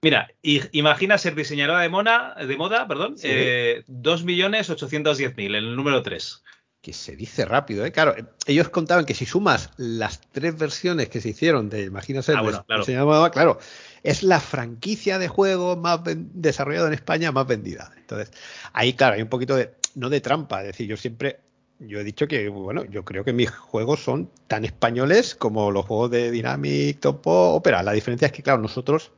Mira, imagina ser diseñadora de, mona, de moda, perdón, sí. eh, 2.810.000, el número 3. Que se dice rápido, ¿eh? Claro, ellos contaban que si sumas las tres versiones que se hicieron de Imagina ser ah, bueno, claro. diseñadora de moda, claro, es la franquicia de juego más desarrollada en España más vendida. Entonces, ahí, claro, hay un poquito de, no de trampa, es decir, yo siempre yo he dicho que, bueno, yo creo que mis juegos son tan españoles como los juegos de Dynamic, Topo, Opera. La diferencia es que, claro, nosotros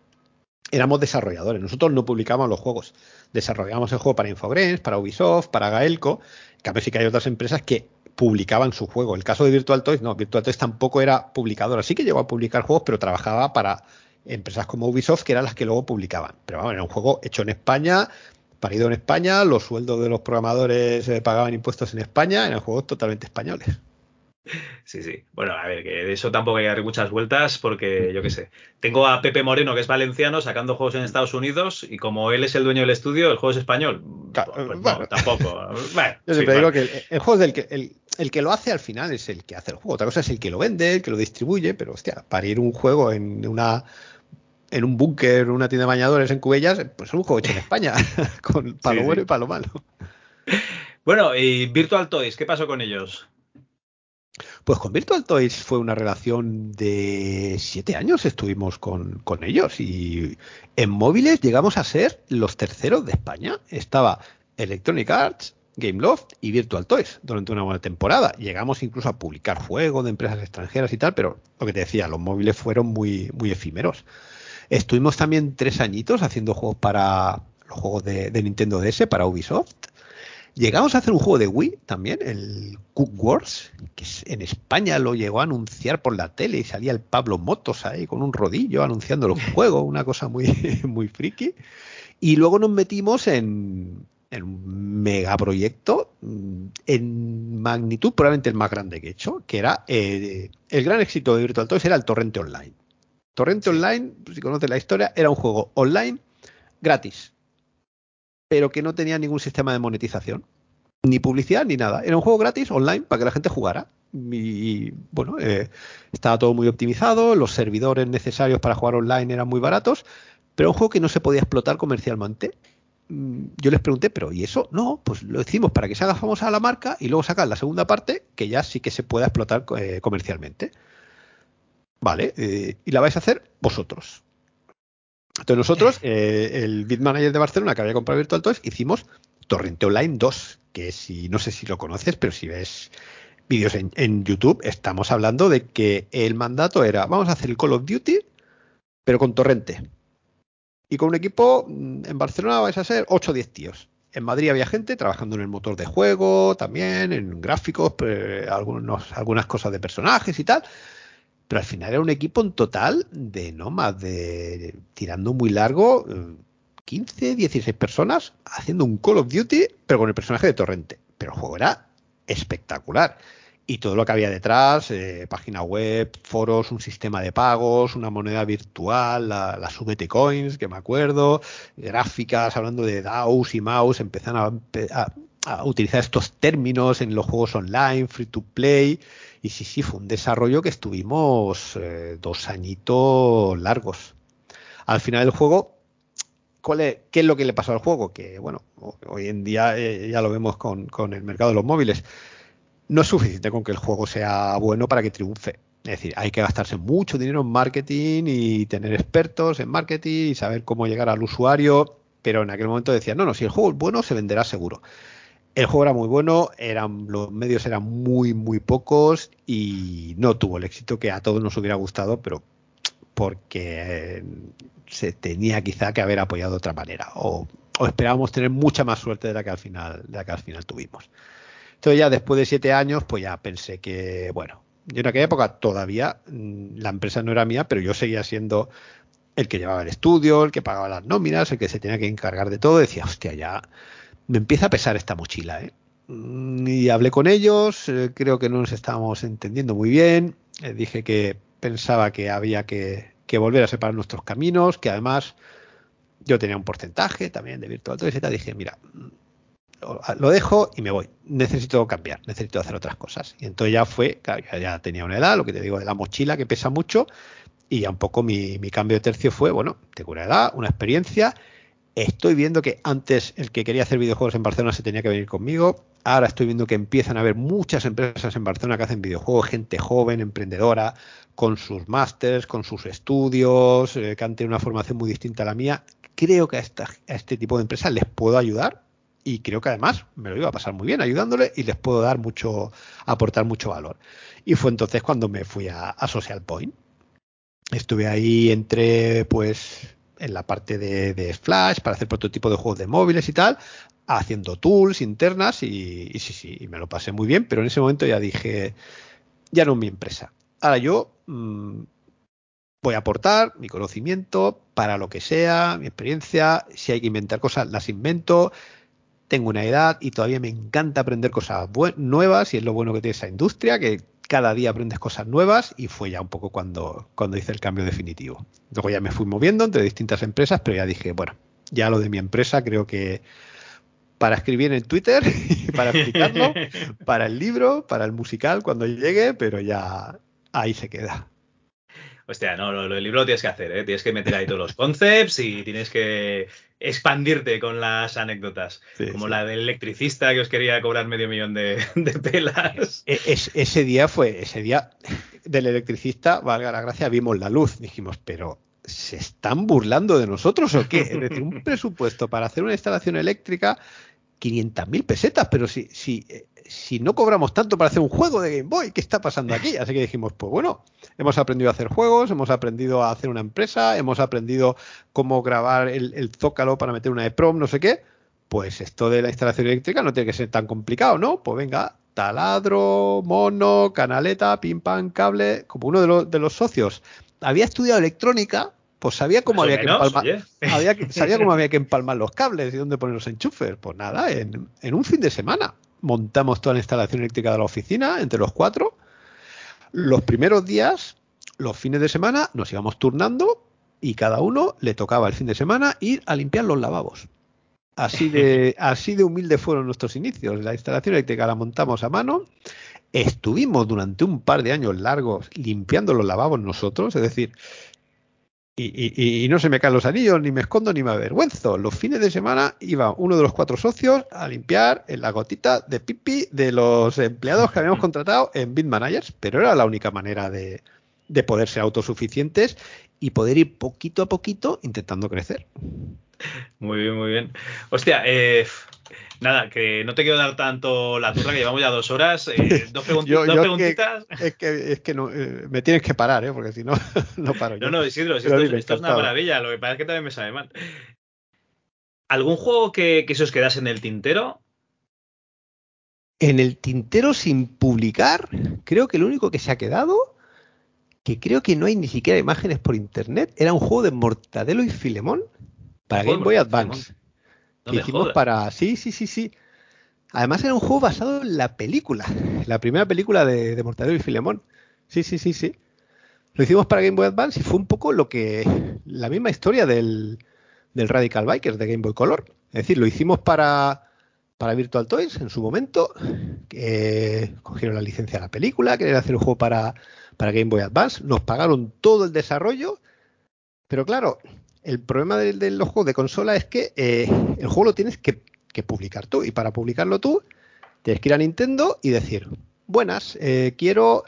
éramos desarrolladores, nosotros no publicábamos los juegos. Desarrollábamos el juego para Infogrames, para Ubisoft, para Gaelco. Cambio, sí que hay otras empresas que publicaban su juego. El caso de Virtual Toys, no, Virtual Toys tampoco era publicadora. Sí que llegó a publicar juegos, pero trabajaba para empresas como Ubisoft, que eran las que luego publicaban. Pero vamos, era un juego hecho en España, parido en España, los sueldos de los programadores eh, pagaban impuestos en España, eran juegos totalmente españoles. Sí, sí. Bueno, a ver, que de eso tampoco hay que dar muchas vueltas porque yo qué sé. Tengo a Pepe Moreno, que es valenciano, sacando juegos en Estados Unidos y como él es el dueño del estudio, el juego es español. Claro, pues bueno. no, tampoco. Bueno, Yo sí, siempre bueno. digo que el, el juego es del que el, el, que lo hace al final es el que hace el juego. Otra cosa es el que lo vende, el que lo distribuye, pero hostia, para ir un juego en una en un búnker, una tienda de bañadores en Cubellas, pues es un juego hecho en <laughs> España, <laughs> con para Sí, lo bueno sí. y para lo malo. Bueno, y Virtual Toys, ¿qué pasó con ellos? Pues con Virtual Toys fue una relación de siete años, estuvimos con, con, ellos y en móviles llegamos a ser los terceros de España. Estaba Electronic Arts, Gameloft y Virtual Toys durante una buena temporada. Llegamos incluso a publicar juegos de empresas extranjeras y tal, pero lo que te decía, los móviles fueron muy, muy efímeros. Estuvimos también tres añitos haciendo juegos para los juegos de, de Nintendo DS, para Ubisoft. Llegamos a hacer un juego de Wii también, el Cook Wars, que en España lo llegó a anunciar por la tele y salía el Pablo Motos ahí con un rodillo anunciando los <laughs> juegos, una cosa muy, <laughs> muy friki. Y luego nos metimos en, en un megaproyecto en magnitud probablemente el más grande que he hecho, que era eh, el gran éxito de Virtual Toys era el Torrente Online. Torrente Online, si conoces la historia, era un juego online gratis, pero que no tenía ningún sistema de monetización, ni publicidad ni nada. Era un juego gratis online para que la gente jugara. Y bueno, eh, estaba todo muy optimizado, los servidores necesarios para jugar online eran muy baratos, pero un juego que no se podía explotar comercialmente. Mm, Yo les pregunté, pero ¿y eso? No, pues lo hicimos para que se haga famosa la marca y luego sacar la segunda parte que ya sí que se pueda explotar eh, comercialmente. Vale, eh, y la vais a hacer vosotros. Entonces nosotros, <laughs> eh, el Bit Manager de Barcelona que había comprado Virtual Toys, hicimos Torrente Online 2, que si no sé si lo conoces, pero si ves vídeos en, en, YouTube, estamos hablando de que el mandato era, vamos a hacer el Call of Duty, pero con Torrente. Y con un equipo, mm, en Barcelona vais a ser 8 o 10 tíos. En Madrid había gente trabajando en el motor de juego, también en gráficos, eh, algunos, algunas cosas de personajes y tal pero al final era un equipo en total de no más de tirando muy largo 15, 16 personas haciendo un Call of Duty pero con el personaje de Torrente. Pero el juego era espectacular. Y todo lo que había detrás eh, página web, foros, un sistema de pagos una moneda virtual, la, la Subete Coins que me acuerdo, gráficas hablando de DAOs y mouse empiezan a, a, a utilizar estos términos en los juegos online, free to play y sí, sí, fue un desarrollo que estuvimos eh, dos añitos largos. Al final del juego, ¿cuál es, ¿qué es lo que le pasó al juego? Que, bueno, hoy en día eh, ya lo vemos con, con, el mercado de los móviles. No es suficiente con que el juego sea bueno para que triunfe. Es decir, hay que gastarse mucho dinero en marketing y tener expertos en marketing y saber cómo llegar al usuario. Pero en aquel momento decían, no, no, si el juego es bueno, se venderá seguro. El juego era muy bueno, eran, los medios eran muy, muy pocos y no tuvo el éxito que a todos nos hubiera gustado, pero porque se tenía quizá que haber apoyado de otra manera o, o esperábamos tener mucha más suerte de la que al final, de la que al final tuvimos. Entonces ya después de siete años, pues ya pensé que, bueno, yo en aquella época todavía mm, la empresa no era mía, pero yo seguía siendo el que llevaba el estudio, el que pagaba las nóminas, el que se tenía que encargar de todo. Decía, hostia, ya me empieza a pesar esta mochila, ¿eh? mm, y hablé con ellos, eh, creo que no nos estábamos entendiendo muy bien, dije que pensaba que había que, volver a separar nuestros caminos, que además yo tenía un porcentaje también de Virtual Toys y tal, dije, mira, lo dejo y me voy. Necesito cambiar, necesito hacer otras cosas. Y entonces ya fue, ya, tenía una edad, lo que te digo de la mochila que pesa mucho, y ya un poco mi, mi cambio de tercio fue, bueno, tengo una edad, una experiencia, estoy viendo que antes el que quería hacer videojuegos en Barcelona se tenía que venir conmigo, ahora estoy viendo que empiezan a haber muchas empresas en Barcelona que hacen videojuegos, gente joven, emprendedora, con sus másters, con sus estudios, eh, que han tenido una formación muy distinta a la mía. Creo que a, a este tipo de empresas les puedo ayudar y creo que además me lo iba a pasar muy bien ayudándole y les puedo dar mucho, aportar mucho valor. Y fue entonces cuando me fui a, Social Point. Estuve ahí entre, pues, en la parte de, Flash para hacer prototipo de juegos de móviles y tal, haciendo tools internas y, sí, sí, me lo pasé muy bien, pero en ese momento ya dije, ya no es mi empresa. Ahora yo mm, voy a aportar mi conocimiento para lo que sea, mi experiencia, si hay que inventar cosas, las invento, tengo una edad y todavía me encanta aprender cosas nuevas y es lo bueno que tiene esa industria, que cada día aprendes cosas nuevas y fue ya un poco cuando, cuando hice el cambio definitivo. Luego ya me fui moviendo entre distintas empresas, pero ya dije, bueno, ya lo de mi empresa creo que para escribir en Twitter <laughs> y para explicarlo, <laughs> para el libro, para el musical cuando llegue, pero ya ahí se queda. Hostia, no, lo, el libro lo tienes que hacer, ¿eh? Tienes que meter ahí todos los concepts y tienes que expandirte con las anécdotas. como la del electricista que os quería cobrar medio millón de, <laughs> pelas. E, ese día fue, ese día del electricista, valga la gracia, vimos la luz. Dijimos, pero ¿se están burlando de nosotros o qué? Es decir, un presupuesto para hacer una instalación eléctrica 500.000 pesetas, pero si, si, si no cobramos tanto para hacer un juego de Game Boy, ¿qué está pasando aquí? Así que dijimos, pues bueno, hemos aprendido a hacer juegos, hemos aprendido a hacer una empresa, hemos aprendido cómo grabar el, zócalo para meter una EPROM, no sé qué. Pues esto de la instalación eléctrica no tiene que ser tan complicado, ¿no? Pues venga, taladro, mono, canaleta, pim pam, cable. Como uno de los, de los socios había estudiado electrónica, pues <laughs> sabía cómo había, que empalmar, sabía cómo había que empalmar los cables y dónde poner los enchufes. Pues nada, en, un fin de semana montamos toda la instalación eléctrica de la oficina entre los cuatro. Los primeros días, los fines de semana, nos íbamos turnando y cada uno le tocaba el fin de semana ir a limpiar los lavabos. Así de, <laughs> así de humilde fueron nuestros inicios. La instalación eléctrica la montamos a mano. Estuvimos durante un par de años largos limpiando los lavabos nosotros, es decir, y, no se me caen los anillos, ni me escondo, ni me avergüenzo. Los fines de semana iba uno de los cuatro socios a limpiar en la gotita de pipi de los empleados que habíamos <laughs> contratado en Bitmanagers, pero era la única manera de, de poder ser autosuficientes y poder ir poquito a poquito intentando crecer. Muy bien, muy bien. Hostia, eh, Nada, que no te quiero dar tanto la turra, que llevamos ya dos horas. Eh, <laughs> dos, preguntitas. es que, es que no, eh, me tienes que parar, ¿eh? porque si no, <laughs> no paro. No, no, Isidro, esto, es una maravilla. Lo que pasa es que también me sabe mal. ¿Algún juego que, que se os quedase en el tintero? En el tintero sin publicar, creo que el único que se ha quedado, que creo que no hay ni siquiera imágenes por internet, era un juego de Mortadelo y Filemón para Game Boy Advance hicimos para. Sí, sí, sí, sí. Además era un juego basado en la película, la primera película de, de Mortadelo y Filemón. Sí, sí, sí, sí. Lo hicimos para Game Boy Advance y fue un poco lo que. la misma historia del, del Radical Bikers de Game Boy Color. Es decir, lo hicimos para, para Virtual Toys en su momento. Que cogieron la licencia de la película, querían hacer un juego para, para Game Boy Advance. Nos pagaron todo el desarrollo. Pero claro, el problema de, los juegos de consola es que eh, el juego lo tienes que, publicar tú. Y para publicarlo tú, tienes que ir a Nintendo y decir, buenas, eh, quiero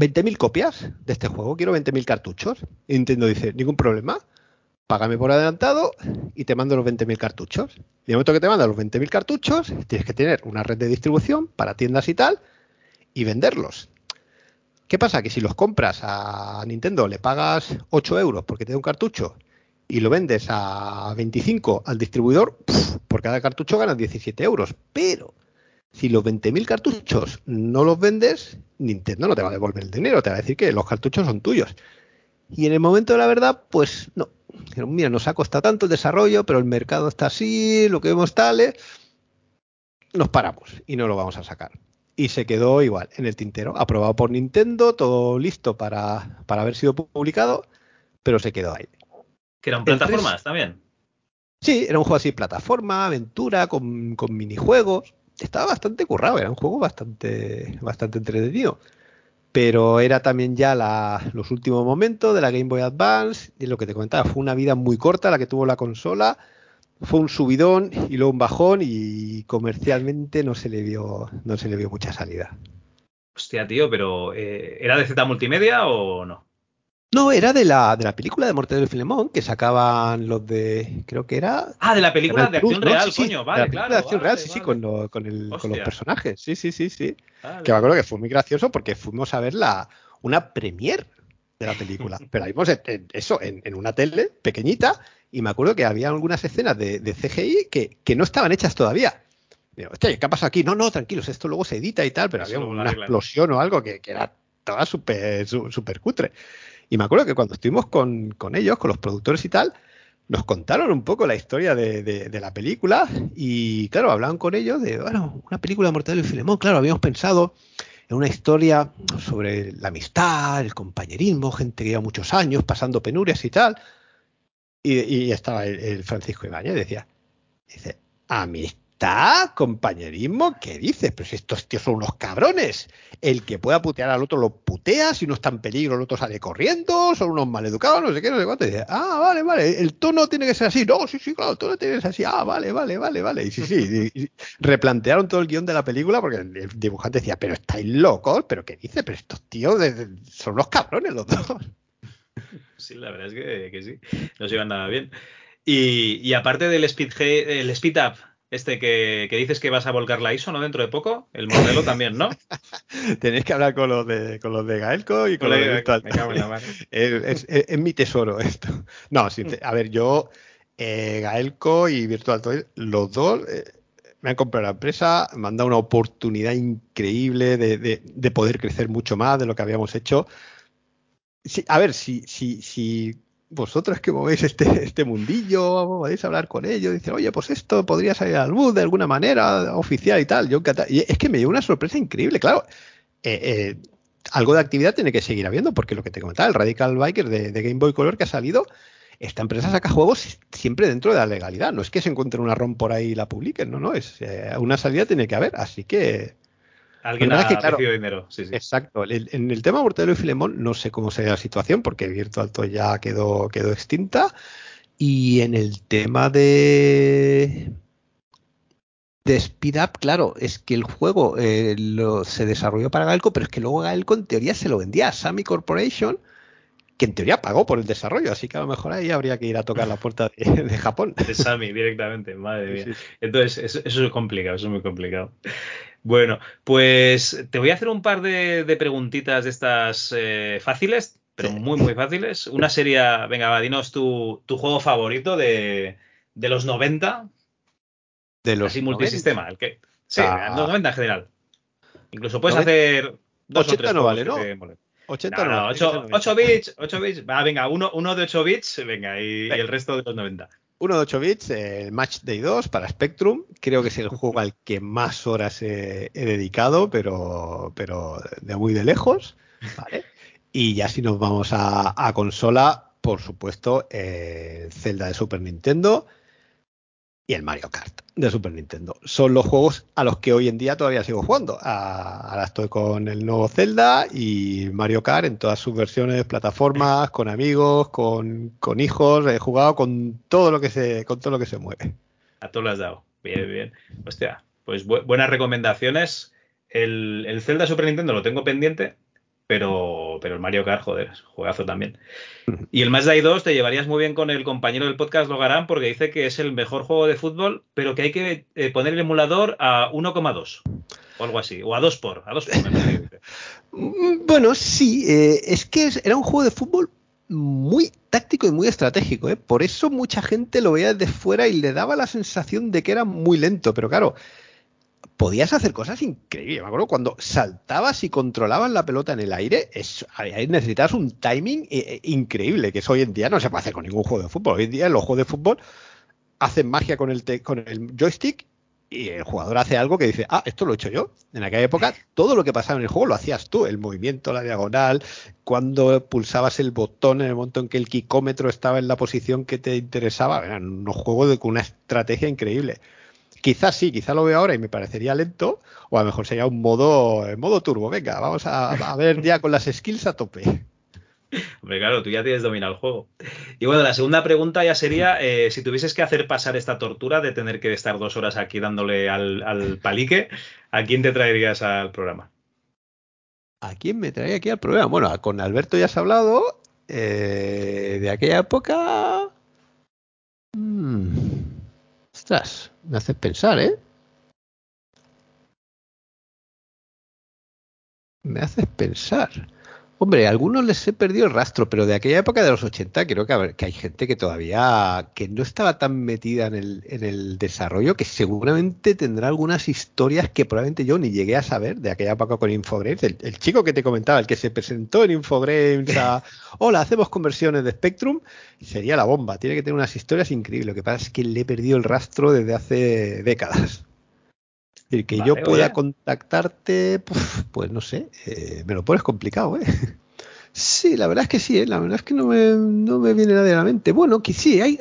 20.000 copias de este juego, quiero 20.000 cartuchos. Y Nintendo dice, ningún problema, págame por adelantado y te mando los 20.000 cartuchos. Y el momento que te manda los 20.000 cartuchos, tienes que tener una red de distribución para tiendas y tal y venderlos. ¿Qué pasa? Que si los compras a Nintendo, le pagas 8 euros porque te da un cartucho y lo vendes a 25 al distribuidor, por cada cartucho ganas 17 euros. Pero si los 20.000 cartuchos no los vendes, Nintendo no te va a devolver el dinero, te va a decir que los cartuchos son tuyos. Y en el momento de la verdad, pues no. Mira, nos ha costado tanto el desarrollo, pero el mercado está así, lo que vemos tal. ¿eh? nos paramos y no lo vamos a sacar. Y se quedó igual, en el tintero, aprobado por Nintendo, todo listo para, para haber sido publicado, pero se quedó ahí. Que eran plataformas también. Sí, era un juego así, plataforma, aventura, con, con minijuegos. Estaba bastante currado, era un juego bastante, bastante entretenido pero era también ya la, los últimos momentos de la Game Boy Advance y lo que te comentaba, fue una vida muy corta la que tuvo la consola, fue un subidón y luego un bajón y comercialmente no se le vio, no se le vio mucha salida. Hostia, tío, pero eh, ¿era de Z Multimedia o no? No, era de la, de la película de Mortadelo y Filemón que sacaban los de. Creo que era. Ah, de la película de acción real, coño, vale, de la claro. De acción vale, real, sí, vale. sí, con, lo- con, el- con los personajes. Sí, sí, sí, sí. Vale. Que me acuerdo que fue muy gracioso porque fuimos a ver la, una premiere de la película. <laughs> Pero la vimos en- en- eso, en, en una tele pequeñita, y me acuerdo que había algunas escenas de, de CGI que, que no estaban hechas todavía. Digo, ¿qué ha pasado aquí? No, no, tranquilos, esto luego se edita y tal, pero Eso había una explosión o algo que, que era toda súper su- súper cutre. Y me acuerdo que cuando estuvimos con, con ellos, con los productores y tal, nos contaron un poco la historia de, de- de la película y claro, hablaban con ellos de, bueno, una película de Mortadelo y Filemón, claro, habíamos pensado en una historia sobre la amistad, el compañerismo, gente que lleva muchos años pasando penurias y tal. Y, y estaba el, el Francisco Ibañez, decía, dice, amistad, compañerismo, ¿qué dices? Pero si estos tíos son unos cabrones. El que pueda putear al otro lo putea, si no está en peligro el otro sale corriendo, son unos maleducados, no sé qué, no sé cuánto. Y dice, ah, vale, vale, el tono tiene que ser así. No, sí, sí, claro, el tono tiene que ser así. Ah, vale, vale, vale, vale. Y sí, sí, <laughs> y- replantearon todo el guion de la película porque el dibujante decía, pero estáis locos, pero ¿qué dice? Pero estos tíos de- son unos cabrones los dos. Sí, la verdad es que, que sí. No se iban nada bien. Y, y aparte del speed, el speed up, este que, que dices que vas a volcar la ISO, ¿no? Dentro de poco, el modelo <laughs> también, ¿no? Tenéis que hablar con los de, con los de Gaelco y con Con los de Virtual. es, es- mi tesoro esto. No, sincer- a ver, yo, eh, Gaelco y Virtual Toy, los dos eh, me han comprado la empresa, me han dado una oportunidad increíble de, de- de poder crecer mucho más de lo que habíamos hecho. Sí, a ver, si, si, si vosotros que movéis este, este mundillo, podéis hablar con ellos, dicen, oye, pues esto podría salir a la luz de alguna manera oficial y tal. Yo. Y es que me dio una sorpresa increíble, claro. eh, eh, algo de actividad tiene que seguir habiendo, porque lo que te comentaba, el Radical Biker de, de Game Boy Color que ha salido, esta empresa saca juegos siempre dentro de la legalidad. No es que se encuentre una ROM por ahí y la publiquen, no, no, es eh, una salida tiene que haber, así que Alguien ha que, claro, recibido dinero. Sí, sí. exacto. El- en el tema Mortadelo y Filemón no sé cómo sería la situación, porque Virtual Toy ya quedó, quedó extinta. Y en el tema de de Speed Up, claro, es que el juego eh, lo- se desarrolló para Galco, pero es que luego Galco en teoría se lo vendía a Sammy Corporation, que en teoría pagó por el desarrollo, así que a lo mejor ahí habría que ir a tocar la puerta de, de Japón. <laughs> De Sammy directamente, madre mía. Sí, sí. Entonces, eso, eso es complicado, eso es muy complicado. Bueno, pues te voy a hacer un par de, de preguntitas de estas eh, fáciles, pero Sí. muy, muy fáciles. Una sería, venga, va, dinos tu, tu juego favorito de, de los 90, De los así multisistema. El que, sí, Ah. los 90 en general. Incluso puedes 90. hacer dos 80 o tres no vale, ¿no? Te molen. 80 No, no, no, 8, 8 bits, 8 bits. Va, venga, uno, uno de 8 bits, venga, y, y el resto de los 90. Uno de 8 bits, el Match Day 2 para Spectrum. Creo que es el juego al que más horas he, he dedicado, pero, pero de muy de lejos. ¿vale? Y ya si nos vamos a, a consola, por supuesto, el Zelda de Super Nintendo y el Mario Kart de Super Nintendo. Son los juegos a los que hoy en día todavía sigo jugando. Ahora estoy con el nuevo Zelda y Mario Kart en todas sus versiones, plataformas, con amigos, con, con hijos. He jugado con todo lo que se, con todo lo que se mueve. A todos lo has dado. Bien, bien. Hostia, pues bu- buenas recomendaciones. El, el Zelda Super Nintendo lo tengo pendiente, pero, pero el Mario Kart, joder, es juegazo también. Y el Match Day 2 te llevarías muy bien con el compañero del podcast Logarán porque dice que es el mejor juego de fútbol, pero que hay que eh, poner el emulador a 1,2 o algo así, o a 2 por, a 2 por, <laughs> Bueno, sí, eh, es que era un juego de fútbol muy táctico y muy estratégico, ¿eh? Por eso mucha gente lo veía desde fuera y le daba la sensación de que era muy lento, pero claro, podías hacer cosas increíbles. Me acuerdo cuando saltabas y controlabas la pelota en el aire, es, necesitabas un timing eh, eh, increíble, que eso hoy en día no se puede hacer con ningún juego de fútbol. Hoy en día los juegos de fútbol hacen magia con el, te- con el joystick y el jugador hace algo que dice, ah, esto lo he hecho yo. En aquella época, todo lo que pasaba en el juego lo hacías tú, el movimiento, la diagonal, cuando pulsabas el botón en el momento en que el quicómetro estaba en la posición que te interesaba. Eran unos juegos de, con una estrategia increíble. Quizás sí, quizás lo veo ahora y me parecería lento, o a lo mejor sería un modo, modo turbo. Venga, vamos a, a ver ya con las skills a tope. Hombre, claro, tú ya tienes dominado el juego. Y bueno, la segunda pregunta ya sería, eh, si tuvieses que hacer pasar esta tortura de tener que estar dos horas aquí dándole al, palique, ¿a quién te traerías al programa? ¿A quién me traería aquí al programa? Bueno, con Alberto ya has hablado. Eh, de aquella época... Hmm, ostras, me haces pensar, ¿eh? Me haces pensar. Hombre, a algunos les he perdido el rastro, pero de aquella época de los 80 creo que, que hay gente que todavía que no estaba tan metida en el, en el, desarrollo, que seguramente tendrá algunas historias que probablemente yo ni llegué a saber de aquella época con Infogrames. El, chico que te comentaba, el que se presentó en Infogrames a, <laughs> hola, hacemos conversiones de Spectrum, sería la bomba. Tiene que tener unas historias increíbles. Lo que pasa es que le he perdido el rastro desde hace décadas. El que yo pueda contactarte, pues, no sé, eh, me lo pones complicado, ¿eh? <laughs> Sí, la verdad es que sí, ¿eh? la verdad es que no me, no me viene nadie a la mente. Bueno, que sí, hay,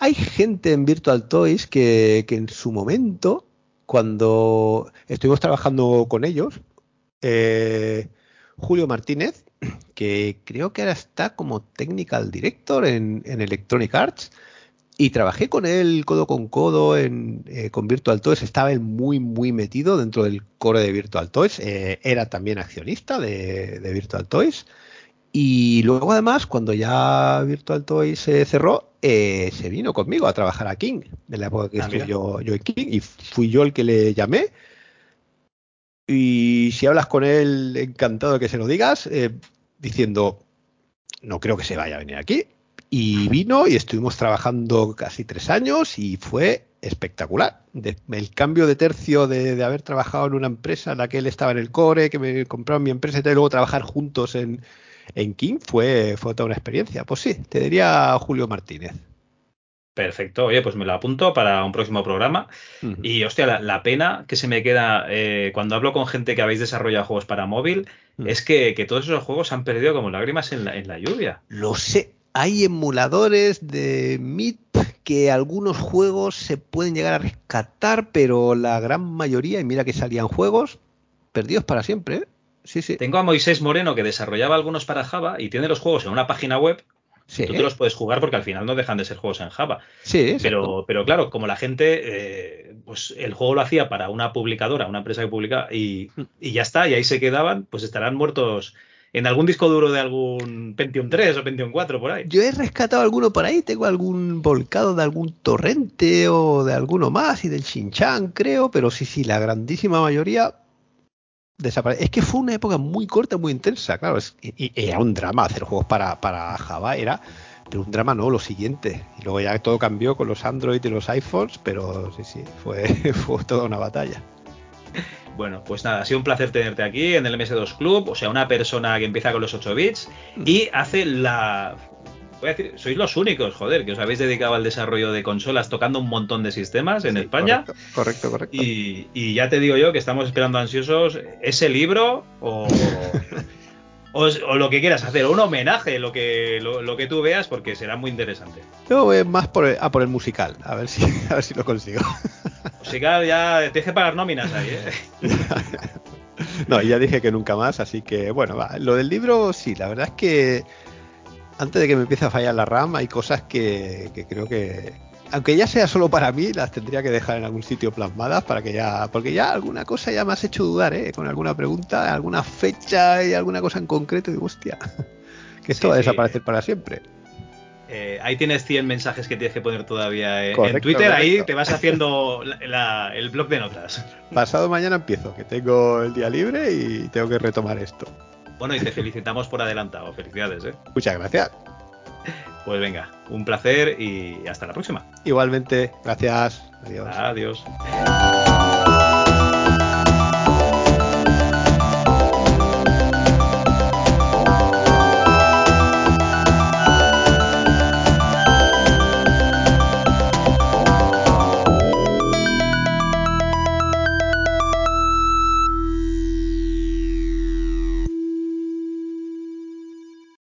hay gente en Virtual Toys que, que en su momento, cuando estuvimos trabajando con ellos, eh, Julio Martínez, que creo que ahora está como Technical Director en, en Electronic Arts, y trabajé con él codo con codo en, eh, con Virtual Toys. Estaba él muy, muy metido dentro del core de Virtual Toys. Eh, era también accionista de, Virtual Toys. Y luego, además, cuando ya Virtual Toys se cerró, eh, se vino conmigo a trabajar a King, en la época que ah, estuve yo, yo en King. Y fui yo el que le llamé. Y si hablas con él, encantado de que se lo digas, diciendo, no creo que se vaya a venir aquí y vino y estuvimos trabajando casi tres años y fue espectacular. el cambio de tercio de, haber trabajado en una empresa en la que él estaba en el core, que me compraron mi empresa y luego trabajar juntos en, en King fue, fue toda una experiencia. Pues sí, te diría Julio Martínez. Perfecto, oye, pues me lo apunto para un próximo programa. Y hostia, la, pena que se me queda eh, cuando hablo con gente que habéis desarrollado juegos para móvil es que, todos esos juegos se han perdido como lágrimas en la, en la lluvia. Lo sé, hay emuladores de MIT que algunos juegos se pueden llegar a rescatar, pero la gran mayoría, y mira que salían juegos, perdidos para siempre. ¿eh? Sí, sí. Tengo a Moisés Moreno que desarrollaba algunos para Java y tiene los juegos en una página web. Sí. Tú te los puedes jugar porque al final no dejan de ser juegos en Java. Sí, pero, pero claro, como la gente, eh, pues el juego lo hacía para una publicadora, una empresa que publica, y, mm. y ya está, y ahí se quedaban, pues estarán muertos en algún disco duro de algún Pentium 3 o Pentium 4 por ahí. Yo he rescatado alguno por ahí, tengo algún volcado de algún torrente o de alguno más y del Shinchan, creo, pero sí, sí, la grandísima mayoría desaparece. Es que fue una época muy corta, muy intensa, claro, y, era un drama hacer juegos para, para Java, era pero un drama no, lo siguiente. Y luego ya todo cambió con los Android y los iPhones, pero sí, sí, fue, <laughs> fue toda una batalla. <laughs> Bueno, pues nada, ha sido un placer tenerte aquí en el MS2 Club, o sea, una persona que empieza con los 8 bits y hace la... Voy a decir, sois los únicos, joder, que os habéis dedicado al desarrollo de consolas tocando un montón de sistemas en España. Correcto, correcto. Y, ya te digo yo que estamos esperando ansiosos ese libro o, <laughs> o, lo que quieras hacer, o un homenaje, lo que, lo, que tú veas, porque será muy interesante. Yo voy más por a por el musical, a ver si, <laughs> a ver si lo consigo. <laughs> Musical ya tienes que pagar nóminas ahí, ¿eh? <laughs> no, ya dije que nunca más, así que bueno, va. lo del libro sí, la verdad es que antes de que me empiece a fallar la RAM hay cosas que, creo que, aunque ya sea solo para mí, las tendría que dejar en algún sitio plasmadas para que ya, porque ya alguna cosa ya me has hecho dudar, ¿eh? Con alguna pregunta, alguna fecha y alguna cosa en concreto, digo, hostia, <laughs> que esto va a desaparecer para siempre. Eh, ahí tienes 100 mensajes que tienes que poner todavía eh, en Twitter. Ahí te vas haciendo <laughs> el blog de notas. Pasado mañana empiezo, que tengo el día libre y tengo que retomar esto. Bueno, y te felicitamos por adelantado. Felicidades, ¿eh? Muchas gracias. Pues venga, un placer y hasta la próxima. Igualmente, gracias. Adiós. Adiós.